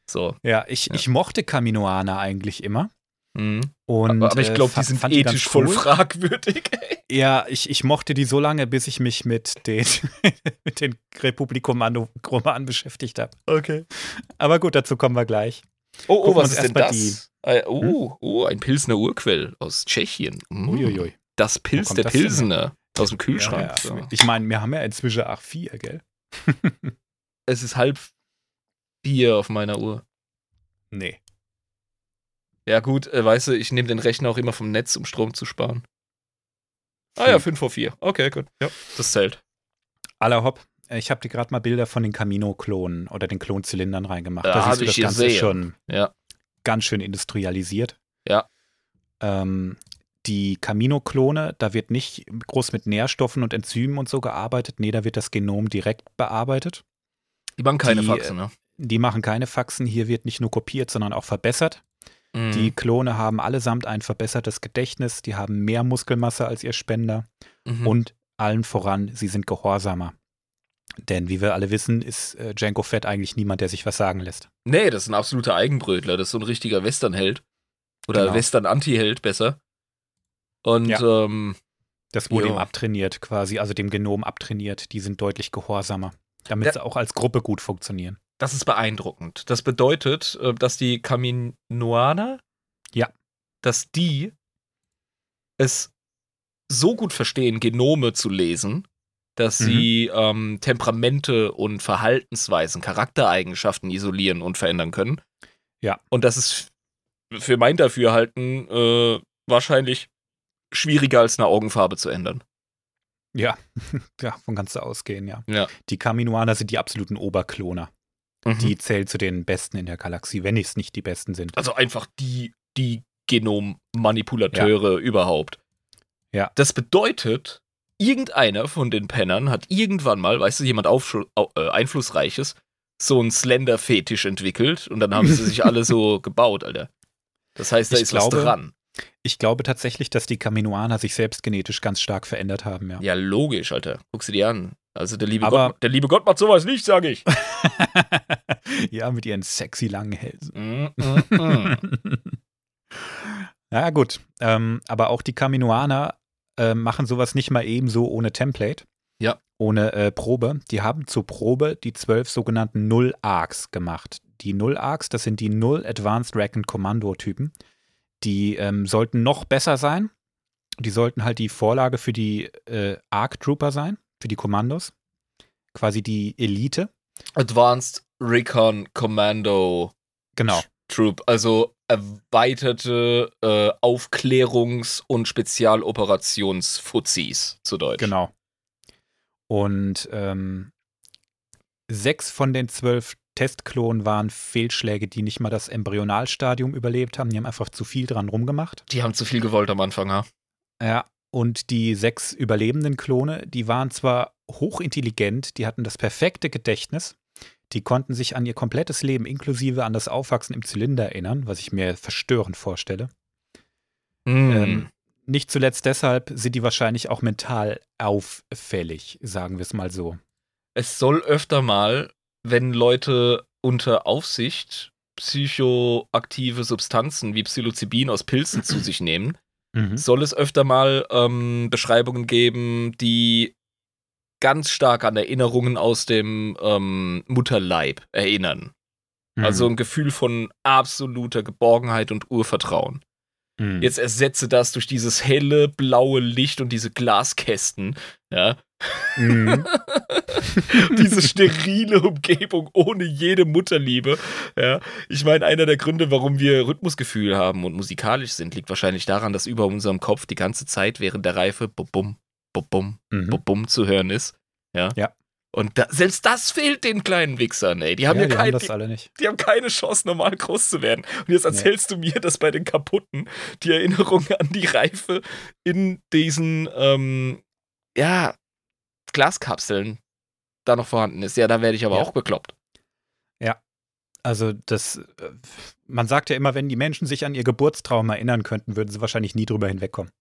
So. Ja, ich, ja. ich mochte Kaminoaner eigentlich immer. Mhm. Und, aber, ich glaube, äh, die sind ethisch die voll fragwürdig. Ja, ich, ich mochte die so lange, bis ich mich mit den, mit den Republik-Romanen beschäftigt habe. Okay. Aber gut, dazu kommen wir gleich. Oh, oh was ist denn das? Die, äh, oh, hm? oh, ein Pilsner Urquell aus Tschechien. Mm. Uiuiui. Das Pilz der Pilsener aus dem Kühlschrank. Ja, ja. So. Ich meine, wir haben ja inzwischen ach vier, gell? es ist halb vier auf meiner Uhr. Nee. Ja, gut, äh, weißt du, ich nehme den Rechner auch immer vom Netz, um Strom zu sparen. Ah ja, 5 vor 4. Okay, gut. Ja, das zählt. Aller hopp. Ich habe dir gerade mal Bilder von den Camino-Klonen oder den Klonzylindern reingemacht. Ja, da siehst du das Ganze gesehen. schon ja. ganz schön industrialisiert. Ja. Ähm, die Camino-Klone, da wird nicht groß mit Nährstoffen und Enzymen und so gearbeitet. Nee, da wird das Genom direkt bearbeitet. Die machen keine die, Faxen, ne? Die machen keine Faxen. Hier wird nicht nur kopiert, sondern auch verbessert. Mhm. Die Klone haben allesamt ein verbessertes Gedächtnis, die haben mehr Muskelmasse als ihr Spender mhm. und allen voran, sie sind gehorsamer. Denn wie wir alle wissen, ist äh, Janko Fett eigentlich niemand, der sich was sagen lässt. Nee, das ist ein absoluter Eigenbrötler. Das ist so ein richtiger Westernheld. Oder genau. Western-Anti-Held besser. Und ja. ähm, das wurde jo. ihm abtrainiert quasi, also dem Genom abtrainiert. Die sind deutlich gehorsamer, damit ja. sie auch als Gruppe gut funktionieren. Das ist beeindruckend. Das bedeutet, äh, dass die Kaminoaner, ja, dass die es so gut verstehen, Genome zu lesen, dass mhm. sie ähm, Temperamente und Verhaltensweisen, Charaktereigenschaften isolieren und verändern können. Ja. Und das ist für mein Dafürhalten äh, wahrscheinlich schwieriger als eine Augenfarbe zu ändern. Ja, ja, von kannst du ausgehen, ja. ja. Die Kaminoaner sind die absoluten Oberkloner. Mhm. Die zählt zu den Besten in der Galaxie, wenn es nicht die Besten sind. Also einfach die, die Genommanipuleure ja. überhaupt. Ja. Das bedeutet, irgendeiner von den Pennern hat irgendwann mal, weißt du, jemand Aufschlu äh, Einflussreiches, so einen Slender-Fetisch entwickelt und dann haben sie sich alle so gebaut, Alter. Das heißt, da ich ist glaube, was dran. Ich glaube tatsächlich, dass die Kaminoaner sich selbst genetisch ganz stark verändert haben, ja. Ja, logisch, Alter. Guck sie dir an. Also der liebe, Aber, Gott, der liebe Gott macht sowas nicht, sage ich. ja, mit ihren sexy langen Hälsen. Mm, mm, mm. ja, gut. Ähm, aber auch die Kaminoaner äh, machen sowas nicht mal ebenso ohne Template. Ja. Ohne äh, Probe. Die haben zur Probe die zwölf sogenannten Null-Arcs gemacht. Die Null-Arcs, das sind die Null Advanced Rack and Commando Typen. Die ähm, sollten noch besser sein. Die sollten halt die Vorlage für die äh, Arc Trooper sein für die Kommandos. Quasi die Elite. Advanced Recon Commando genau. Troop, also erweiterte äh, Aufklärungs- und Spezialoperations-Fuzis zu Deutsch. Genau. Und ähm, sechs von den zwölf Testklonen waren Fehlschläge, die nicht mal das Embryonalstadium überlebt haben. Die haben einfach zu viel dran rumgemacht. Die haben zu viel gewollt am Anfang, ja. Ja, und die sechs überlebenden Klone, die waren zwar hochintelligent, die hatten das perfekte Gedächtnis, die konnten sich an ihr komplettes Leben inklusive an das Aufwachsen im Zylinder erinnern, was ich mir verstörend vorstelle. Mm. Ähm, nicht zuletzt deshalb sind die wahrscheinlich auch mental auffällig, sagen wir es mal so. Es soll öfter mal, wenn Leute unter Aufsicht psychoaktive Substanzen wie Psilocybin aus Pilzen zu sich nehmen, mhm. soll es öfter mal ähm, Beschreibungen geben, die ganz stark an Erinnerungen aus dem ähm, Mutterleib erinnern. Mhm. Also ein Gefühl von absoluter Geborgenheit und Urvertrauen. Mhm. Jetzt ersetze das durch dieses helle blaue Licht und diese Glaskästen, ja. Mhm. diese sterile Umgebung ohne jede Mutterliebe, ja. Ich meine, einer der Gründe, warum wir Rhythmusgefühl haben und musikalisch sind, liegt wahrscheinlich daran, dass über unserem Kopf die ganze Zeit während der Reife bum bum bum bum zu hören ist, ja. Ja. Und da, selbst das fehlt den kleinen Wichsern, ey. Die haben ja, ja die kein, haben das alle nicht. Die haben keine Chance, normal groß zu werden. Und jetzt erzählst nee. du mir, dass bei den Kaputten die Erinnerung an die Reife in diesen, ähm, ja, Glaskapseln da noch vorhanden ist. Ja, da werde ich aber ja. auch bekloppt. Ja. Also das, äh, man sagt ja immer, wenn die Menschen sich an ihr Geburtstraum erinnern könnten, würden sie wahrscheinlich nie drüber hinwegkommen.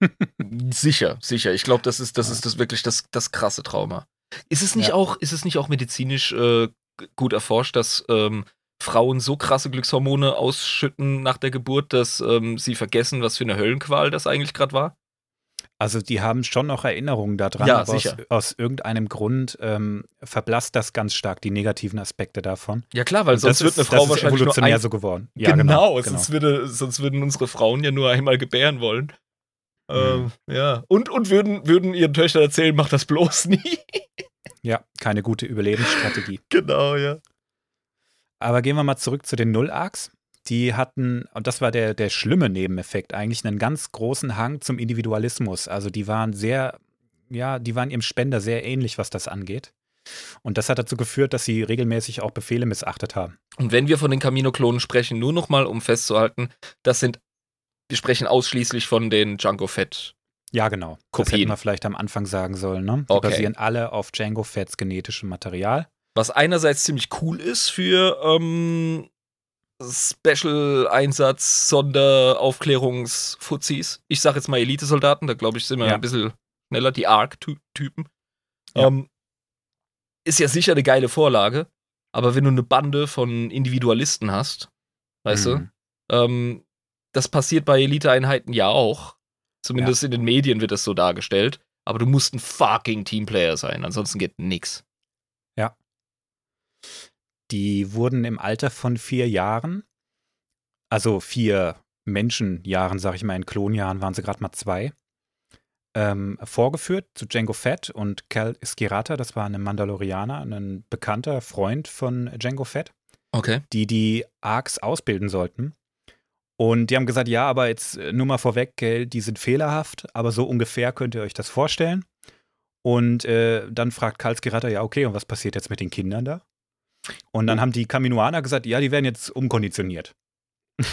sicher, sicher. Ich glaube, das ist, das ist das wirklich das, das krasse Trauma. Ist es nicht ja. auch, ist es nicht auch medizinisch äh, gut erforscht, dass ähm, Frauen so krasse Glückshormone ausschütten nach der Geburt, dass ähm, sie vergessen, was für eine Höllenqual das eigentlich gerade war? Also die haben schon noch Erinnerungen daran, ja, aber aus, aus, irgendeinem Grund ähm, verblasst das ganz stark die negativen Aspekte davon. Ja klar, weil sonst wird eine Frau wahrscheinlich evolutionär nur ein... so geworden. Ja, genau, genau. Sonst, würde, sonst würden unsere Frauen ja nur einmal gebären wollen. Mhm. Ähm, ja. Und, und würden, würden ihren Töchtern erzählen, mach das bloß nie. ja, keine gute Überlebensstrategie. genau, ja. Aber gehen wir mal zurück zu den Null-Arcs. Die hatten, und das war der, der schlimme Nebeneffekt, eigentlich einen ganz großen Hang zum Individualismus. Also die waren sehr, ja, die waren ihrem Spender sehr ähnlich, was das angeht. Und das hat dazu geführt, dass sie regelmäßig auch Befehle missachtet haben. Und wenn wir von den Camino-Klonen sprechen, nur nochmal, um festzuhalten, das sind wir sprechen ausschließlich von den Django Fett. Ja, genau. Kopien. Das hätten wir vielleicht am Anfang sagen sollen. Ne? Die okay. basieren alle auf Django Fetts genetischem Material. Was einerseits ziemlich cool ist für ähm, Special-Einsatz, Sonderaufklärungsfuzis. Ich sag jetzt mal Elite-Soldaten, da glaube ich, sind wir ja. ein bisschen schneller, die Arc-Typen. Ja. Ähm, ist ja sicher eine geile Vorlage, aber wenn du eine Bande von Individualisten hast, weißt mhm. du, ähm, das passiert bei Elite-Einheiten ja auch. Zumindest ja. in den Medien wird das so dargestellt. Aber du musst ein fucking Teamplayer sein, ansonsten geht nix. Ja. Die wurden im Alter von vier Jahren, also vier Menschenjahren, sag ich mal, in Klonjahren waren sie gerade mal zwei, ähm, vorgeführt zu Django Fett und Cal Skirata, das war ein Mandalorianer, ein bekannter Freund von Django Fett. Okay. Die die Arcs ausbilden sollten. Und die haben gesagt, ja, aber jetzt äh, nur mal vorweg, gell, die sind fehlerhaft, aber so ungefähr könnt ihr euch das vorstellen. Und äh, dann fragt Karlsgeratter, ja, okay, und was passiert jetzt mit den Kindern da? Und dann haben die Kaminoaner gesagt, ja, die werden jetzt umkonditioniert.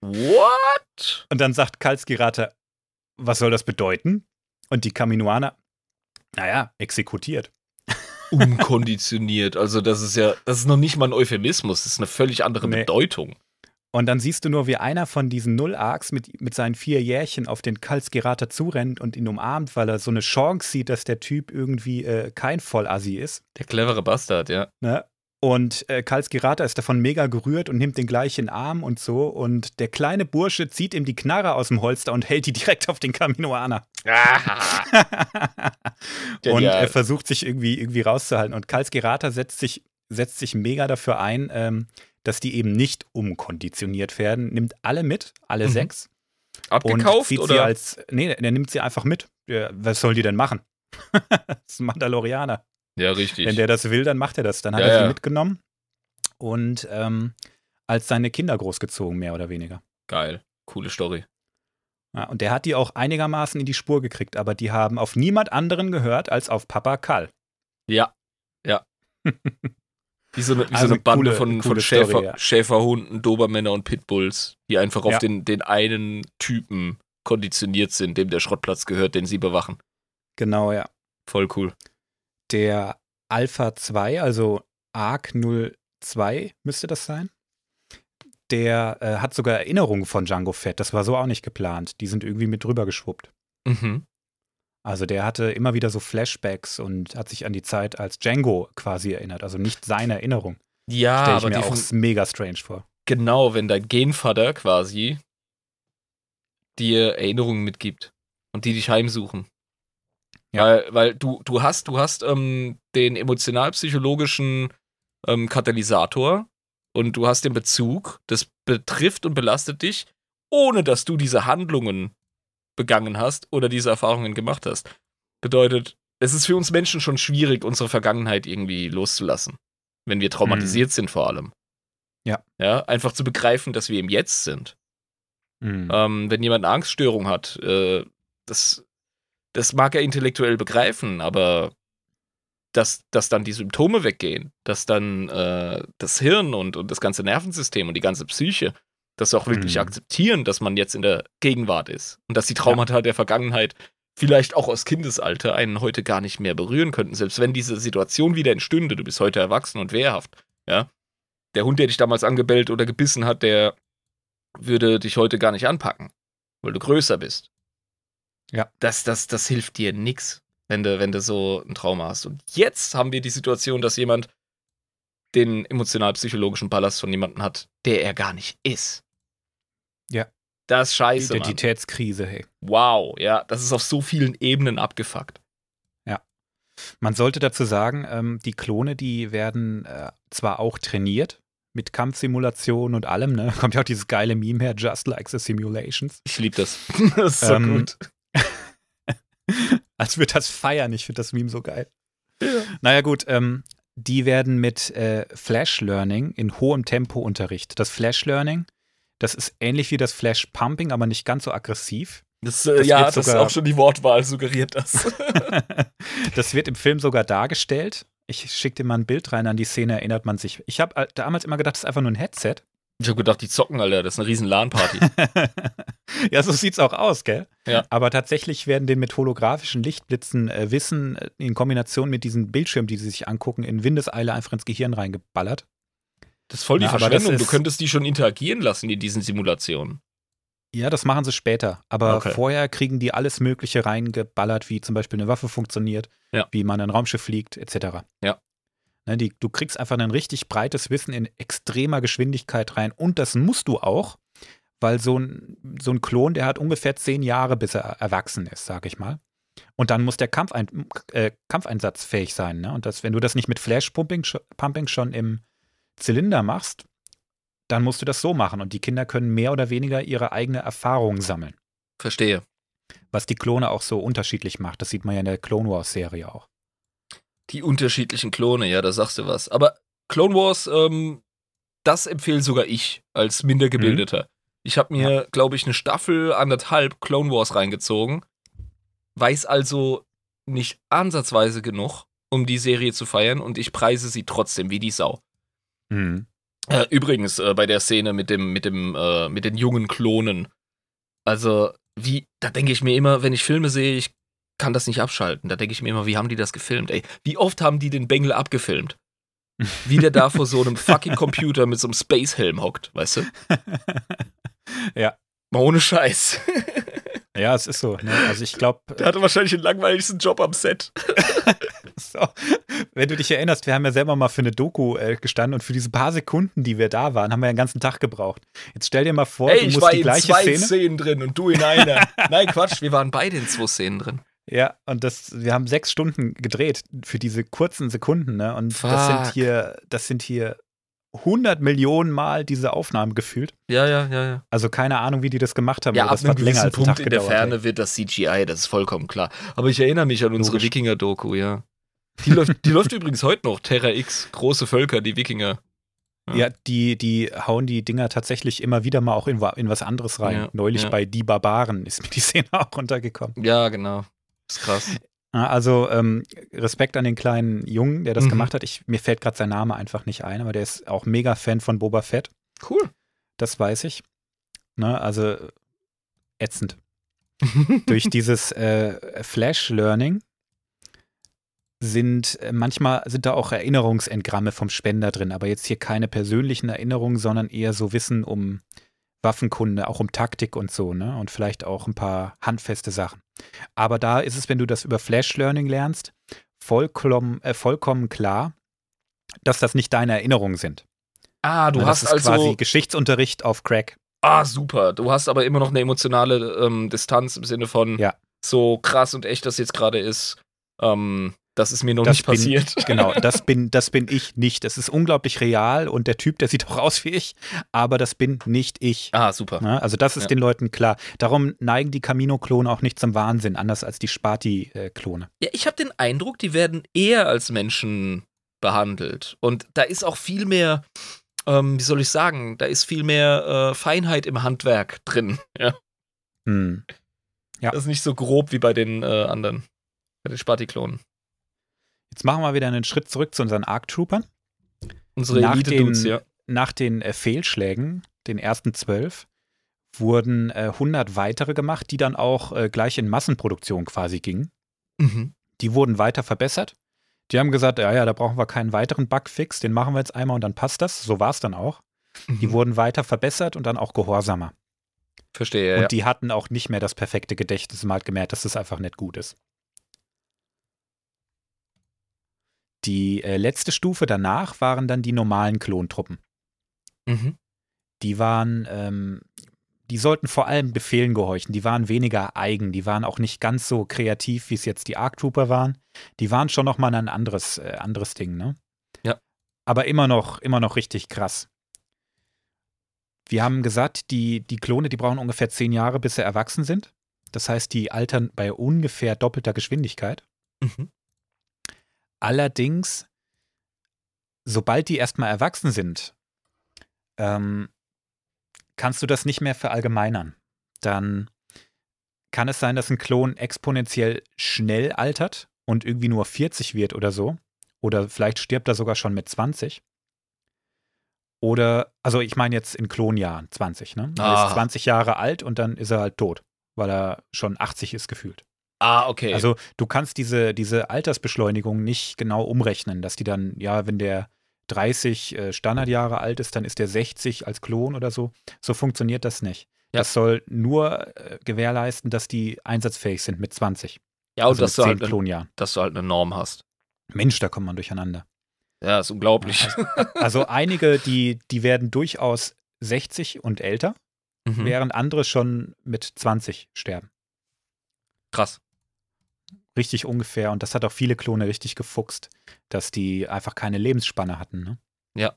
What? Und dann sagt Karlsgeratter, was soll das bedeuten? Und die Kaminoaner, naja, exekutiert. Umkonditioniert, also das ist ja, das ist noch nicht mal ein Euphemismus, das ist eine völlig andere nee. Bedeutung. Und dann siehst du nur, wie einer von diesen Null-Arcs mit, mit seinen vier Jährchen auf den Kalsgerater zurennt und ihn umarmt, weil er so eine Chance sieht, dass der Typ irgendwie äh, kein Vollassi ist. Der clevere Bastard, ja. Ne? Und äh, Kalsgerata ist davon mega gerührt und nimmt den gleich in den Arm und so. Und der kleine Bursche zieht ihm die Knarre aus dem Holster und hält die direkt auf den Kaminoaner. und er versucht sich irgendwie, irgendwie rauszuhalten. Und Kalsgerata setzt sich, setzt sich mega dafür ein, ähm, dass die eben nicht umkonditioniert werden, nimmt alle mit, alle mhm. sechs. Abgekauft und zieht oder? Sie als, nee, der nimmt sie einfach mit. Ja, was soll die denn machen? das ist ein Mandalorianer. Ja, richtig. Wenn der das will, dann macht er das. Dann hat ja, er sie ja. mitgenommen und ähm, als seine Kinder großgezogen, mehr oder weniger. Geil. Coole Story. Ja, und der hat die auch einigermaßen in die Spur gekriegt, aber die haben auf niemand anderen gehört als auf Papa Kal. Ja. Ja. Wie so eine, wie also so eine Bande coole, von, von Schäfer, Story, ja. Schäferhunden, Dobermänner und Pitbulls, die einfach auf ja. den, den einen Typen konditioniert sind, dem der Schrottplatz gehört, den sie bewachen. Genau, ja. Voll cool. Der Alpha 2, also ARC 02 müsste das sein. Der äh, hat sogar Erinnerungen von Django Fett. Das war so auch nicht geplant. Die sind irgendwie mit drüber geschwuppt. Mhm. Also der hatte immer wieder so Flashbacks und hat sich an die Zeit als Django quasi erinnert. Also nicht seine Erinnerung. Ja, Stell ich aber mir auch mega strange vor. Genau, wenn dein Genvater quasi dir Erinnerungen mitgibt und die dich heimsuchen. Ja. Weil, weil du, du hast, du hast ähm, den emotional-psychologischen ähm, Katalysator und du hast den Bezug, das betrifft und belastet dich, ohne dass du diese Handlungen begangen hast oder diese Erfahrungen gemacht hast. Bedeutet, es ist für uns Menschen schon schwierig, unsere Vergangenheit irgendwie loszulassen, wenn wir traumatisiert mhm. sind vor allem. Ja. Ja, einfach zu begreifen, dass wir im Jetzt sind. Mhm. Ähm, wenn jemand eine Angststörung hat, äh, das, das mag er intellektuell begreifen, aber dass, dass dann die Symptome weggehen, dass dann äh, das Hirn und, und das ganze Nervensystem und die ganze Psyche das auch wirklich mhm. akzeptieren, dass man jetzt in der Gegenwart ist und dass die Traumata ja. der Vergangenheit vielleicht auch aus Kindesalter einen heute gar nicht mehr berühren könnten, selbst wenn diese Situation wieder entstünde, du bist heute erwachsen und wehrhaft, ja. Der Hund, der dich damals angebellt oder gebissen hat, der würde dich heute gar nicht anpacken, weil du größer bist. Ja. Das, das, das hilft dir nix, wenn du, wenn du so ein Trauma hast. Und jetzt haben wir die Situation, dass jemand den emotional-psychologischen Ballast von jemandem hat, der er gar nicht ist. Ja. Das ist scheiße. Identitätskrise, hey. Wow, ja, das ist auf so vielen Ebenen abgefuckt. Ja. Man sollte dazu sagen, ähm, die Klone, die werden äh, zwar auch trainiert mit Kampfsimulationen und allem, ne? Kommt ja auch dieses geile Meme her, just like the simulations. Ich liebe das. das ist so ähm, gut. als würde das feiern, ich finde das Meme so geil. Ja. Naja, gut, ähm, die werden mit äh, Flash Learning in hohem Tempo unterrichtet. Das Flash Learning, das ist ähnlich wie das Flash Pumping, aber nicht ganz so aggressiv. Das, äh, das ja, das sogar, ist auch schon die Wortwahl suggeriert das. das wird im Film sogar dargestellt. Ich schicke dir mal ein Bild rein, an die Szene erinnert man sich. Ich habe äh, damals immer gedacht, das ist einfach nur ein Headset. Ich habe gedacht, die zocken, Alter. Das ist eine riesen LAN-Party. ja, so sieht's auch aus, gell? Ja. Aber tatsächlich werden den mit holographischen Lichtblitzen äh, Wissen äh, in Kombination mit diesen Bildschirmen, die sie sich angucken, in Windeseile einfach ins Gehirn reingeballert. Das ist voll die ja, Verschwendung. du könntest die schon interagieren lassen in diesen Simulationen. Ja, das machen sie später. Aber okay. vorher kriegen die alles Mögliche reingeballert, wie zum Beispiel eine Waffe funktioniert, ja. wie man ein Raumschiff fliegt, etc. Ja. Ne, die, du kriegst einfach ein richtig breites Wissen in extremer Geschwindigkeit rein. Und das musst du auch, weil so ein, so ein Klon, der hat ungefähr zehn Jahre, bis er erwachsen ist, sag ich mal. Und dann muss der Kampfein, äh, kampfeinsatzfähig sein. Ne? Und das, wenn du das nicht mit Flash-Pumping Pumping schon im Zylinder machst, dann musst du das so machen. Und die Kinder können mehr oder weniger ihre eigene Erfahrung sammeln. Verstehe. Was die Klone auch so unterschiedlich macht. Das sieht man ja in der Clone Wars-Serie auch. Die unterschiedlichen Klone, ja, da sagst du was. Aber Clone Wars, ähm, das empfehle sogar ich als Mindergebildeter. Mhm. Ich habe mir, ja. glaube ich, eine Staffel anderthalb Clone Wars reingezogen. Weiß also nicht ansatzweise genug, um die Serie zu feiern und ich preise sie trotzdem wie die Sau. Mhm. Äh, übrigens, äh, bei der Szene mit dem, mit dem, äh, mit den jungen Klonen. Also, wie, da denke ich mir immer, wenn ich Filme sehe, ich kann das nicht abschalten. Da denke ich mir immer, wie haben die das gefilmt? Ey, wie oft haben die den Bengel abgefilmt? Wie der da vor so einem fucking Computer mit so einem Space-Helm hockt, weißt du? ja. ohne Scheiß. ja, es ist so. Ne? Also ich glaube. Der hatte wahrscheinlich den langweiligsten Job am Set. so. Wenn du dich erinnerst, wir haben ja selber mal für eine Doku äh, gestanden und für diese paar Sekunden, die wir da waren, haben wir ja den ganzen Tag gebraucht. Jetzt stell dir mal vor, Ey, du musst die gleiche Szene. Ich war in zwei Szenen drin und du in einer. Nein, Quatsch, wir waren beide in zwei Szenen drin. Ja, und das, wir haben sechs Stunden gedreht für diese kurzen Sekunden, ne? Und Fuck. das sind hier, das sind hier 100 Millionen Mal diese Aufnahmen gefühlt. Ja, ja, ja, ja. Also keine Ahnung, wie die das gemacht haben. Ja, ab das einem länger als Punkt Tag in der Ferne ey. wird das CGI, das ist vollkommen klar. Aber ich erinnere mich an unsere Wikinger-Doku, ja. Die läuft, die läuft übrigens heute noch, Terra X, große Völker, die Wikinger. Ja, ja die, die hauen die Dinger tatsächlich immer wieder mal auch in, in was anderes rein. Ja, Neulich ja. bei Die Barbaren ist mir die Szene auch runtergekommen. Ja, genau. Das ist krass. Also ähm, Respekt an den kleinen Jungen, der das mhm. gemacht hat. Ich, mir fällt gerade sein Name einfach nicht ein, aber der ist auch mega Fan von Boba Fett. Cool. Das weiß ich. Ne, also ätzend. Durch dieses äh, Flash-Learning sind äh, manchmal sind da auch Erinnerungsentgramme vom Spender drin, aber jetzt hier keine persönlichen Erinnerungen, sondern eher so Wissen um Waffenkunde, auch um Taktik und so, ne? Und vielleicht auch ein paar handfeste Sachen. Aber da ist es, wenn du das über Flash Learning lernst, vollkommen, äh, vollkommen klar, dass das nicht deine Erinnerungen sind. Ah, du Na, hast das ist also quasi Geschichtsunterricht auf Crack. Ah, super. Du hast aber immer noch eine emotionale ähm, Distanz im Sinne von ja. so krass und echt das jetzt gerade ist. Ähm, Das ist mir noch das nicht bin, passiert. Genau, das bin, das bin ich nicht. Das ist unglaublich real und der Typ, der sieht auch aus wie ich, aber das bin nicht ich. Ah, super. Ja, also das ist ja. den Leuten klar. Darum neigen die Camino-Klone auch nicht zum Wahnsinn, anders als die Spati-Klone. Ja, ich habe den Eindruck, die werden eher als Menschen behandelt. Und da ist auch viel mehr, ähm, wie soll ich sagen, da ist viel mehr äh, Feinheit im Handwerk drin. Ja. Hm. ja. Das ist nicht so grob wie bei den äh, anderen, bei den Spati-Klonen. Jetzt machen wir wieder einen Schritt zurück zu unseren Arc-Troopern. Unsere Elite-Dudes, ja. Nach den äh, Fehlschlägen, den ersten zwölf, wurden äh, 100 weitere gemacht, die dann auch äh, gleich in Massenproduktion quasi gingen. Mhm. Die wurden weiter verbessert. Die haben gesagt, ja, ja, da brauchen wir keinen weiteren Bugfix, den machen wir jetzt einmal und dann passt das. So war es dann auch. Mhm. Die wurden weiter verbessert und dann auch gehorsamer. Verstehe, Und ja. die hatten auch nicht mehr das perfekte Gedächtnis. Man hat gemerkt, dass das einfach nicht gut ist. Die äh, letzte Stufe danach waren dann die normalen Klontruppen. Mhm. Die waren, ähm, die sollten vor allem Befehlen gehorchen. Die waren weniger eigen. Die waren auch nicht ganz so kreativ, wie es jetzt die Arc Trooper waren. Die waren schon noch mal ein anderes, äh, anderes Ding, ne? Ja. Aber immer noch, immer noch richtig krass. Wir haben gesagt, die, die Klone, die brauchen ungefähr zehn Jahre, bis sie erwachsen sind. Das heißt, die altern bei ungefähr doppelter Geschwindigkeit. Mhm. Allerdings, sobald die erstmal erwachsen sind, ähm, kannst du das nicht mehr verallgemeinern. Dann kann es sein, dass ein Klon exponentiell schnell altert und irgendwie nur 40 wird oder so. Oder vielleicht stirbt er sogar schon mit 20. Oder, also ich meine jetzt in Klonjahren 20, ne? Er ah. ist 20 Jahre alt und dann ist er halt tot, weil er schon 80 ist gefühlt. Ah, okay. Also du kannst diese, diese Altersbeschleunigung nicht genau umrechnen, dass die dann, ja, wenn der 30 äh, Standardjahre alt ist, dann ist der 60 als Klon oder so. So funktioniert das nicht. Ja. Das soll nur äh, gewährleisten, dass die einsatzfähig sind mit 20. Ja, und also dass, du halt eine, dass du halt eine Norm hast. Mensch, da kommt man durcheinander. Ja, ist unglaublich. Also, also einige, die, die werden durchaus 60 und älter, mhm. während andere schon mit 20 sterben. Krass richtig ungefähr. Und das hat auch viele Klone richtig gefuchst, dass die einfach keine Lebensspanne hatten. Ne? Ja.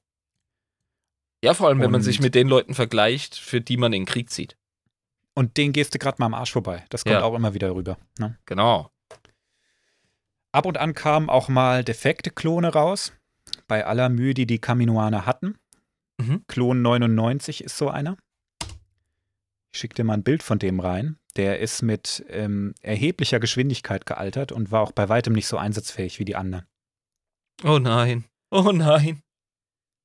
Ja, vor allem, wenn und man sich mit den Leuten vergleicht, für die man in den Krieg zieht. Und den gehst du gerade mal am Arsch vorbei. Das kommt ja. auch immer wieder rüber. Ne? Genau. Ab und an kamen auch mal defekte Klone raus. Bei aller Mühe, die die Kaminoaner hatten. Mhm. Klon 99 ist so einer. Ich schicke dir mal ein Bild von dem rein. Der ist mit ähm, erheblicher Geschwindigkeit gealtert und war auch bei weitem nicht so einsatzfähig wie die anderen. Oh nein. Oh nein.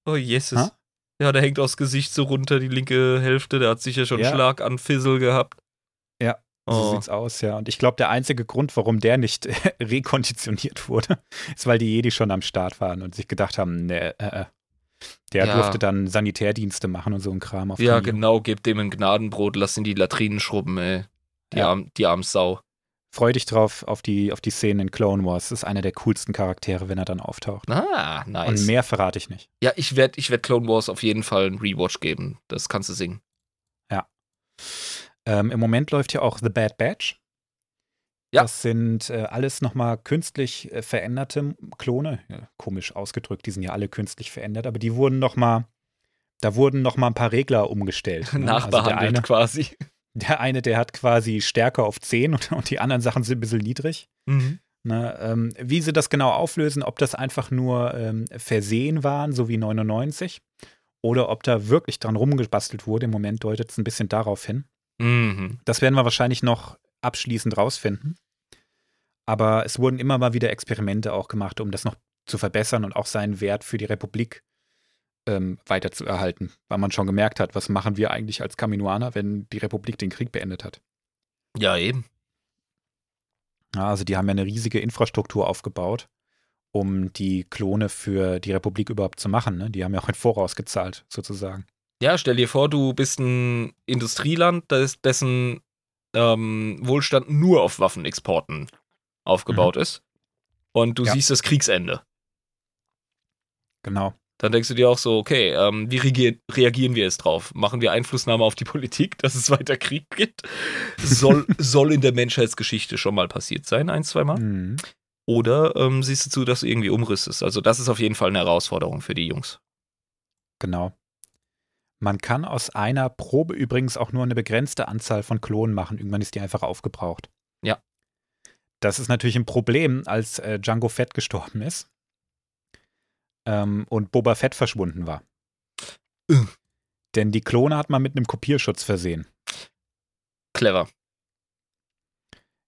Oh Jesus. Ha? Ja, der hängt aus Gesicht so runter, die linke Hälfte. Der hat sicher schon ja. Schlag an Fizzle gehabt. Ja, so oh. sieht's aus, ja. Und ich glaube, der einzige Grund, warum der nicht rekonditioniert wurde, ist, weil die Jedi schon am Start waren und sich gedacht haben, ne, äh, äh. Der ja. durfte dann Sanitärdienste machen und so ein Kram auf Ja, genau, gebt dem ein Gnadenbrot, lass ihn die Latrinen schrubben, ey. Die, ja. arm, die arme Sau. Freu dich drauf auf die, auf die Szenen in Clone Wars. Das ist einer der coolsten Charaktere, wenn er dann auftaucht. Ah, nice. Und mehr verrate ich nicht. Ja, ich werde ich werd Clone Wars auf jeden Fall einen Rewatch geben. Das kannst du singen. Ja. Ähm, Im Moment läuft ja auch The Bad Batch. Ja. Das sind äh, alles nochmal künstlich äh, veränderte Klone. Ja, komisch ausgedrückt, die sind ja alle künstlich verändert, aber die wurden nochmal, da wurden nochmal ein paar Regler umgestellt. Ne? Nachbehandelt also eine, quasi. Der eine, der hat quasi Stärke auf 10 und, und die anderen Sachen sind ein bisschen niedrig. Mhm. Ne, ähm, wie sie das genau auflösen, ob das einfach nur ähm, Versehen waren, so wie 99, oder ob da wirklich dran rumgebastelt wurde, im Moment deutet es ein bisschen darauf hin. Mhm. Das werden wir wahrscheinlich noch abschließend rausfinden. Aber es wurden immer mal wieder Experimente auch gemacht, um das noch zu verbessern und auch seinen Wert für die Republik ähm, weiterzuerhalten, weil man schon gemerkt hat, was machen wir eigentlich als Kaminoaner, wenn die Republik den Krieg beendet hat. Ja, eben. Ja, also die haben ja eine riesige Infrastruktur aufgebaut, um die Klone für die Republik überhaupt zu machen. Ne? Die haben ja auch in Voraus gezahlt, sozusagen. Ja, stell dir vor, du bist ein Industrieland, dessen ähm, Wohlstand nur auf Waffenexporten aufgebaut mhm. ist. Und du ja. siehst das Kriegsende. Genau dann denkst du dir auch so, okay, ähm, wie reagieren wir jetzt drauf? Machen wir Einflussnahme auf die Politik, dass es weiter Krieg gibt? Soll, soll in der Menschheitsgeschichte schon mal passiert sein, ein, zwei Mal. Mhm. Oder ähm, siehst du zu, dass du irgendwie umrüstest? Also, das ist auf jeden Fall eine Herausforderung für die Jungs. Genau. Man kann aus einer Probe übrigens auch nur eine begrenzte Anzahl von Klonen machen. Irgendwann ist die einfach aufgebraucht. Ja. Das ist natürlich ein Problem, als äh, Django Fett gestorben ist ähm, und Boba Fett verschwunden war. Uh. Denn die Klone hat man mit einem Kopierschutz versehen. Clever.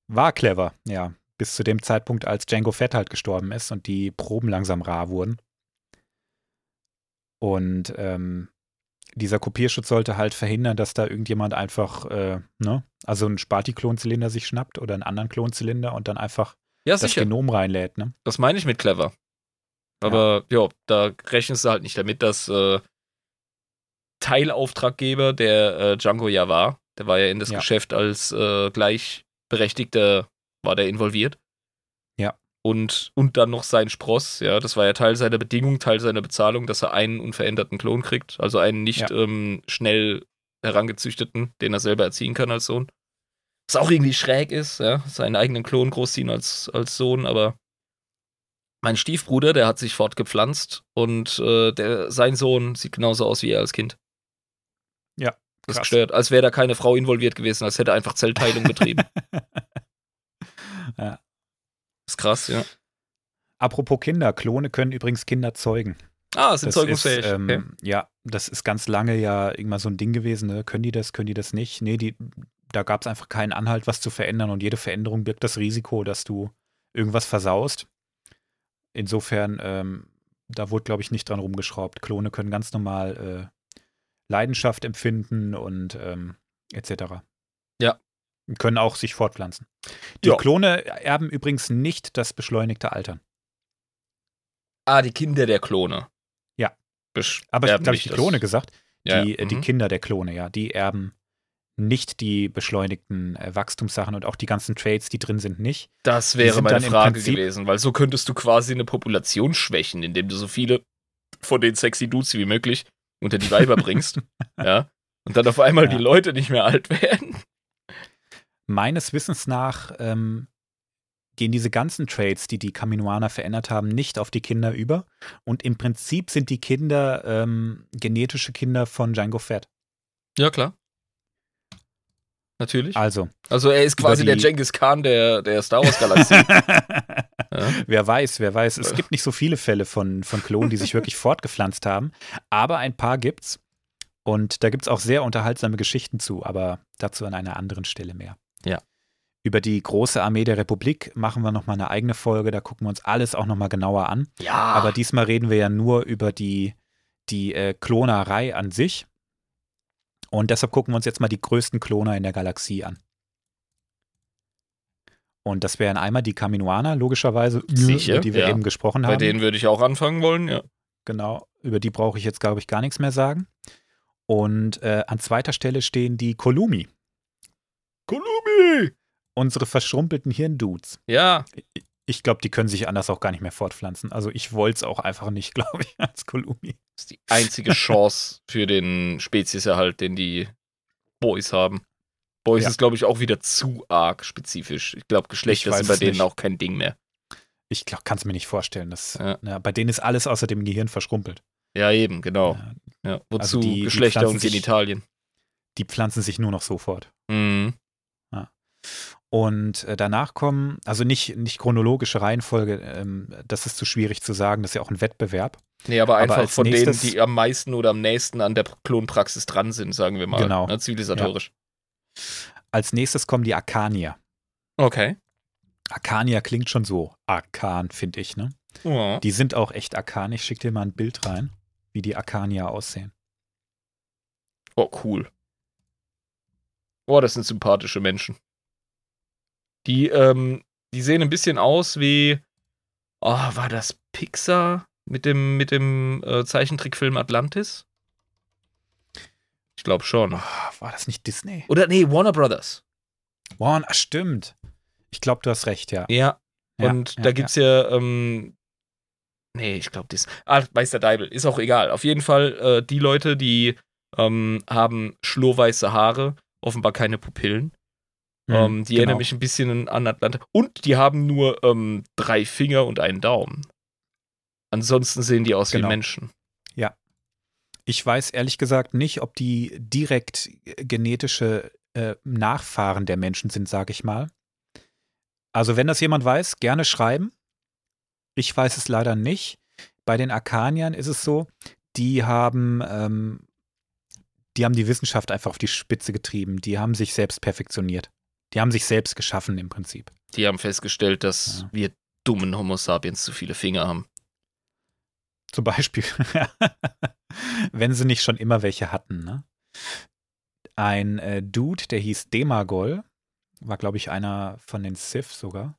War clever, ja. Bis zu dem Zeitpunkt, als Django Fett halt gestorben ist und die Proben langsam rar wurden. Und ähm, dieser Kopierschutz sollte halt verhindern, dass da irgendjemand einfach, äh, ne, also einen Sparti-Klonzylinder sich schnappt oder einen anderen Klonzylinder und dann einfach ja, das sicher. Genom reinlädt, ne? Das meine ich mit clever. Aber ja, da rechnest du halt nicht damit, dass äh, Teilauftraggeber, der äh, Django ja war, der war ja in das Ja. Geschäft als äh, gleichberechtigter, war der involviert. Ja. Und, und dann noch sein Spross, ja, das war ja Teil seiner Bedingung, Teil seiner Bezahlung, dass er einen unveränderten Klon kriegt, also einen nicht Ja. ähm, schnell herangezüchteten, den er selber erziehen kann als Sohn. Was auch irgendwie schräg ist, ja, seinen eigenen Klon großziehen als, als Sohn, aber mein Stiefbruder, der hat sich fortgepflanzt und äh, der, sein Sohn sieht genauso aus wie er als Kind. Ja, Das ist krass. gestört. Als wäre da keine Frau involviert gewesen, als hätte er einfach Zellteilung betrieben. Ja. ist krass, ja. Apropos Kinder, Klone können übrigens Kinder zeugen. Ah, sind Das zeugungsfähig. Ist, ähm, okay. Ja, das ist ganz lange ja irgendwann so ein Ding gewesen. Ne? Können die das, können die das nicht? Nee, die, da gab es einfach keinen Anhalt, was zu verändern und jede Veränderung birgt das Risiko, dass du irgendwas versaust. Insofern, ähm, da wurde, glaube ich, nicht dran rumgeschraubt. Klone können ganz normal äh, Leidenschaft empfinden und ähm, etc. Ja. Können auch sich fortpflanzen. Die Ja. Klone erben übrigens nicht das beschleunigte Altern. Ah, die Kinder der Klone. Ja. Besch Aber ich glaube, ich die Klone gesagt. Die, ja. äh, die Mhm. Kinder der Klone, ja, die erben nicht die beschleunigten äh, Wachstumssachen und auch die ganzen Trades, die drin sind, nicht. Das wäre meine Frage Prinzip- gewesen, weil so könntest du quasi eine Population schwächen, indem du so viele von den sexy Dudes wie möglich unter die Weiber bringst. ja. Und dann auf einmal Ja. die Leute nicht mehr alt werden. Meines Wissens nach ähm, gehen diese ganzen Trades, die die Kaminoaner verändert haben, nicht auf die Kinder über. Und im Prinzip sind die Kinder ähm, genetische Kinder von Django Fett. Ja, klar. Natürlich. Also, Also er ist quasi der Genghis Khan der, der Star Wars Galaxie. ja. wer weiß, wer weiß. Es gibt nicht so viele Fälle von, von Klonen, die sich wirklich fortgepflanzt haben, aber ein paar gibt's. Und da gibt's auch sehr unterhaltsame Geschichten zu, aber dazu an einer anderen Stelle mehr. Ja. Über die große Armee der Republik machen wir nochmal eine eigene Folge, da gucken wir uns alles auch nochmal genauer an. ja. Aber diesmal reden wir ja nur über die, die äh, Klonerei an sich. Und deshalb gucken wir uns jetzt mal die größten Kloner in der Galaxie an. Und das wären einmal die Kaminoaner, logischerweise, Sicher, über die wir ja. eben gesprochen Bei haben. denen würde ich auch anfangen wollen, ja. Genau, über die brauche ich jetzt, glaube ich, gar nichts mehr sagen. Und äh, an zweiter Stelle stehen die Kolumi, Kolumi! unsere verschrumpelten Hirndudes. Ja, Ich glaube, die können sich anders auch gar nicht mehr fortpflanzen. Also ich wollte es auch einfach nicht, glaube ich, als Kolumi. das ist die einzige Chance für den Spezieserhalt, den die Boys haben. Boys Ja. ist, glaube ich, auch wieder zu arg spezifisch. Ich glaube, Geschlechter sind bei denen nicht. auch kein Ding mehr. Ich kann es mir nicht vorstellen. Dass, Ja. na, bei denen ist alles außer dem Gehirn verschrumpelt. Ja, eben, genau. Ja, Ja. Wozu Also die- die Geschlechter pflanzen und sich- Genitalien? die pflanzen sich nur noch so fort. Mhm. Und äh, danach kommen, also nicht, nicht chronologische Reihenfolge, ähm, das ist zu schwierig zu sagen, das ist ja auch ein Wettbewerb. Nee, aber einfach als von nächstes- denen, die am meisten oder am nächsten an der Klonpraxis dran sind, sagen wir mal. Genau. Ne, zivilisatorisch. Als nächstes kommen die Arkanier. Okay. Arkanier klingt schon so arkan, finde ich, ne? Ja. Die sind auch echt arkan. Ich schicke dir mal ein Bild rein, wie die Arkanier aussehen. Oh, cool. Oh, das sind sympathische Menschen. Die, ähm, die sehen ein bisschen aus wie. Oh, war das Pixar mit dem, mit dem äh, Zeichentrickfilm Atlantis? Ich glaube schon. Oh, war das nicht Disney? Oder nee, Warner Brothers. Warren, ah, stimmt. Ich glaube, du hast recht, ja. Ja. Ja, Und ja, da gibt's ja, ähm, nee, ich glaube, das. Ah, Meister Deibel, ist auch egal. Auf jeden Fall, äh, die Leute, die ähm, haben schlurweiße Haare, offenbar keine Pupillen. Mhm, ähm, die genau. erinnern mich ein bisschen an Atlanta. Und die haben nur ähm, drei Finger und einen Daumen. Ansonsten sehen die aus genau. wie Menschen. Ja. Ich weiß ehrlich gesagt nicht, ob die direkt genetische äh, Nachfahren der Menschen sind, sage ich mal. Also wenn das jemand weiß, gerne schreiben. Ich weiß es leider nicht. Bei den Arkaniern ist es so, die haben, ähm, die haben die Wissenschaft einfach auf die Spitze getrieben. Die haben sich selbst perfektioniert. Die haben sich selbst geschaffen im Prinzip. Die haben festgestellt, dass ja. wir dummen Homo sapiens zu viele Finger haben. Zum Beispiel. Wenn sie nicht schon immer welche hatten. Ne? Ein äh, Dude, der hieß Demagol, war, glaube ich, einer von den Sith sogar.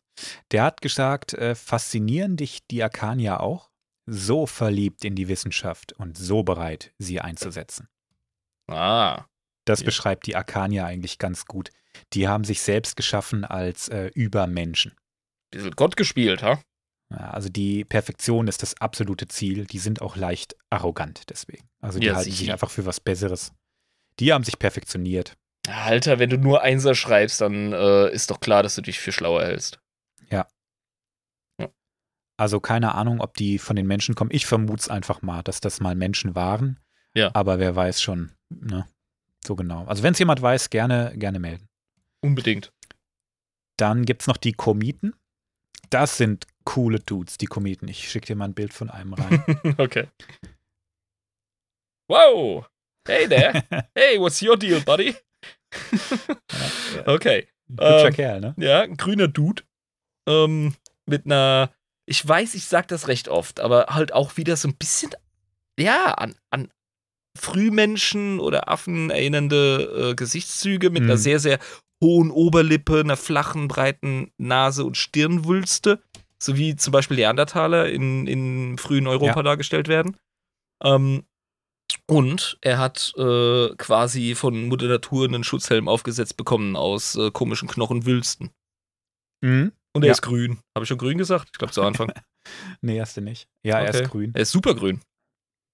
Der hat gesagt, äh, faszinieren dich die Arkanier auch? So verliebt in die Wissenschaft und so bereit, sie einzusetzen. Ah. Das ja. beschreibt die Arkanier eigentlich ganz gut. Die haben sich selbst geschaffen als äh, Übermenschen. Bisschen Gott gespielt, ha? Ja, also die Perfektion ist das absolute Ziel. Die sind auch leicht arrogant deswegen. Also die ja, halten sich einfach für was Besseres. Die haben sich perfektioniert. Alter, wenn du nur Einser schreibst, dann äh, ist doch klar, dass du dich für schlauer hältst. Ja. ja. Also keine Ahnung, ob die von den Menschen kommen. Ich vermute es einfach mal, dass das mal Menschen waren. Ja. Aber wer weiß schon, ne? So genau. Also wenn es jemand weiß, gerne, gerne melden. Unbedingt. Dann gibt es noch die Kometen. Das sind coole Dudes, die Kometen. Ich schicke dir mal ein Bild von einem rein. okay. Wow! Hey there! hey, what's your deal, buddy? okay. Hübscher ähm, Kerl, ne? Ja, ein grüner Dude. Ähm, mit einer, ich weiß, ich sag das recht oft, aber halt auch wieder so ein bisschen, ja, an, an Frühmenschen oder Affen erinnernde äh, Gesichtszüge mit mhm. einer sehr, sehr hohen Oberlippe, einer flachen, breiten Nase und Stirnwülste, so wie zum Beispiel Neandertaler in, in frühen Europa ja. dargestellt werden. Ähm, und er hat äh, quasi von Mutter Natur einen Schutzhelm aufgesetzt bekommen aus äh, komischen Knochenwülsten. Mhm. Und er ja. ist grün. Habe ich schon grün gesagt? Ich glaube zu Anfang. nee, hast du nicht. Ja, okay. er ist grün. Er ist super grün.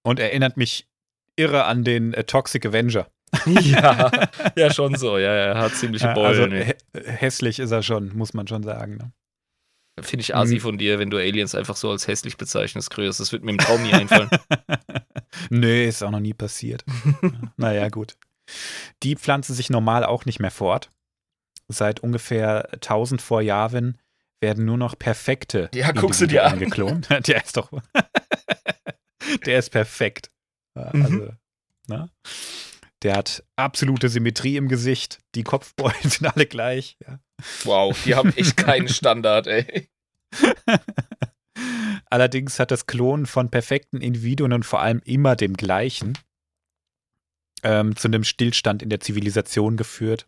Und erinnert mich irre an den äh, Toxic Avenger. ja, ja, schon so. Ja, er hat ziemliche Beulen. Also, hä hässlich ist er schon, muss man schon sagen. Ne? Finde ich assi mhm. von dir, wenn du Aliens einfach so als hässlich bezeichnest, Krös. Das wird mir im Traum nie einfallen. Nö, ist auch noch nie passiert. naja, gut. Die pflanzen sich normal auch nicht mehr fort. Seit ungefähr 1000 vor Jahren werden nur noch perfekte ja, guckst du dir an. geklont. Der ist doch. der ist perfekt. Mhm. Also, mhm. ne? Der hat absolute Symmetrie im Gesicht. Die Kopfbeulen sind alle gleich. Ja. Wow, die haben echt keinen Standard, ey. Allerdings hat das Klonen von perfekten Individuen und vor allem immer dem gleichen ähm, zu einem Stillstand in der Zivilisation geführt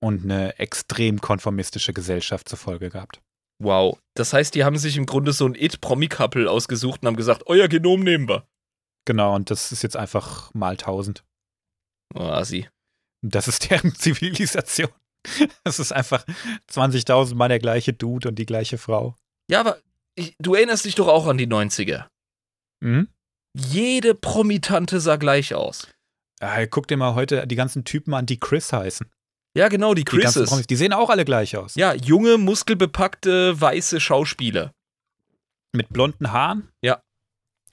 und eine extrem konformistische Gesellschaft zur Folge gehabt. Wow, das heißt, die haben sich im Grunde so ein It-Promi-Couple ausgesucht und haben gesagt, euer Genom nehmen wir. Genau, und das ist jetzt einfach mal 1000. Oh, Assi. Das ist deren Zivilisation. Das ist einfach 20.000 Mal der gleiche Dude und die gleiche Frau. Ja, aber ich, du erinnerst dich doch auch an die 90er. Mhm. Jede Promitante sah gleich aus. Ja, guck dir mal heute die ganzen Typen an, die Chris heißen. Ja, genau, die Chrises. Die, die sehen auch alle gleich aus. Ja, junge, muskelbepackte, weiße Schauspieler. Mit blonden Haaren. Ja.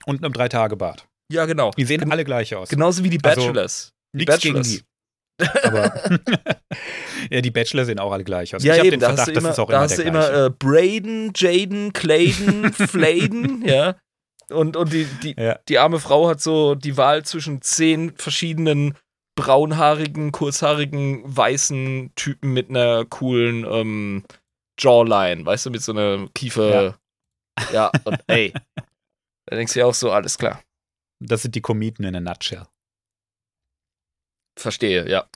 Und einem Drei-Tage-Bart. Ja, genau. Die sehen Gen alle gleich aus. Genauso wie die also, Bachelors. Also, die Bachelors. gegen die. Aber ja, die Bachelor sehen auch alle gleich aus. Ja, ich habe den Verdacht, da das ist auch da immer hast du immer äh, Braden, Jaden, Clayden, Fladen, ja. Und, und die, die, ja. die arme Frau hat so die Wahl zwischen zehn verschiedenen braunhaarigen, kurzhaarigen, weißen Typen mit einer coolen ähm, Jawline, weißt du, mit so einer Kiefer. Ja, ja und ey. da denkst du ja auch so, alles klar. Das sind die Kometen in a nutshell. Verstehe, ja.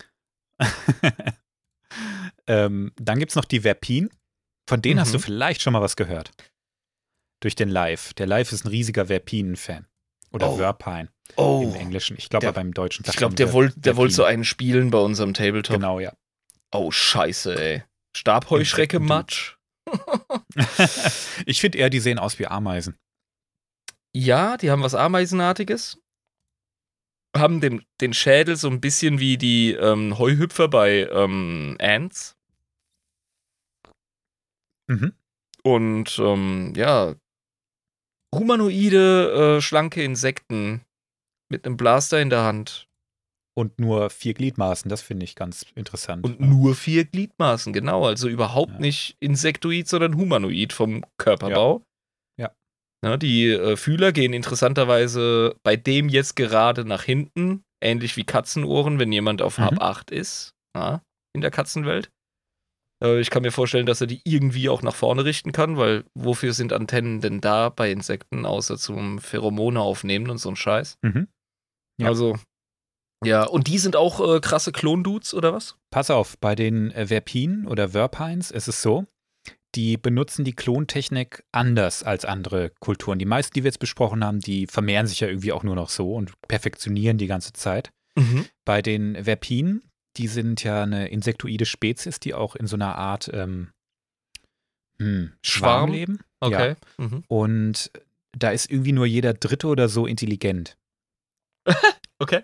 ähm, dann gibt es noch die Verpin. Von denen mhm. hast du mhm. vielleicht schon mal was gehört. Durch den Live. Der Live ist ein riesiger Verpinen-Fan. Oder oh. Verpine oh. im Englischen. Ich glaube, beim Deutschen. Ich glaube, der wollte der wollt so einen spielen bei unserem Tabletop. Genau, ja. Oh, scheiße, ey. Stabheuschrecke Matsch. ich finde eher, die sehen aus wie Ameisen. Ja, die haben was Ameisenartiges. Haben den, den Schädel so ein bisschen wie die ähm, Heuhüpfer bei ähm, Ants. Mhm. Und ähm, ja, humanoide, äh, schlanke Insekten mit einem Blaster in der Hand. Und nur vier Gliedmaßen, das finde ich ganz interessant. Und nur vier Gliedmaßen, genau. Also überhaupt ja. nicht Insektoid, sondern Humanoid vom Körperbau. Ja. Ja. die äh, Fühler gehen interessanterweise bei dem jetzt gerade nach hinten, ähnlich wie Katzenohren, wenn jemand auf mhm. Hab 8 ist, ja, in der Katzenwelt. Äh, ich kann mir vorstellen, dass er die irgendwie auch nach vorne richten kann, weil wofür sind Antennen denn da bei Insekten, außer zum Pheromone aufnehmen und so ein Scheiß? Mhm. Ja. Also ja, und die sind auch äh, krasse Klondudes oder was? Pass auf, bei den äh, Verpinen oder Verpines ist es so, die benutzen die Klontechnik anders als andere Kulturen. Die meisten, die wir jetzt besprochen haben, die vermehren sich ja irgendwie auch nur noch so und perfektionieren die ganze Zeit. Mhm. Bei den Verpinen, die sind ja eine insektoide Spezies, die auch in so einer Art ähm, hm, Schwarm, Schwarm leben. Okay. Ja. Mhm. Und da ist irgendwie nur jeder Dritte oder so intelligent. okay.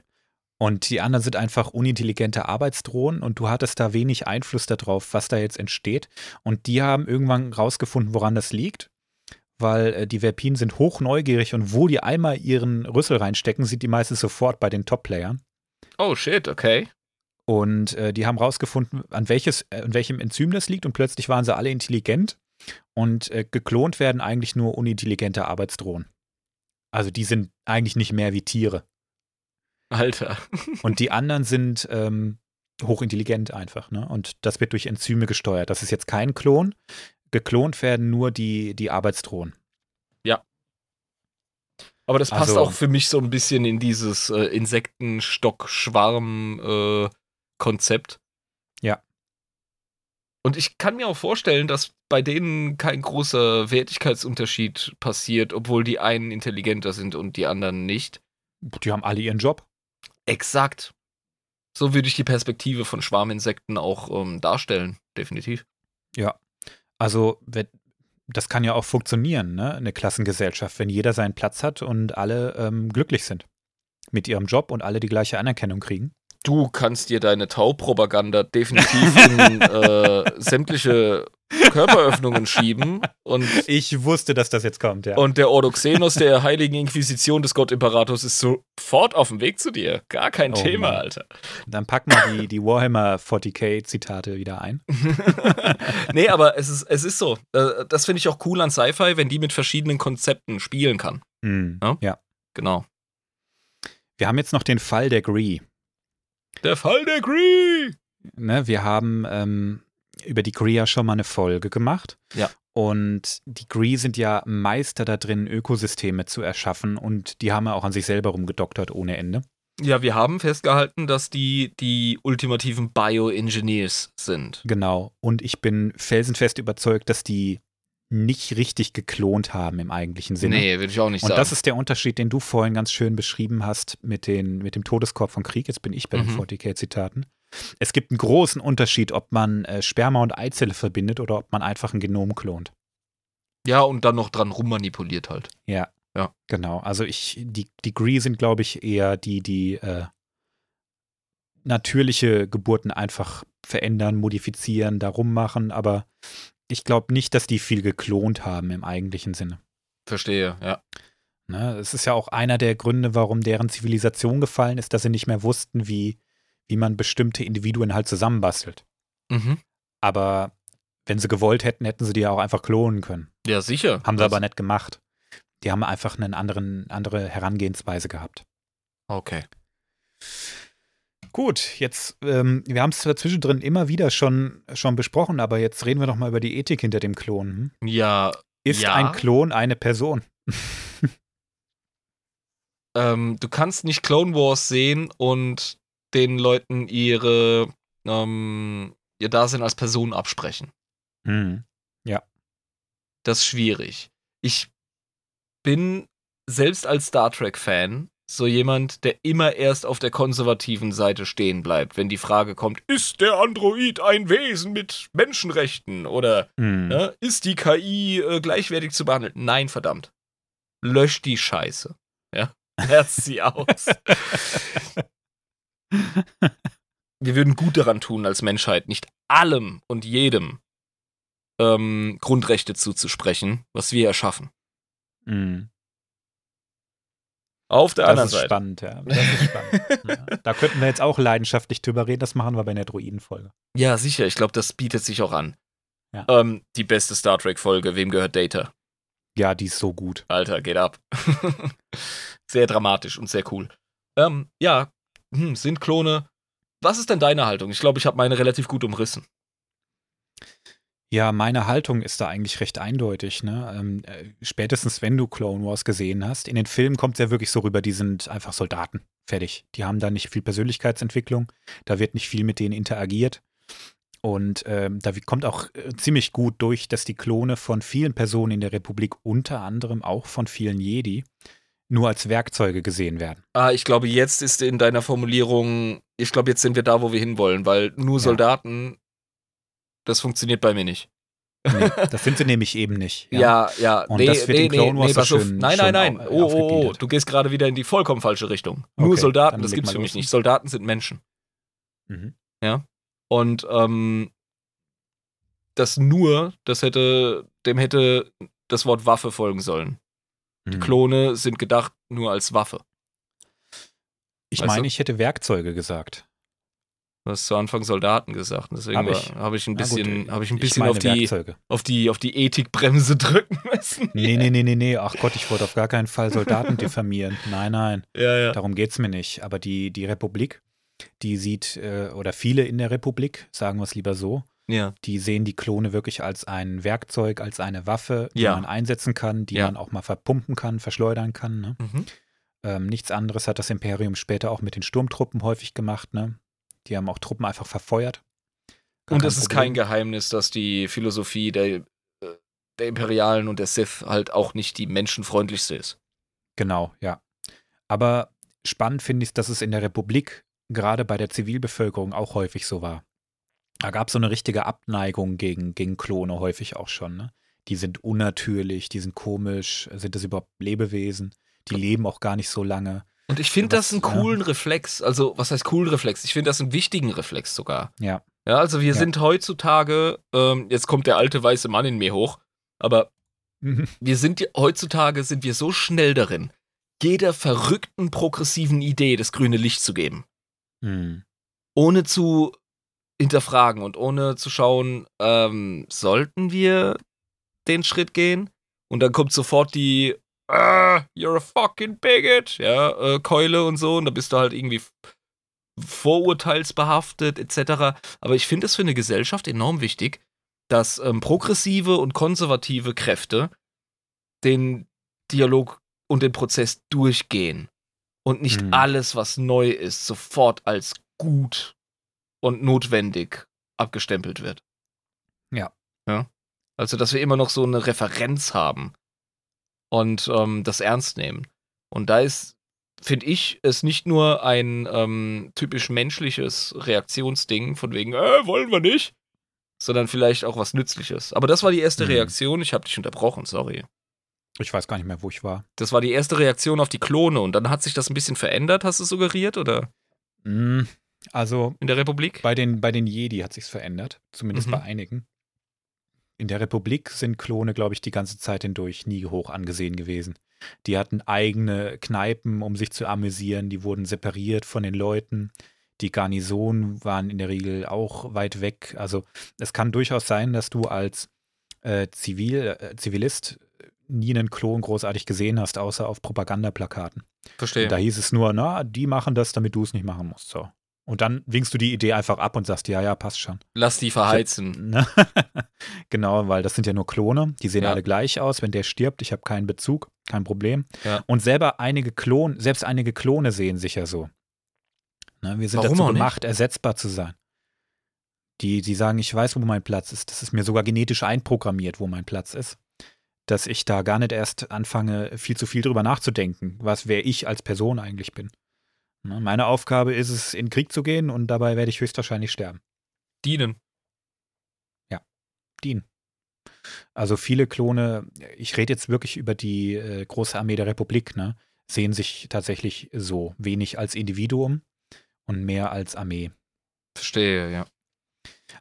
Und die anderen sind einfach unintelligente Arbeitsdrohnen und du hattest da wenig Einfluss darauf, was da jetzt entsteht. Und die haben irgendwann rausgefunden, woran das liegt. Weil äh, die Verpinen sind hoch neugierig und wo die einmal ihren Rüssel reinstecken, sind die meistens sofort bei den Top-Playern. Oh shit, okay. Und äh, die haben rausgefunden, an, welches, äh, an welchem Enzym das liegt und plötzlich waren sie alle intelligent. Und äh, geklont werden eigentlich nur unintelligente Arbeitsdrohnen. Also die sind eigentlich nicht mehr wie Tiere. Alter. Und die anderen sind ähm, hochintelligent einfach, ne? Und das wird durch Enzyme gesteuert. Das ist jetzt kein Klon. Geklont werden nur die, die Arbeitsdrohnen. Ja. Aber das passt also, auch für mich so ein bisschen in dieses äh, Insektenstock-Schwarm-Konzept. Äh, ja. Und ich kann mir auch vorstellen, dass bei denen kein großer Wertigkeitsunterschied passiert, obwohl die einen intelligenter sind und die anderen nicht. Die haben alle ihren Job. Exakt. So würde ich die Perspektive von Schwarminsekten auch ähm, darstellen, definitiv. Ja. Also, das kann ja auch funktionieren, ne? Eine Klassengesellschaft, wenn jeder seinen Platz hat und alle ähm, glücklich sind mit ihrem Job und alle die gleiche Anerkennung kriegen. Du kannst dir deine Taupropaganda definitiv in äh, sämtliche Körperöffnungen schieben. Und ich wusste, dass das jetzt kommt, ja. Und der Ordoxenos der Heiligen Inquisition des Gottimperators ist sofort auf dem Weg zu dir. Gar kein oh, Thema, Mann. Alter. Dann packen wir die, die Warhammer 40k-Zitate wieder ein. nee, aber es ist, es ist so. Äh, das finde ich auch cool an Sci-Fi, wenn die mit verschiedenen Konzepten spielen kann. Mm, ja? ja. Genau. Wir haben jetzt noch den Fall der Gree. Der Fall der Gree! Ne, wir haben ähm, über die Gree ja schon mal eine Folge gemacht. Ja. Und die Gree sind ja Meister da drin, Ökosysteme zu erschaffen und die haben ja auch an sich selber rumgedoktert ohne Ende. Ja, wir haben festgehalten, dass die die ultimativen Bioengineers sind. Genau. Und ich bin felsenfest überzeugt, dass die nicht richtig geklont haben im eigentlichen Sinne. Nee, würde ich auch nicht und sagen. Und das ist der Unterschied, den du vorhin ganz schön beschrieben hast mit, den, mit dem Todeskorb von Krieg. Jetzt bin ich bei mhm. den 40k-Zitaten. Es gibt einen großen Unterschied, ob man äh, Sperma und Eizelle verbindet oder ob man einfach ein Genom klont. Ja, und dann noch dran rummanipuliert halt. Ja. Ja. Genau. Also ich, die, die Gree sind, glaube ich, eher die, die äh, natürliche Geburten einfach verändern, modifizieren, darum machen, aber ich glaube nicht, dass die viel geklont haben im eigentlichen Sinne. Verstehe, ja. Ne, es ist ja auch einer der Gründe, warum deren Zivilisation gefallen ist, dass sie nicht mehr wussten, wie, wie man bestimmte Individuen halt zusammenbastelt. Mhm. Aber wenn sie gewollt hätten, hätten sie die ja auch einfach klonen können. Ja, sicher. Haben sie aber nicht gemacht. Die haben einfach eine anderen, andere Herangehensweise gehabt. Okay. Gut, jetzt, ähm, wir haben es zwischendrin immer wieder schon, schon besprochen, aber jetzt reden wir noch mal über die Ethik hinter dem Klon. Hm? Ja. Ist ja. ein Klon eine Person? ähm, du kannst nicht Clone Wars sehen und den Leuten ihre ähm, ihr Dasein als Person absprechen. Hm. Ja. Das ist schwierig. Ich bin selbst als Star Trek-Fan so jemand, der immer erst auf der konservativen Seite stehen bleibt, wenn die Frage kommt, ist der Android ein Wesen mit Menschenrechten oder hm. ne, ist die KI äh, gleichwertig zu behandeln? Nein, verdammt. Lösch die Scheiße. Ja, herz sie aus. Wir würden gut daran tun als Menschheit, nicht allem und jedem ähm, Grundrechte zuzusprechen, was wir erschaffen. Mhm. Auf der Das anderen ist Seite. spannend, ja. Das ist spannend. ja. Da könnten wir jetzt auch leidenschaftlich drüber reden. Das machen wir bei der Druidenfolge. Ja, sicher. Ich glaube, das bietet sich auch an. Ja. Ähm, die beste Star Trek-Folge, wem gehört Data? Ja, die ist so gut. Alter, geht ab. sehr dramatisch und sehr cool. Ähm, ja, hm, sind Klone. Was ist denn deine Haltung? Ich glaube, ich habe meine relativ gut umrissen. Ja, meine Haltung ist da eigentlich recht eindeutig. Ne? Ähm, äh, spätestens wenn du Clone Wars gesehen hast, in den Filmen kommt es ja wirklich so rüber, die sind einfach Soldaten. Fertig. Die haben da nicht viel Persönlichkeitsentwicklung. Da wird nicht viel mit denen interagiert. Und ähm, da kommt auch äh, ziemlich gut durch, dass die Klone von vielen Personen in der Republik, unter anderem auch von vielen Jedi, nur als Werkzeuge gesehen werden. Ah, ich glaube, jetzt ist in deiner Formulierung, ich glaube, jetzt sind wir da, wo wir hinwollen, weil nur. Soldaten, das funktioniert bei mir nicht. Nee, das sind sie nämlich eben nicht. Ja, ja, Und nee, das wird nee, in Clone nee, Wars nee, so pass auf. schön- Nein, nein, nein. Oh, oh, oh, du gehst gerade wieder in die vollkommen falsche Richtung. Nur Okay, Soldaten, das gibt's für mich nicht. Soldaten sind Menschen. Mhm. Und ähm, das nur, das hätte, dem hätte das Wort Waffe folgen sollen. Die Mhm. Klone sind gedacht nur als Waffe. Ich Weißt meine, du? ich hätte Werkzeuge gesagt. Du hast zu Anfang Soldaten gesagt. Deswegen Hab war- ich. habe ich ein gut, bisschen, habe ich ein ich bisschen meine auf, die, Werkzeuge. auf, die, auf die Ethikbremse drücken müssen. Nee, nee, nee, nee, nee. Ach Gott, ich wollte auf gar keinen Fall Soldaten diffamieren. Nein, nein. Ja, ja. Darum geht es mir nicht. Aber die, die Republik, die sieht, äh, oder viele in der Republik, sagen wir es lieber so, Ja, die sehen die Klone wirklich als ein Werkzeug, als eine Waffe, die man einsetzen kann, die man auch mal verpumpen kann, verschleudern kann. Ne? mhm. Ähm, nichts anderes hat das Imperium später auch mit den Sturmtruppen häufig gemacht. Ne? Die haben auch Truppen einfach verfeuert. Gar Und es ist kein. Geheimnis, dass die Philosophie der, äh, der Imperialen und der Sith halt auch nicht die menschenfreundlichste ist. Genau, ja. Aber spannend finde ich, dass es in der Republik gerade bei der Zivilbevölkerung auch häufig so war. Da gab es so eine richtige Abneigung gegen, gegen Klone häufig auch schon. Ne? Die sind unnatürlich, die sind komisch, sind das überhaupt Lebewesen? Die leben auch gar nicht so lange. Und ich finde das einen ja. coolen Reflex. Also, was heißt coolen Reflex? Ich finde das einen wichtigen Reflex sogar. Ja. Ja, also wir Ja. sind heutzutage, ähm, jetzt kommt der alte weiße Mann in mir hoch, aber wir sind heutzutage sind wir so schnell darin, jeder verrückten progressiven Idee das grüne Licht zu geben, Hm. ohne zu hinterfragen und ohne zu schauen, ähm, sollten wir den Schritt gehen? Und dann kommt sofort die ah, You're a fucking bigot, ja, äh, Keule und so, und da bist du halt irgendwie vorurteilsbehaftet etc. Aber ich finde es für eine Gesellschaft enorm wichtig, dass ähm, progressive und konservative Kräfte den Dialog und den Prozess durchgehen und nicht Mhm. alles, was neu ist, sofort als gut und notwendig abgestempelt wird. Ja. ja? Also, dass wir immer noch so eine Referenz haben und ähm, das ernst nehmen. Und da ist, finde ich, es nicht nur ein ähm, typisch menschliches Reaktionsding von wegen, äh, wollen wir nicht, sondern vielleicht auch was Nützliches. Aber das war die erste Mhm. Reaktion. Ich habe dich unterbrochen, sorry. Ich weiß gar nicht mehr, wo ich war. Das war die erste Reaktion auf die Klone und dann hat sich das ein bisschen verändert, hast du suggeriert, oder? Hm, Also In der Republik? bei den, bei den Jedi hat sich's verändert, zumindest Mhm. bei einigen. In der Republik sind Klone, glaube ich, die ganze Zeit hindurch nie hoch angesehen gewesen. Die hatten eigene Kneipen, um sich zu amüsieren. Die wurden separiert von den Leuten. Die Garnisonen waren in der Regel auch weit weg. Also es kann durchaus sein, dass du als äh, Zivil, äh, Zivilist nie einen Klon großartig gesehen hast, außer auf Propagandaplakaten. Verstehe. Und da hieß es nur, na, die machen das, damit du es nicht machen musst. So. Und dann winkst du die Idee einfach ab und sagst, ja, ja, passt schon. Lass die verheizen. Ne? genau, weil das sind ja nur Klone, die sehen Ja. alle gleich aus. Wenn der stirbt, ich habe keinen Bezug, kein Problem. Ja. Und selber einige Klon, selbst einige Klone sehen sich ja so. Ne? Wir sind Warum dazu gemacht, ersetzbar zu sein. Die, die sagen, ich weiß, wo mein Platz ist. Das ist mir sogar genetisch einprogrammiert, wo mein Platz ist. Dass ich da gar nicht erst anfange, viel zu viel drüber nachzudenken, was wer ich als Person eigentlich bin. Ne? Meine Aufgabe ist es, in den Krieg zu gehen und dabei werde ich höchstwahrscheinlich sterben. Dienen. dienen. Also viele Klone, ich rede jetzt wirklich über die äh, große Armee der Republik, ne, sehen sich tatsächlich so wenig als Individuum und mehr als Armee. Verstehe, ja.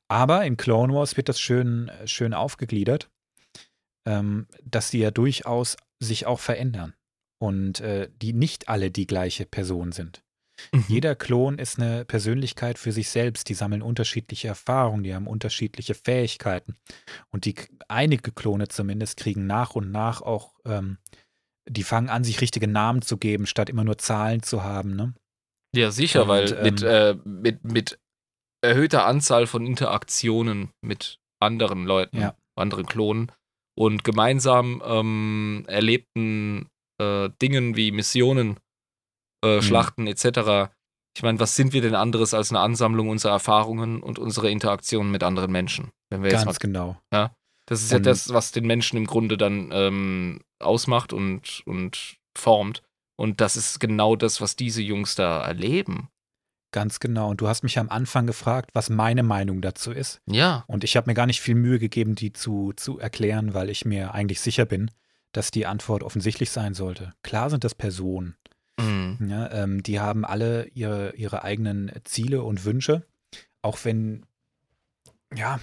Aber in Clone Wars wird das schön, schön aufgegliedert, ähm, dass die ja durchaus sich auch verändern und äh, die nicht alle die gleiche Person sind. Mhm. Jeder Klon ist eine Persönlichkeit für sich selbst. Die sammeln unterschiedliche Erfahrungen, die haben unterschiedliche Fähigkeiten. Und die einige Klone zumindest kriegen nach und nach auch, ähm, die fangen an, sich richtige Namen zu geben, statt immer nur Zahlen zu haben. Ne? Ja, sicher, und, weil ähm, mit, äh, mit, mit erhöhter Anzahl von Interaktionen mit anderen Leuten, ja. anderen Klonen und gemeinsam ähm, erlebten äh, Dingen wie Missionen, äh, mhm. Schlachten etc. Ich meine, was sind wir denn anderes als eine Ansammlung unserer Erfahrungen und unserer Interaktionen mit anderen Menschen? Wenn wir Ganz mal, genau. Ja, das ist und, ja das, was den Menschen im Grunde dann ähm, ausmacht und, und formt. Und das ist genau das, was diese Jungs da erleben. Ganz genau. Und du hast mich am Anfang gefragt, was meine Meinung dazu ist. Ja. Und ich habe mir gar nicht viel Mühe gegeben, die zu, zu erklären, weil ich mir eigentlich sicher bin, dass die Antwort offensichtlich sein sollte. Klar sind das Personen. Mhm. Ja, ähm, die haben alle ihre, ihre eigenen Ziele und Wünsche. Auch wenn, ja,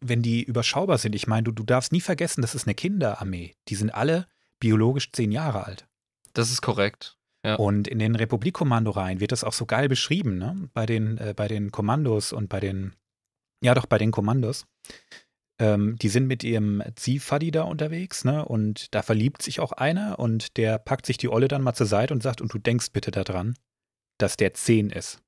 wenn die überschaubar sind. Ich meine, du, du darfst nie vergessen, das ist eine Kinderarmee. Die sind alle biologisch zehn Jahre alt. Das ist korrekt. Ja. Und in den Republikkommandoreihen wird das auch so geil beschrieben, ne? Bei den, äh, bei den Kommandos und bei den, ja doch, bei den Kommandos. Ähm, die sind mit ihrem Ziehfaddy da unterwegs, ne? Und da verliebt sich auch einer und der packt sich die Olle dann mal zur Seite und sagt, und du denkst bitte daran, dass der 10 ist.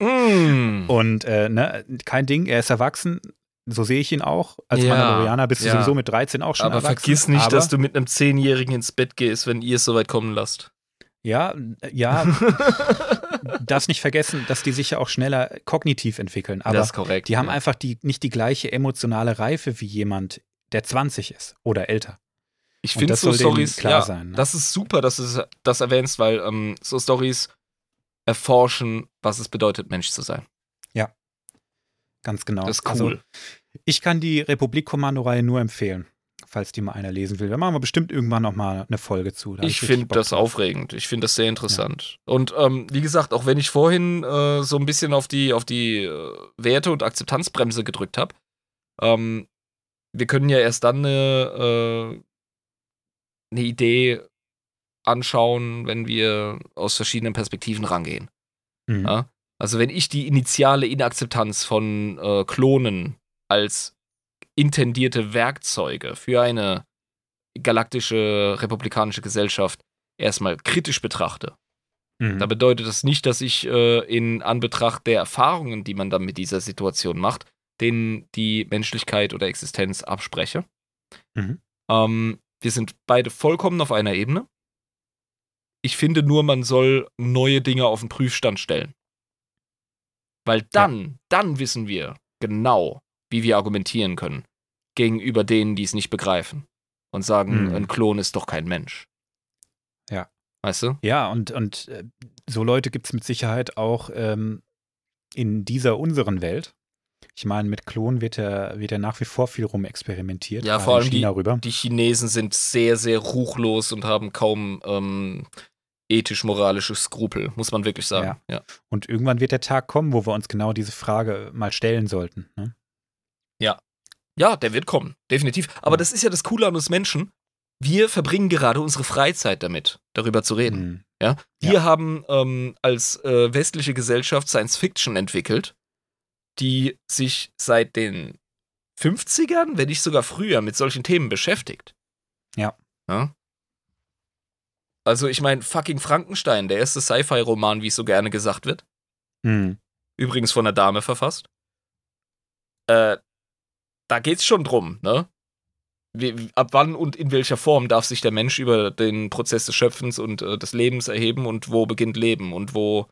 mm. Und äh, ne, kein Ding, er ist erwachsen, so sehe ich ihn auch. Als ja, Mandalorianer bist du ja. sowieso mit 13 auch schon aber erwachsen. Vergiss nicht, aber, dass du mit einem 10-Jährigen ins Bett gehst, wenn ihr es soweit kommen lasst. Ja, ja. darfst nicht vergessen, dass die sich ja auch schneller kognitiv entwickeln. Aber das ist korrekt, die haben ja. einfach die, nicht die gleiche emotionale Reife wie jemand, der 20 ist oder älter. Ich finde so Stories klar ja, sein. Ne? Das ist super, dass du das erwähnst, weil ähm, so Stories erforschen, was es bedeutet, Mensch zu sein. Ja, ganz genau. Das ist cool. Also, ich kann die Republik-Kommando-Reihe nur empfehlen, falls die mal einer lesen will. Da machen wir bestimmt irgendwann noch mal eine Folge zu. Da ich finde das aufregend. Ich finde das sehr interessant. Ja. Und ähm, wie gesagt, auch wenn ich vorhin äh, so ein bisschen auf die, auf die äh, Werte- und Akzeptanzbremse gedrückt habe, ähm, wir können ja erst dann eine, äh, eine Idee anschauen, wenn wir aus verschiedenen Perspektiven rangehen. Mhm. Ja? Also wenn ich die initiale Inakzeptanz von äh, Klonen als intendierte Werkzeuge für eine galaktische republikanische Gesellschaft erstmal kritisch betrachte, mhm. da bedeutet das nicht, dass ich äh, in Anbetracht der Erfahrungen, die man dann mit dieser Situation macht, denen die Menschlichkeit oder Existenz abspreche. Mhm. Ähm, wir sind beide vollkommen auf einer Ebene. Ich finde nur, man soll neue Dinge auf den Prüfstand stellen. Weil dann, ja. dann wissen wir genau, wie wir argumentieren können gegenüber denen, die es nicht begreifen und sagen, hm. ein Klon ist doch kein Mensch. Ja. Weißt du? Ja, und, und äh, so Leute gibt es mit Sicherheit auch ähm, in dieser unseren Welt. Ich meine, mit Klonen wird ja, wird ja nach wie vor viel rumexperimentiert. Ja, vor allem die, rüber. die Chinesen sind sehr, sehr ruchlos und haben kaum ähm, ethisch-moralische Skrupel, muss man wirklich sagen. Ja. ja. Und irgendwann wird der Tag kommen, wo wir uns genau diese Frage mal stellen sollten. Ne? Ja. Ja, der wird kommen, definitiv. Aber ja. das ist ja das Coole an uns Menschen. Wir verbringen gerade unsere Freizeit damit, darüber zu reden. Mhm. Ja? Wir ja. haben ähm, als äh, westliche Gesellschaft Science Fiction entwickelt, die sich seit den 50ern, wenn nicht sogar früher, mit solchen Themen beschäftigt. Ja. ja? Also ich meine, fucking Frankenstein, der erste Sci-Fi-Roman, wie es so gerne gesagt wird. Hm. Übrigens von einer Dame verfasst. Äh, da geht's schon drum, ne? Wie, ab wann und in welcher Form darf sich der Mensch über den Prozess des Schöpfens und äh, des Lebens erheben und wo beginnt Leben und wo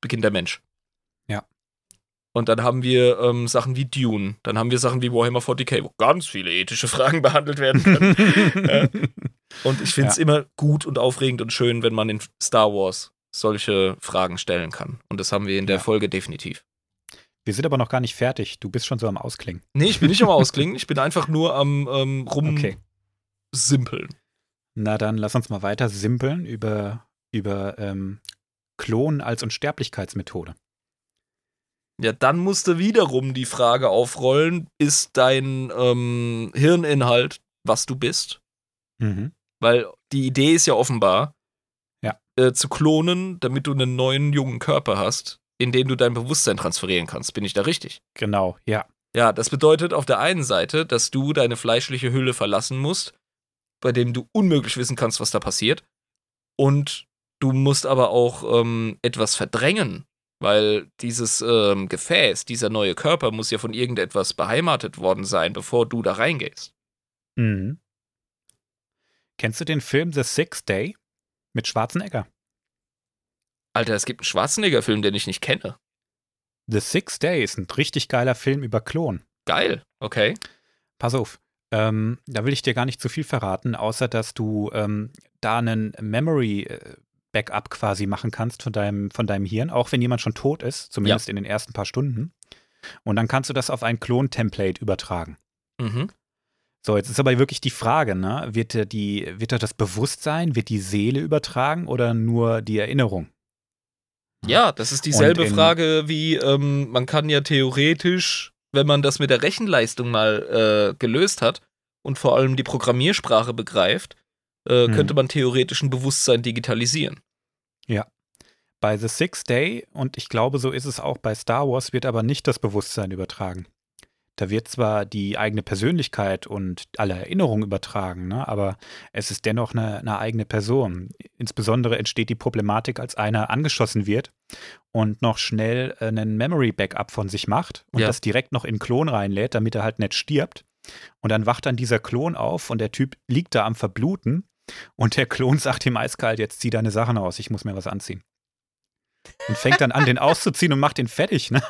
beginnt der Mensch? Ja. Und dann haben wir ähm, Sachen wie Dune, dann haben wir Sachen wie Warhammer 40k, wo ganz viele ethische Fragen behandelt werden können. und ich finde es ja. immer gut und aufregend und schön, wenn man in Star Wars solche Fragen stellen kann. Und das haben wir in der ja. Folge definitiv. Wir sind aber noch gar nicht fertig. Du bist schon so am Ausklingen. Nee, ich bin nicht am Ausklingen. Ich bin einfach nur am ähm, rumsimpeln. Okay. Na dann lass uns mal weiter simpeln über, über ähm, Klon als Unsterblichkeitsmethode. Ja, dann musste wiederum die Frage aufrollen, ist dein ähm, Hirninhalt, was du bist? Mhm. Weil die Idee ist ja offenbar, ja. Äh, zu klonen, damit du einen neuen jungen Körper hast, in den du dein Bewusstsein transferieren kannst. Bin ich da richtig? Genau, ja. Ja, das bedeutet auf der einen Seite, dass du deine fleischliche Hülle verlassen musst, bei dem du unmöglich wissen kannst, was da passiert. Und du musst aber auch ähm, etwas verdrängen, weil dieses ähm, Gefäß, dieser neue Körper muss ja von irgendetwas beheimatet worden sein, bevor du da reingehst. Mhm. Kennst du den Film The Sixth Day mit Schwarzenegger? Alter, es gibt einen Schwarzenegger-Film, den ich nicht kenne. The Sixth Day ist ein richtig geiler Film über Klon. Geil, okay. Pass auf, ähm, da will ich dir gar nicht zu viel verraten, außer dass du ähm, da einen Memory äh, Backup quasi machen kannst von deinem, von deinem Hirn, auch wenn jemand schon tot ist, zumindest ja. in den ersten paar Stunden. Und dann kannst du das auf ein Klon-Template übertragen. Mhm. So, jetzt ist aber wirklich die Frage, ne? Wird, die, wird da das Bewusstsein, wird die Seele übertragen oder nur die Erinnerung? Ja, das ist dieselbe Frage wie, ähm, man kann ja theoretisch, wenn man das mit der Rechenleistung mal äh, gelöst hat und vor allem die Programmiersprache begreift, äh, hm. könnte man theoretisch ein Bewusstsein digitalisieren. Ja. Bei The Sixth Day, und ich glaube, so ist es auch bei Star Wars, wird aber nicht das Bewusstsein übertragen. Da wird zwar die eigene Persönlichkeit und alle Erinnerungen übertragen, ne, aber es ist dennoch eine, eine, eigene Person. Insbesondere entsteht die Problematik, als einer angeschossen wird und noch schnell einen Memory-Backup von sich macht und ja. das direkt noch in Klon reinlädt, damit er halt nicht stirbt. Und dann wacht dann dieser Klon auf und der Typ liegt da am Verbluten und der Klon sagt ihm eiskalt, jetzt zieh deine Sachen aus, ich muss mir was anziehen. Und fängt dann an, den auszuziehen und macht den fertig, ne?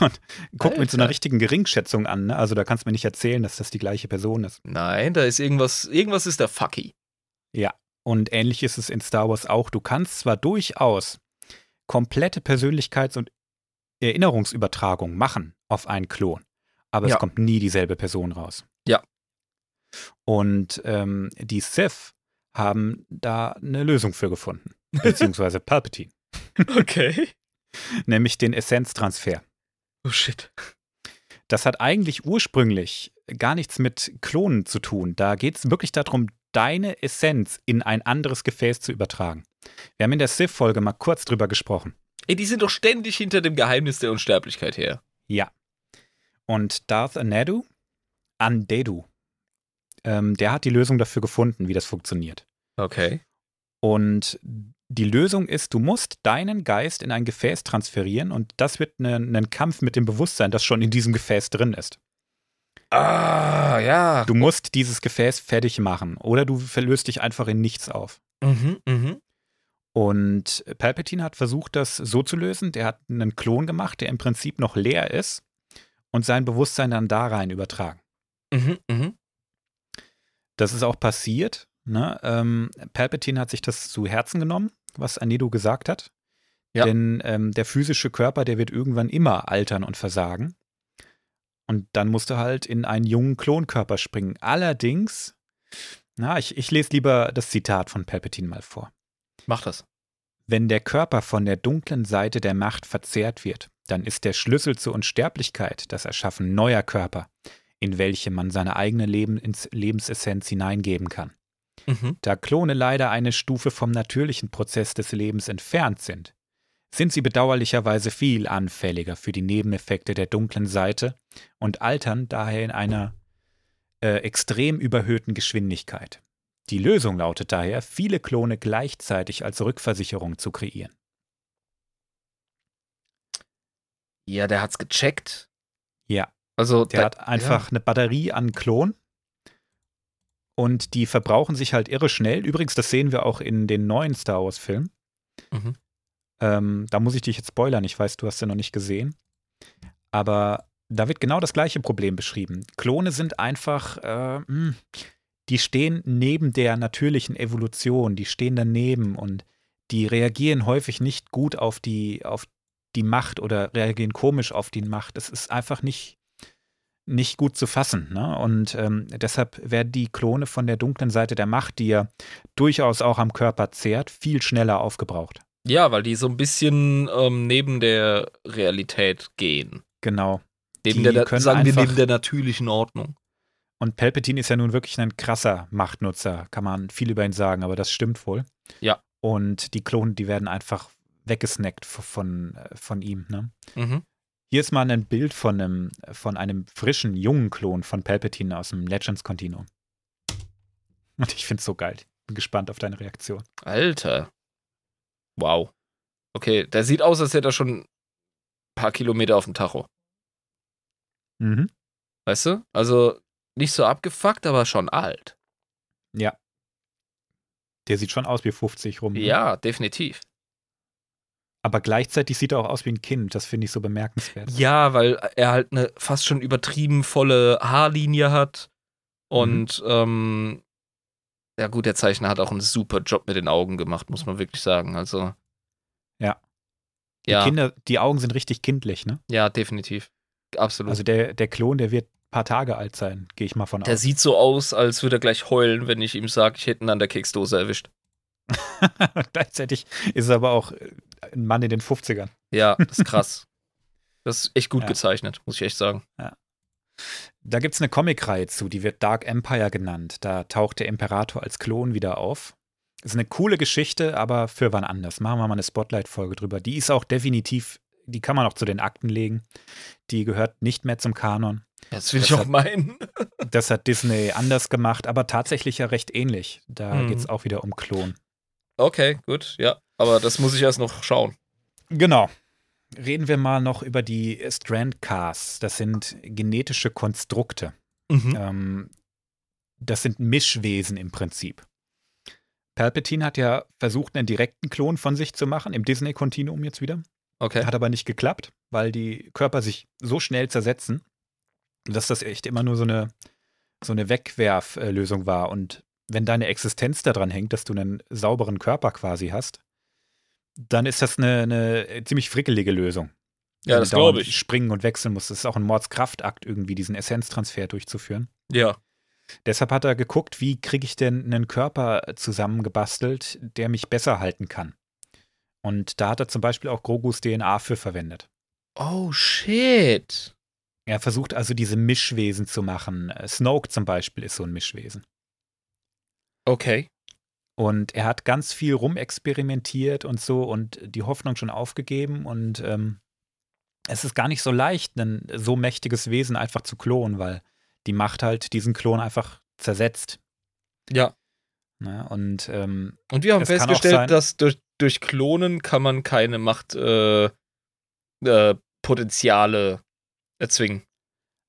Und guckt mit so einer richtigen Geringschätzung an, ne? Also da kannst du mir nicht erzählen, dass das die gleiche Person ist. Nein, da ist irgendwas, irgendwas ist der fucky. Ja, und ähnlich ist es in Star Wars auch. Du kannst zwar durchaus komplette Persönlichkeits- und Erinnerungsübertragung machen auf einen Klon, aber ja. es kommt nie dieselbe Person raus. Ja. Und ähm, die Sith haben da eine Lösung für gefunden. Beziehungsweise Palpatine. Okay. Nämlich den Essenztransfer. Oh shit. Das hat eigentlich ursprünglich gar nichts mit Klonen zu tun. Da geht es wirklich darum, deine Essenz in ein anderes Gefäß zu übertragen. Wir haben in der Sith-Folge mal kurz drüber gesprochen. Ey, die sind doch ständig hinter dem Geheimnis der Unsterblichkeit her. Ja. Und Darth Anedu, Andedu, ähm, der hat die Lösung dafür gefunden, wie das funktioniert. Okay. Und die Lösung ist, du musst deinen Geist in ein Gefäß transferieren und das wird ein ne, Kampf mit dem Bewusstsein, das schon in diesem Gefäß drin ist. Ah, ja. Du musst dieses Gefäß fertig machen oder du verlöst dich einfach in nichts auf. Mhm, mhm. Und Palpatine hat versucht, das so zu lösen. Der hat einen Klon gemacht, der im Prinzip noch leer ist und sein Bewusstsein dann da rein übertragen. Mhm, mhm. Das ist auch passiert. Ne? Ähm, Palpatine hat sich das zu Herzen genommen, was Anedo gesagt hat. Ja. Denn ähm, der physische Körper, der wird irgendwann immer altern und versagen. Und dann musste halt in einen jungen Klonkörper springen. Allerdings, na, ich, ich lese lieber das Zitat von Palpatine mal vor. Mach das. Wenn der Körper von der dunklen Seite der Macht verzehrt wird, dann ist der Schlüssel zur Unsterblichkeit das Erschaffen neuer Körper, in welche man seine eigene Leben ins Lebensessenz hineingeben kann. Mhm. Da Klone leider eine Stufe vom natürlichen Prozess des Lebens entfernt sind, sind sie bedauerlicherweise viel anfälliger für die Nebeneffekte der dunklen Seite und altern daher in einer äh, extrem überhöhten Geschwindigkeit. Die Lösung lautet daher, viele Klone gleichzeitig als Rückversicherung zu kreieren. Ja, der hat's gecheckt. Ja. Also der da, hat einfach ja. eine Batterie an Klonen und die verbrauchen sich halt irre schnell. Übrigens, das sehen wir auch in den neuen Star Wars-Filmen. Mhm. Ähm, da muss ich dich jetzt spoilern. Ich weiß, du hast ja noch nicht gesehen. Aber da wird genau das gleiche Problem beschrieben. Klone sind einfach, äh, mh, hm, die stehen neben der natürlichen Evolution, die stehen daneben und die reagieren häufig nicht gut auf die, auf die Macht oder reagieren komisch auf die Macht. Es ist einfach nicht, nicht gut zu fassen. Ne? Und ähm, deshalb werden die Klone von der dunklen Seite der Macht, die ja durchaus auch am Körper zehrt, viel schneller aufgebraucht. Ja, weil die so ein bisschen ähm, neben der Realität gehen. Genau. Neben der, sagen wir neben der natürlichen Ordnung. Und Palpatine ist ja nun wirklich ein krasser Machtnutzer, kann man viel über ihn sagen, aber das stimmt wohl. Ja. Und die Klonen, die werden einfach weggesnackt von, von ihm. Ne? Mhm. Hier ist mal ein Bild von einem, von einem frischen, jungen Klon von Palpatine aus dem Legends Continuum. Und ich finde es so geil. Bin gespannt auf deine Reaktion. Alter. Wow. Okay, der sieht aus, als hätte er schon ein paar Kilometer auf dem Tacho. Mhm. Weißt du? Also nicht so abgefuckt, aber schon alt. Ja. Der sieht schon aus wie 50 rum. Ne? Ja, definitiv. Aber gleichzeitig sieht er auch aus wie ein Kind. Das finde ich so bemerkenswert. Ja, weil er halt eine fast schon übertrieben volle Haarlinie hat. Und mhm. ähm, ja gut, der Zeichner hat auch einen super Job mit den Augen gemacht, muss man wirklich sagen. Also. Ja. Die ja. Kinder, die Augen sind richtig kindlich, ne? Ja, definitiv. Absolut. Also der, der Klon, der wird ein paar Tage alt sein, gehe ich mal von aus. Der sieht so aus, als würde er gleich heulen, wenn ich ihm sage, ich hätte ihn an der Keksdose erwischt. Gleichzeitig ist er aber auch ein Mann in den 50ern. Ja, das ist krass. das ist echt gut ja. gezeichnet, muss ich echt sagen. Ja. Da gibt es eine Comicreihe zu, die wird Dark Empire genannt. Da taucht der Imperator als Klon wieder auf. Ist eine coole Geschichte, aber für wann anders. Machen wir mal eine Spotlight-Folge drüber. Die ist auch definitiv, die kann man auch zu den Akten legen. Die gehört nicht mehr zum Kanon. Das will das ich auch meinen. das hat Disney anders gemacht, aber tatsächlich ja recht ähnlich. Da mhm. geht es auch wieder um Klon. Okay, gut, ja. Aber das muss ich erst noch schauen. Genau. Reden wir mal noch über die Strandcasts. Das sind genetische Konstrukte. Mhm. Ähm, das sind Mischwesen im Prinzip. Palpatine hat ja versucht, einen direkten Klon von sich zu machen, im Disney-Kontinuum jetzt wieder. Okay. Hat aber nicht geklappt, weil die Körper sich so schnell zersetzen, dass das echt immer nur so eine, so eine Wegwerflösung war. Und wenn deine Existenz daran hängt, dass du einen sauberen Körper quasi hast, dann ist das eine, eine ziemlich frickelige Lösung. Ja, das glaube ich. Springen und wechseln muss. Das ist auch ein Mordskraftakt, irgendwie diesen Essenztransfer durchzuführen. Ja. Deshalb hat er geguckt, wie kriege ich denn einen Körper zusammengebastelt, der mich besser halten kann. Und da hat er zum Beispiel auch Grogus DNA für verwendet. Oh shit. Er versucht also diese Mischwesen zu machen. Snoke zum Beispiel ist so ein Mischwesen. Okay. Und er hat ganz viel rumexperimentiert und so und die Hoffnung schon aufgegeben. Und ähm, es ist gar nicht so leicht, ein so mächtiges Wesen einfach zu klonen, weil die Macht halt diesen Klon einfach zersetzt. Ja. Na, und, ähm, und wir haben festgestellt, sein, dass durch, durch Klonen kann man keine Machtpotenziale äh, äh, erzwingen.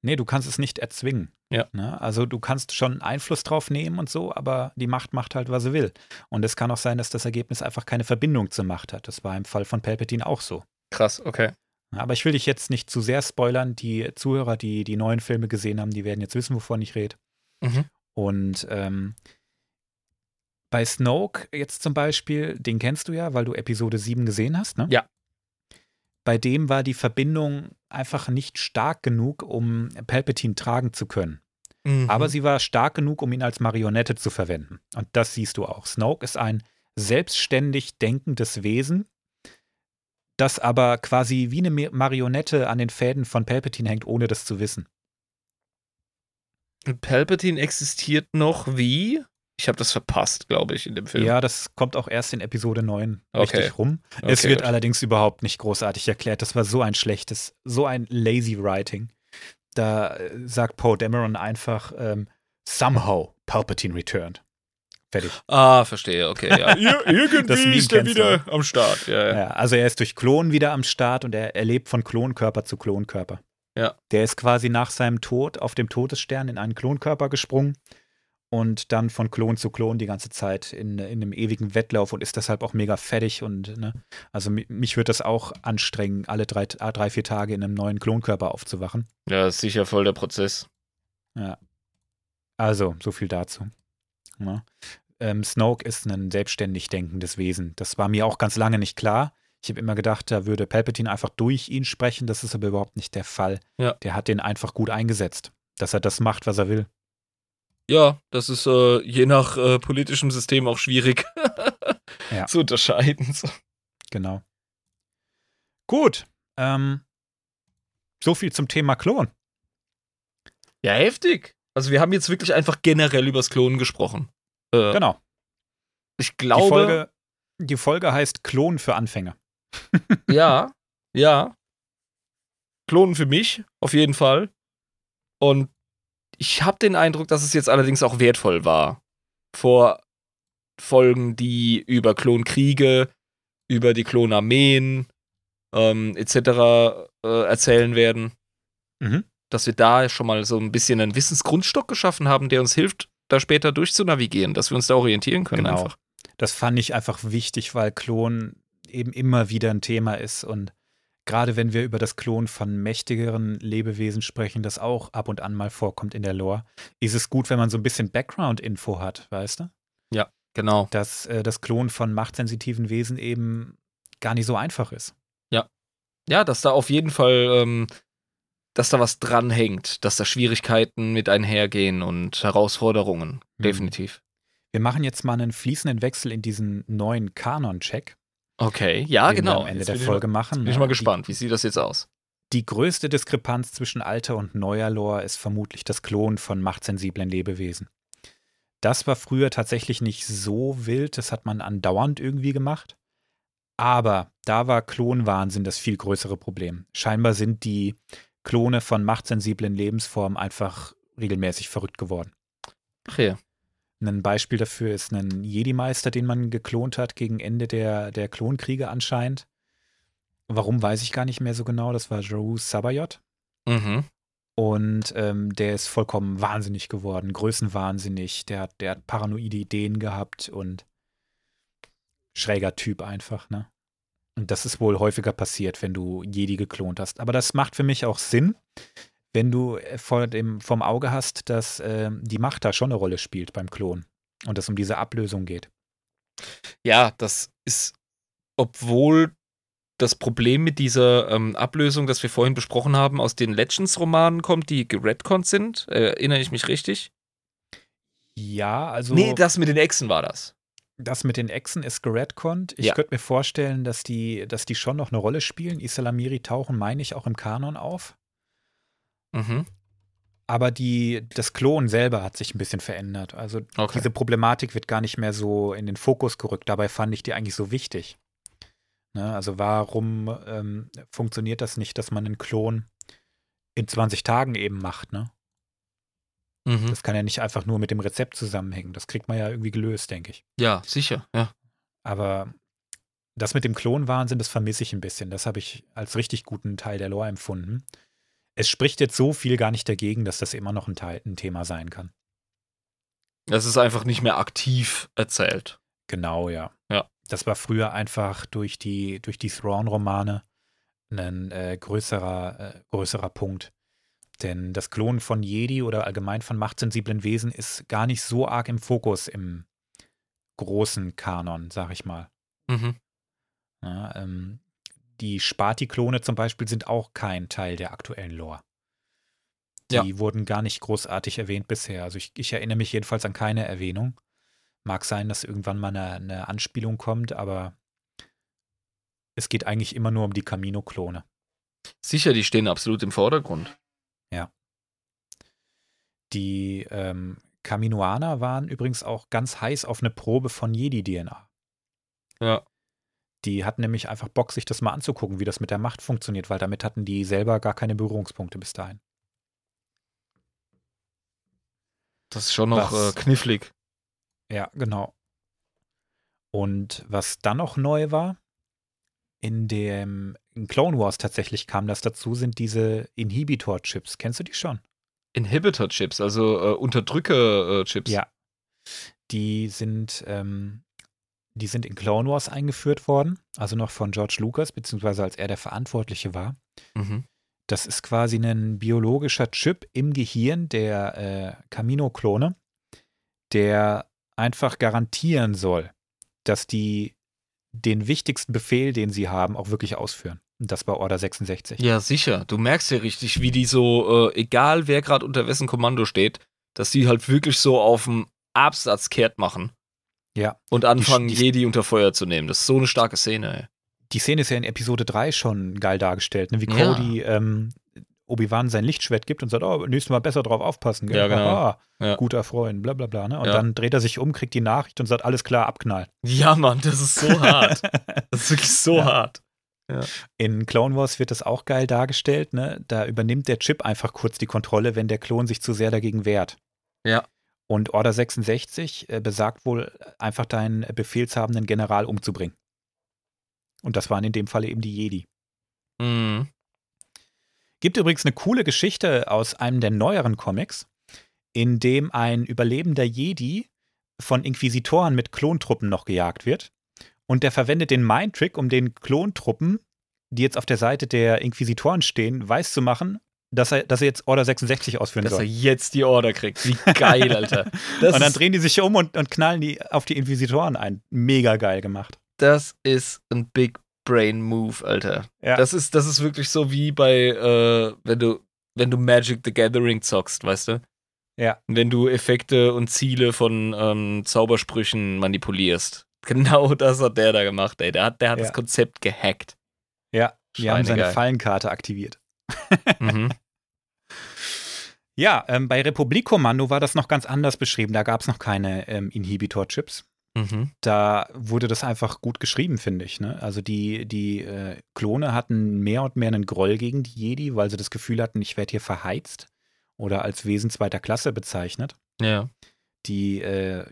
Nee, du kannst es nicht erzwingen. Ja. Ne? Also du kannst schon Einfluss drauf nehmen und so, aber die Macht macht halt, was sie will. Und es kann auch sein, dass das Ergebnis einfach keine Verbindung zur Macht hat. Das war im Fall von Palpatine auch so. Krass, okay. Aber ich will dich jetzt nicht zu sehr spoilern. Die Zuhörer, die die neuen Filme gesehen haben, die werden jetzt wissen, wovon ich rede. Mhm. Und ähm, bei Snoke jetzt zum Beispiel, den kennst du ja, weil du Episode 7 gesehen hast, ne? Ja. Bei dem war die Verbindung einfach nicht stark genug, um Palpatine tragen zu können. Mhm. Aber sie war stark genug, um ihn als Marionette zu verwenden. Und das siehst du auch. Snoke ist ein selbstständig denkendes Wesen, das aber quasi wie eine Marionette an den Fäden von Palpatine hängt, ohne das zu wissen. Und Palpatine existiert noch wie? Ich habe das verpasst, glaube ich, in dem Film. Ja, das kommt auch erst in Episode 9 okay. richtig rum. Okay, es wird gut. allerdings überhaupt nicht großartig erklärt. Das war so ein schlechtes, so ein lazy Writing. Da äh, sagt Poe Dameron einfach, ähm, somehow Palpatine returned. Fertig. Ah, verstehe, okay. Ja. irgendwie ist er wieder am Start. Ja, ja. ja, also er ist durch Klon wieder am Start und er, er lebt von Klonkörper zu Klonkörper. Ja. Der ist quasi nach seinem Tod auf dem Todesstern in einen Klonkörper gesprungen und dann von Klon zu Klon die ganze Zeit in, in einem ewigen Wettlauf und ist deshalb auch mega fertig und ne, also mich wird das auch anstrengen, alle drei, drei, vier Tage in einem neuen Klonkörper aufzuwachen. Ja, ist sicher voll der Prozess. Ja. Also, so viel dazu. Ja. Ne? Ähm, Snoke ist ein selbstständig denkendes Wesen. Das war mir auch ganz lange nicht klar. Ich habe immer gedacht, da würde Palpatine einfach durch ihn sprechen. Das ist aber überhaupt nicht der Fall. Ja. Der hat den einfach gut eingesetzt, dass er das macht, was er will. Ja, das ist äh, je nach äh, politischem System auch schwierig ja. zu unterscheiden. So. Genau. Gut. Ähm, so viel zum Thema Klon. Ja, heftig. Also wir haben jetzt wirklich einfach generell übers Klonen gesprochen. Äh, genau. Ich glaube. Die Folge, die Folge heißt Klon für Anfänger. ja, ja. Klonen für mich, auf jeden Fall. Und ich habe den Eindruck, dass es jetzt allerdings auch wertvoll war. Vor Folgen, die über Klonkriege, über die Klonarmeen ähm, etc. Äh, erzählen werden. Mhm. Dass wir da schon mal so ein bisschen einen Wissensgrundstock geschaffen haben, der uns hilft, da später durchzunavigieren, dass wir uns da orientieren können genau. einfach. Das fand ich einfach wichtig, weil Klon eben immer wieder ein Thema ist und gerade wenn wir über das Klon von mächtigeren Lebewesen sprechen, das auch ab und an mal vorkommt in der Lore, ist es gut, wenn man so ein bisschen Background-Info hat, weißt du? Ja, genau. Dass äh, das Klon von machtsensitiven Wesen eben gar nicht so einfach ist. Ja. Ja, dass da auf jeden Fall, ähm, dass da was dranhängt, dass da Schwierigkeiten mit einhergehen und Herausforderungen. Mhm. Definitiv. Wir machen jetzt mal einen fließenden Wechsel in diesen neuen Kanon-Check. Okay, ja, genau. am Ende jetzt der Folge mal, machen. Bin ich mal gespannt, wie sieht das jetzt aus? Die größte Diskrepanz zwischen alter und neuer Lore ist vermutlich das Klon von machtsensiblen Lebewesen. Das war früher tatsächlich nicht so wild, das hat man andauernd irgendwie gemacht. Aber da war Klonwahnsinn das viel größere Problem. Scheinbar sind die Klone von machtsensiblen Lebensformen einfach regelmäßig verrückt geworden. Ach ja. Ein Beispiel dafür ist ein Jedi-Meister, den man geklont hat gegen Ende der, der Klonkriege anscheinend. Warum weiß ich gar nicht mehr so genau. Das war Jeru Sabayot. Mhm. Und ähm, der ist vollkommen wahnsinnig geworden, größenwahnsinnig. Der hat, der hat paranoide Ideen gehabt und schräger Typ einfach, ne? Und das ist wohl häufiger passiert, wenn du Jedi geklont hast. Aber das macht für mich auch Sinn, wenn du äh, vor dem, vom Auge hast, dass äh, die Macht da schon eine Rolle spielt beim Klon und es um diese Ablösung geht. Ja, das ist, obwohl das Problem mit dieser ähm, Ablösung, das wir vorhin besprochen haben, aus den Legends-Romanen kommt, die geredconnt sind. Äh, erinnere ich mich richtig? Ja, also. Nee, das mit den Echsen war das. Das mit den Echsen ist geredconnt. Ich ja. könnte mir vorstellen, dass die, dass die schon noch eine Rolle spielen. Isalamiri tauchen, meine ich, auch im Kanon auf. Mhm. Aber die, das Klon selber hat sich ein bisschen verändert. Also okay. diese Problematik wird gar nicht mehr so in den Fokus gerückt. Dabei fand ich die eigentlich so wichtig. Ne? Also warum ähm, funktioniert das nicht, dass man einen Klon in 20 Tagen eben macht, ne? Mhm. Das kann ja nicht einfach nur mit dem Rezept zusammenhängen. Das kriegt man ja irgendwie gelöst, denke ich. Ja, sicher, ja. Aber das mit dem Klonwahnsinn, das vermisse ich ein bisschen. Das habe ich als richtig guten Teil der Lore empfunden es spricht jetzt so viel gar nicht dagegen, dass das immer noch ein, Teil, ein Thema sein kann. Es ist einfach nicht mehr aktiv erzählt. Genau, ja. Ja. Das war früher einfach durch die, durch die Thrawn-Romane ein äh, größerer, äh, größerer Punkt. Denn das Klonen von Jedi oder allgemein von machtsensiblen Wesen ist gar nicht so arg im Fokus im großen Kanon, sag ich mal. Mhm. Ja, ähm, die Spati-Klone zum Beispiel sind auch kein Teil der aktuellen Lore. Die ja. wurden gar nicht großartig erwähnt bisher. Also ich, ich, erinnere mich jedenfalls an keine Erwähnung. Mag sein, dass irgendwann mal eine, eine Anspielung kommt, aber es geht eigentlich immer nur um die Camino-Klone. Sicher, die stehen absolut im Vordergrund. Ja. Die ähm, Kaminoaner waren übrigens auch ganz heiß auf eine Probe von Jedi-DNA. Ja. Die hatten nämlich einfach Bock, sich das mal anzugucken, wie das mit der Macht funktioniert, weil damit hatten die selber gar keine Berührungspunkte bis dahin. Das ist schon noch was, äh, knifflig. Ja, genau. Und was dann noch neu war, in dem in Clone Wars tatsächlich kam das dazu, sind diese Inhibitor-Chips. Kennst du die schon? Inhibitor-Chips, also äh, Unterdrücker-Chips. Ja. Die sind ähm, die sind in Clone Wars eingeführt worden, also noch von George Lucas, beziehungsweise als er der Verantwortliche war. Mhm. Das ist quasi ein biologischer Chip im Gehirn der äh, Camino-Klone, der einfach garantieren soll, dass die den wichtigsten Befehl, den sie haben, auch wirklich ausführen. Und das war Order 66. Ja, sicher. Du merkst ja richtig, wie die so, äh, egal wer gerade unter wessen Kommando steht, dass die halt wirklich so auf dem Absatz kehrt machen ja. Und anfangen, die, die, Jedi unter Feuer zu nehmen. Das ist so eine starke Szene, ey. die Szene ist ja in Episode 3 schon geil dargestellt, ne? wie Cody ja. ähm, Obi-Wan sein Lichtschwert gibt und sagt, oh, nächstes Mal besser drauf aufpassen. Gell? Ja, genau. Aha, ja. Guter Freund, bla bla bla. Ne? Und ja. dann dreht er sich um, kriegt die Nachricht und sagt, alles klar, abknallen. Ja, Mann, das ist so hart. Das ist wirklich so ja. hart. In Clone Wars wird das auch geil dargestellt. Ne? Da übernimmt der Chip einfach kurz die Kontrolle, wenn der Klon sich zu sehr dagegen wehrt. Ja. Und Order 66 äh, besagt wohl einfach deinen befehlshabenden General umzubringen. Und das waren in dem Falle eben die Jedi. Mhm. Gibt übrigens eine coole Geschichte aus einem der neueren Comics, in dem ein überlebender Jedi von Inquisitoren mit Klontruppen noch gejagt wird. Und der verwendet den Mind-Trick, um den Klontruppen, die jetzt auf der Seite der Inquisitoren stehen, weiß zu machen, dass er, dass er jetzt Order 66 ausführen dass soll. Dass er jetzt die Order kriegt. Wie geil, Alter. und dann drehen die sich um und, und knallen die auf die Inquisitoren ein. Mega geil gemacht. Das ist ein Big Brain Move, Alter. Ja. Das ist, das ist wirklich so wie bei, äh, wenn du, wenn du Magic the Gathering zockst, weißt du? Ja. Wenn du Effekte und Ziele von ähm, Zaubersprüchen manipulierst. Genau das hat der da gemacht, ey. Der hat, der hat ja. das Konzept gehackt. Ja, wir haben seine Fallenkarte aktiviert. mhm. Ja, ähm, bei Republik-Kommando war das noch ganz anders beschrieben. Da gab es noch keine ähm, Inhibitor-Chips. Mhm. Da wurde das einfach gut geschrieben, finde ich. Ne? Also die, die äh, Klone hatten mehr und mehr einen Groll gegen die Jedi, weil sie das Gefühl hatten, ich werde hier verheizt oder als Wesen zweiter Klasse bezeichnet. Ja. Die äh,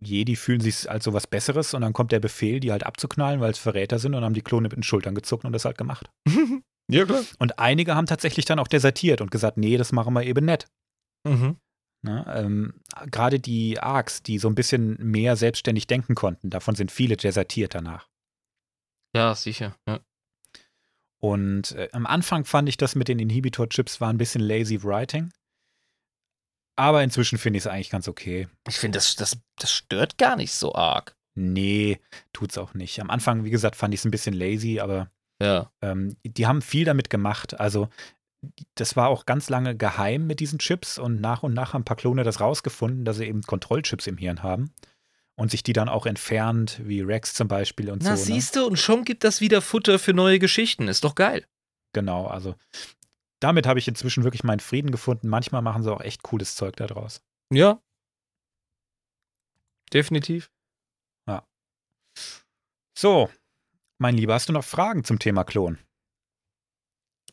Jedi fühlen sich als sowas Besseres und dann kommt der Befehl, die halt abzuknallen, weil es Verräter sind und haben die Klone mit den Schultern gezuckt und das halt gemacht. ja, klar. Und einige haben tatsächlich dann auch desertiert und gesagt, nee, das machen wir eben nett. Mhm. Ne? Ähm, Gerade die Arcs, die so ein bisschen mehr selbstständig denken konnten, davon sind viele desertiert danach. Ja, sicher. Ja. Und äh, am Anfang fand ich das mit den Inhibitor-Chips war ein bisschen lazy writing. Aber inzwischen finde ich es eigentlich ganz okay. Ich finde, das, das, das stört gar nicht so arg. Nee, tut's auch nicht. Am Anfang, wie gesagt, fand ich es ein bisschen lazy, aber ja. ähm, die haben viel damit gemacht. Also das war auch ganz lange geheim mit diesen Chips und nach und nach haben ein paar Klone das rausgefunden, dass sie eben Kontrollchips im Hirn haben und sich die dann auch entfernt, wie Rex zum Beispiel und Na, so. Na, ne? siehst du, und schon gibt das wieder Futter für neue Geschichten. Ist doch geil. Genau, also damit habe ich inzwischen wirklich meinen Frieden gefunden. Manchmal machen sie auch echt cooles Zeug daraus. Ja. Definitiv. Ja. So, mein Lieber, hast du noch Fragen zum Thema Klon?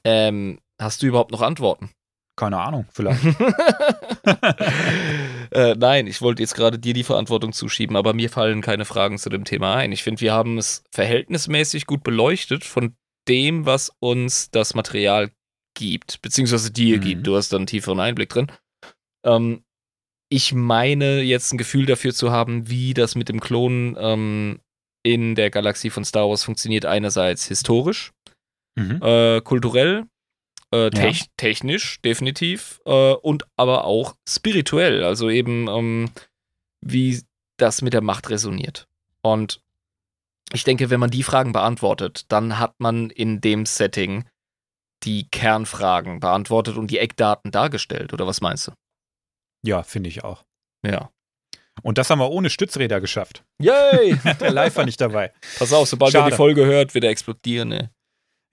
Ähm, Hast du überhaupt noch Antworten? Keine Ahnung, vielleicht. äh, nein, ich wollte jetzt gerade dir die Verantwortung zuschieben, aber mir fallen keine Fragen zu dem Thema ein. Ich finde, wir haben es verhältnismäßig gut beleuchtet von dem, was uns das Material gibt, beziehungsweise dir mhm. gibt. Du hast da einen tieferen Einblick drin. Ähm, ich meine jetzt ein Gefühl dafür zu haben, wie das mit dem Klonen ähm, in der Galaxie von Star Wars funktioniert. Einerseits historisch, mhm. äh, kulturell äh, te ja. Technisch, definitiv. Äh, und aber auch spirituell. Also eben, ähm, wie das mit der Macht resoniert. Und ich denke, wenn man die Fragen beantwortet, dann hat man in dem Setting die Kernfragen beantwortet und die Eckdaten dargestellt. Oder was meinst du? Ja, finde ich auch. Ja. Und das haben wir ohne Stützräder geschafft. Yay! der Live war nicht dabei. Pass auf, sobald Schade. er die Folge hört, wird er explodieren, ne?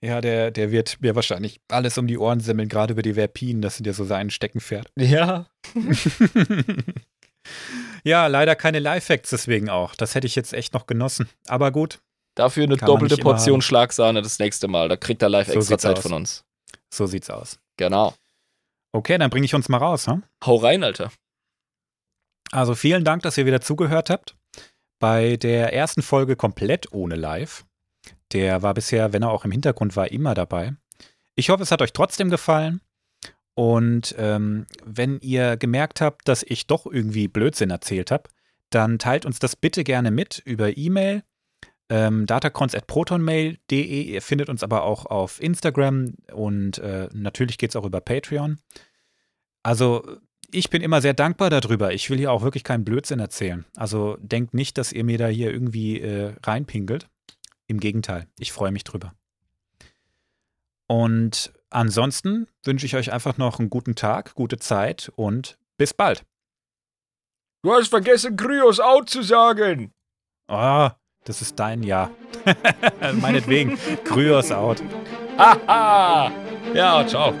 Ja, der, der wird mir wahrscheinlich alles um die Ohren semmeln, gerade über die Verpinen. Das sind ja so sein Steckenpferd. Ja. ja, leider keine Live-Facts deswegen auch. Das hätte ich jetzt echt noch genossen. Aber gut. Dafür eine doppelte Portion Schlagsahne das nächste Mal. Da kriegt er live so extra Zeit aus. von uns. So sieht's aus. Genau. Okay, dann bringe ich uns mal raus. Hm? Hau rein, Alter. Also vielen Dank, dass ihr wieder zugehört habt. Bei der ersten Folge komplett ohne Live. Der war bisher, wenn er auch im Hintergrund war, immer dabei. Ich hoffe, es hat euch trotzdem gefallen. Und ähm, wenn ihr gemerkt habt, dass ich doch irgendwie Blödsinn erzählt habe, dann teilt uns das bitte gerne mit über E-Mail. Ähm, datacons.protonmail.de. Ihr findet uns aber auch auf Instagram und äh, natürlich geht es auch über Patreon. Also, ich bin immer sehr dankbar darüber. Ich will hier auch wirklich keinen Blödsinn erzählen. Also, denkt nicht, dass ihr mir da hier irgendwie äh, reinpingelt. Im Gegenteil, ich freue mich drüber. Und ansonsten wünsche ich euch einfach noch einen guten Tag, gute Zeit und bis bald. Du hast vergessen, Kryos out zu sagen. Ah, Das ist dein Ja. Meinetwegen. Kryos out. Haha. ja, ciao.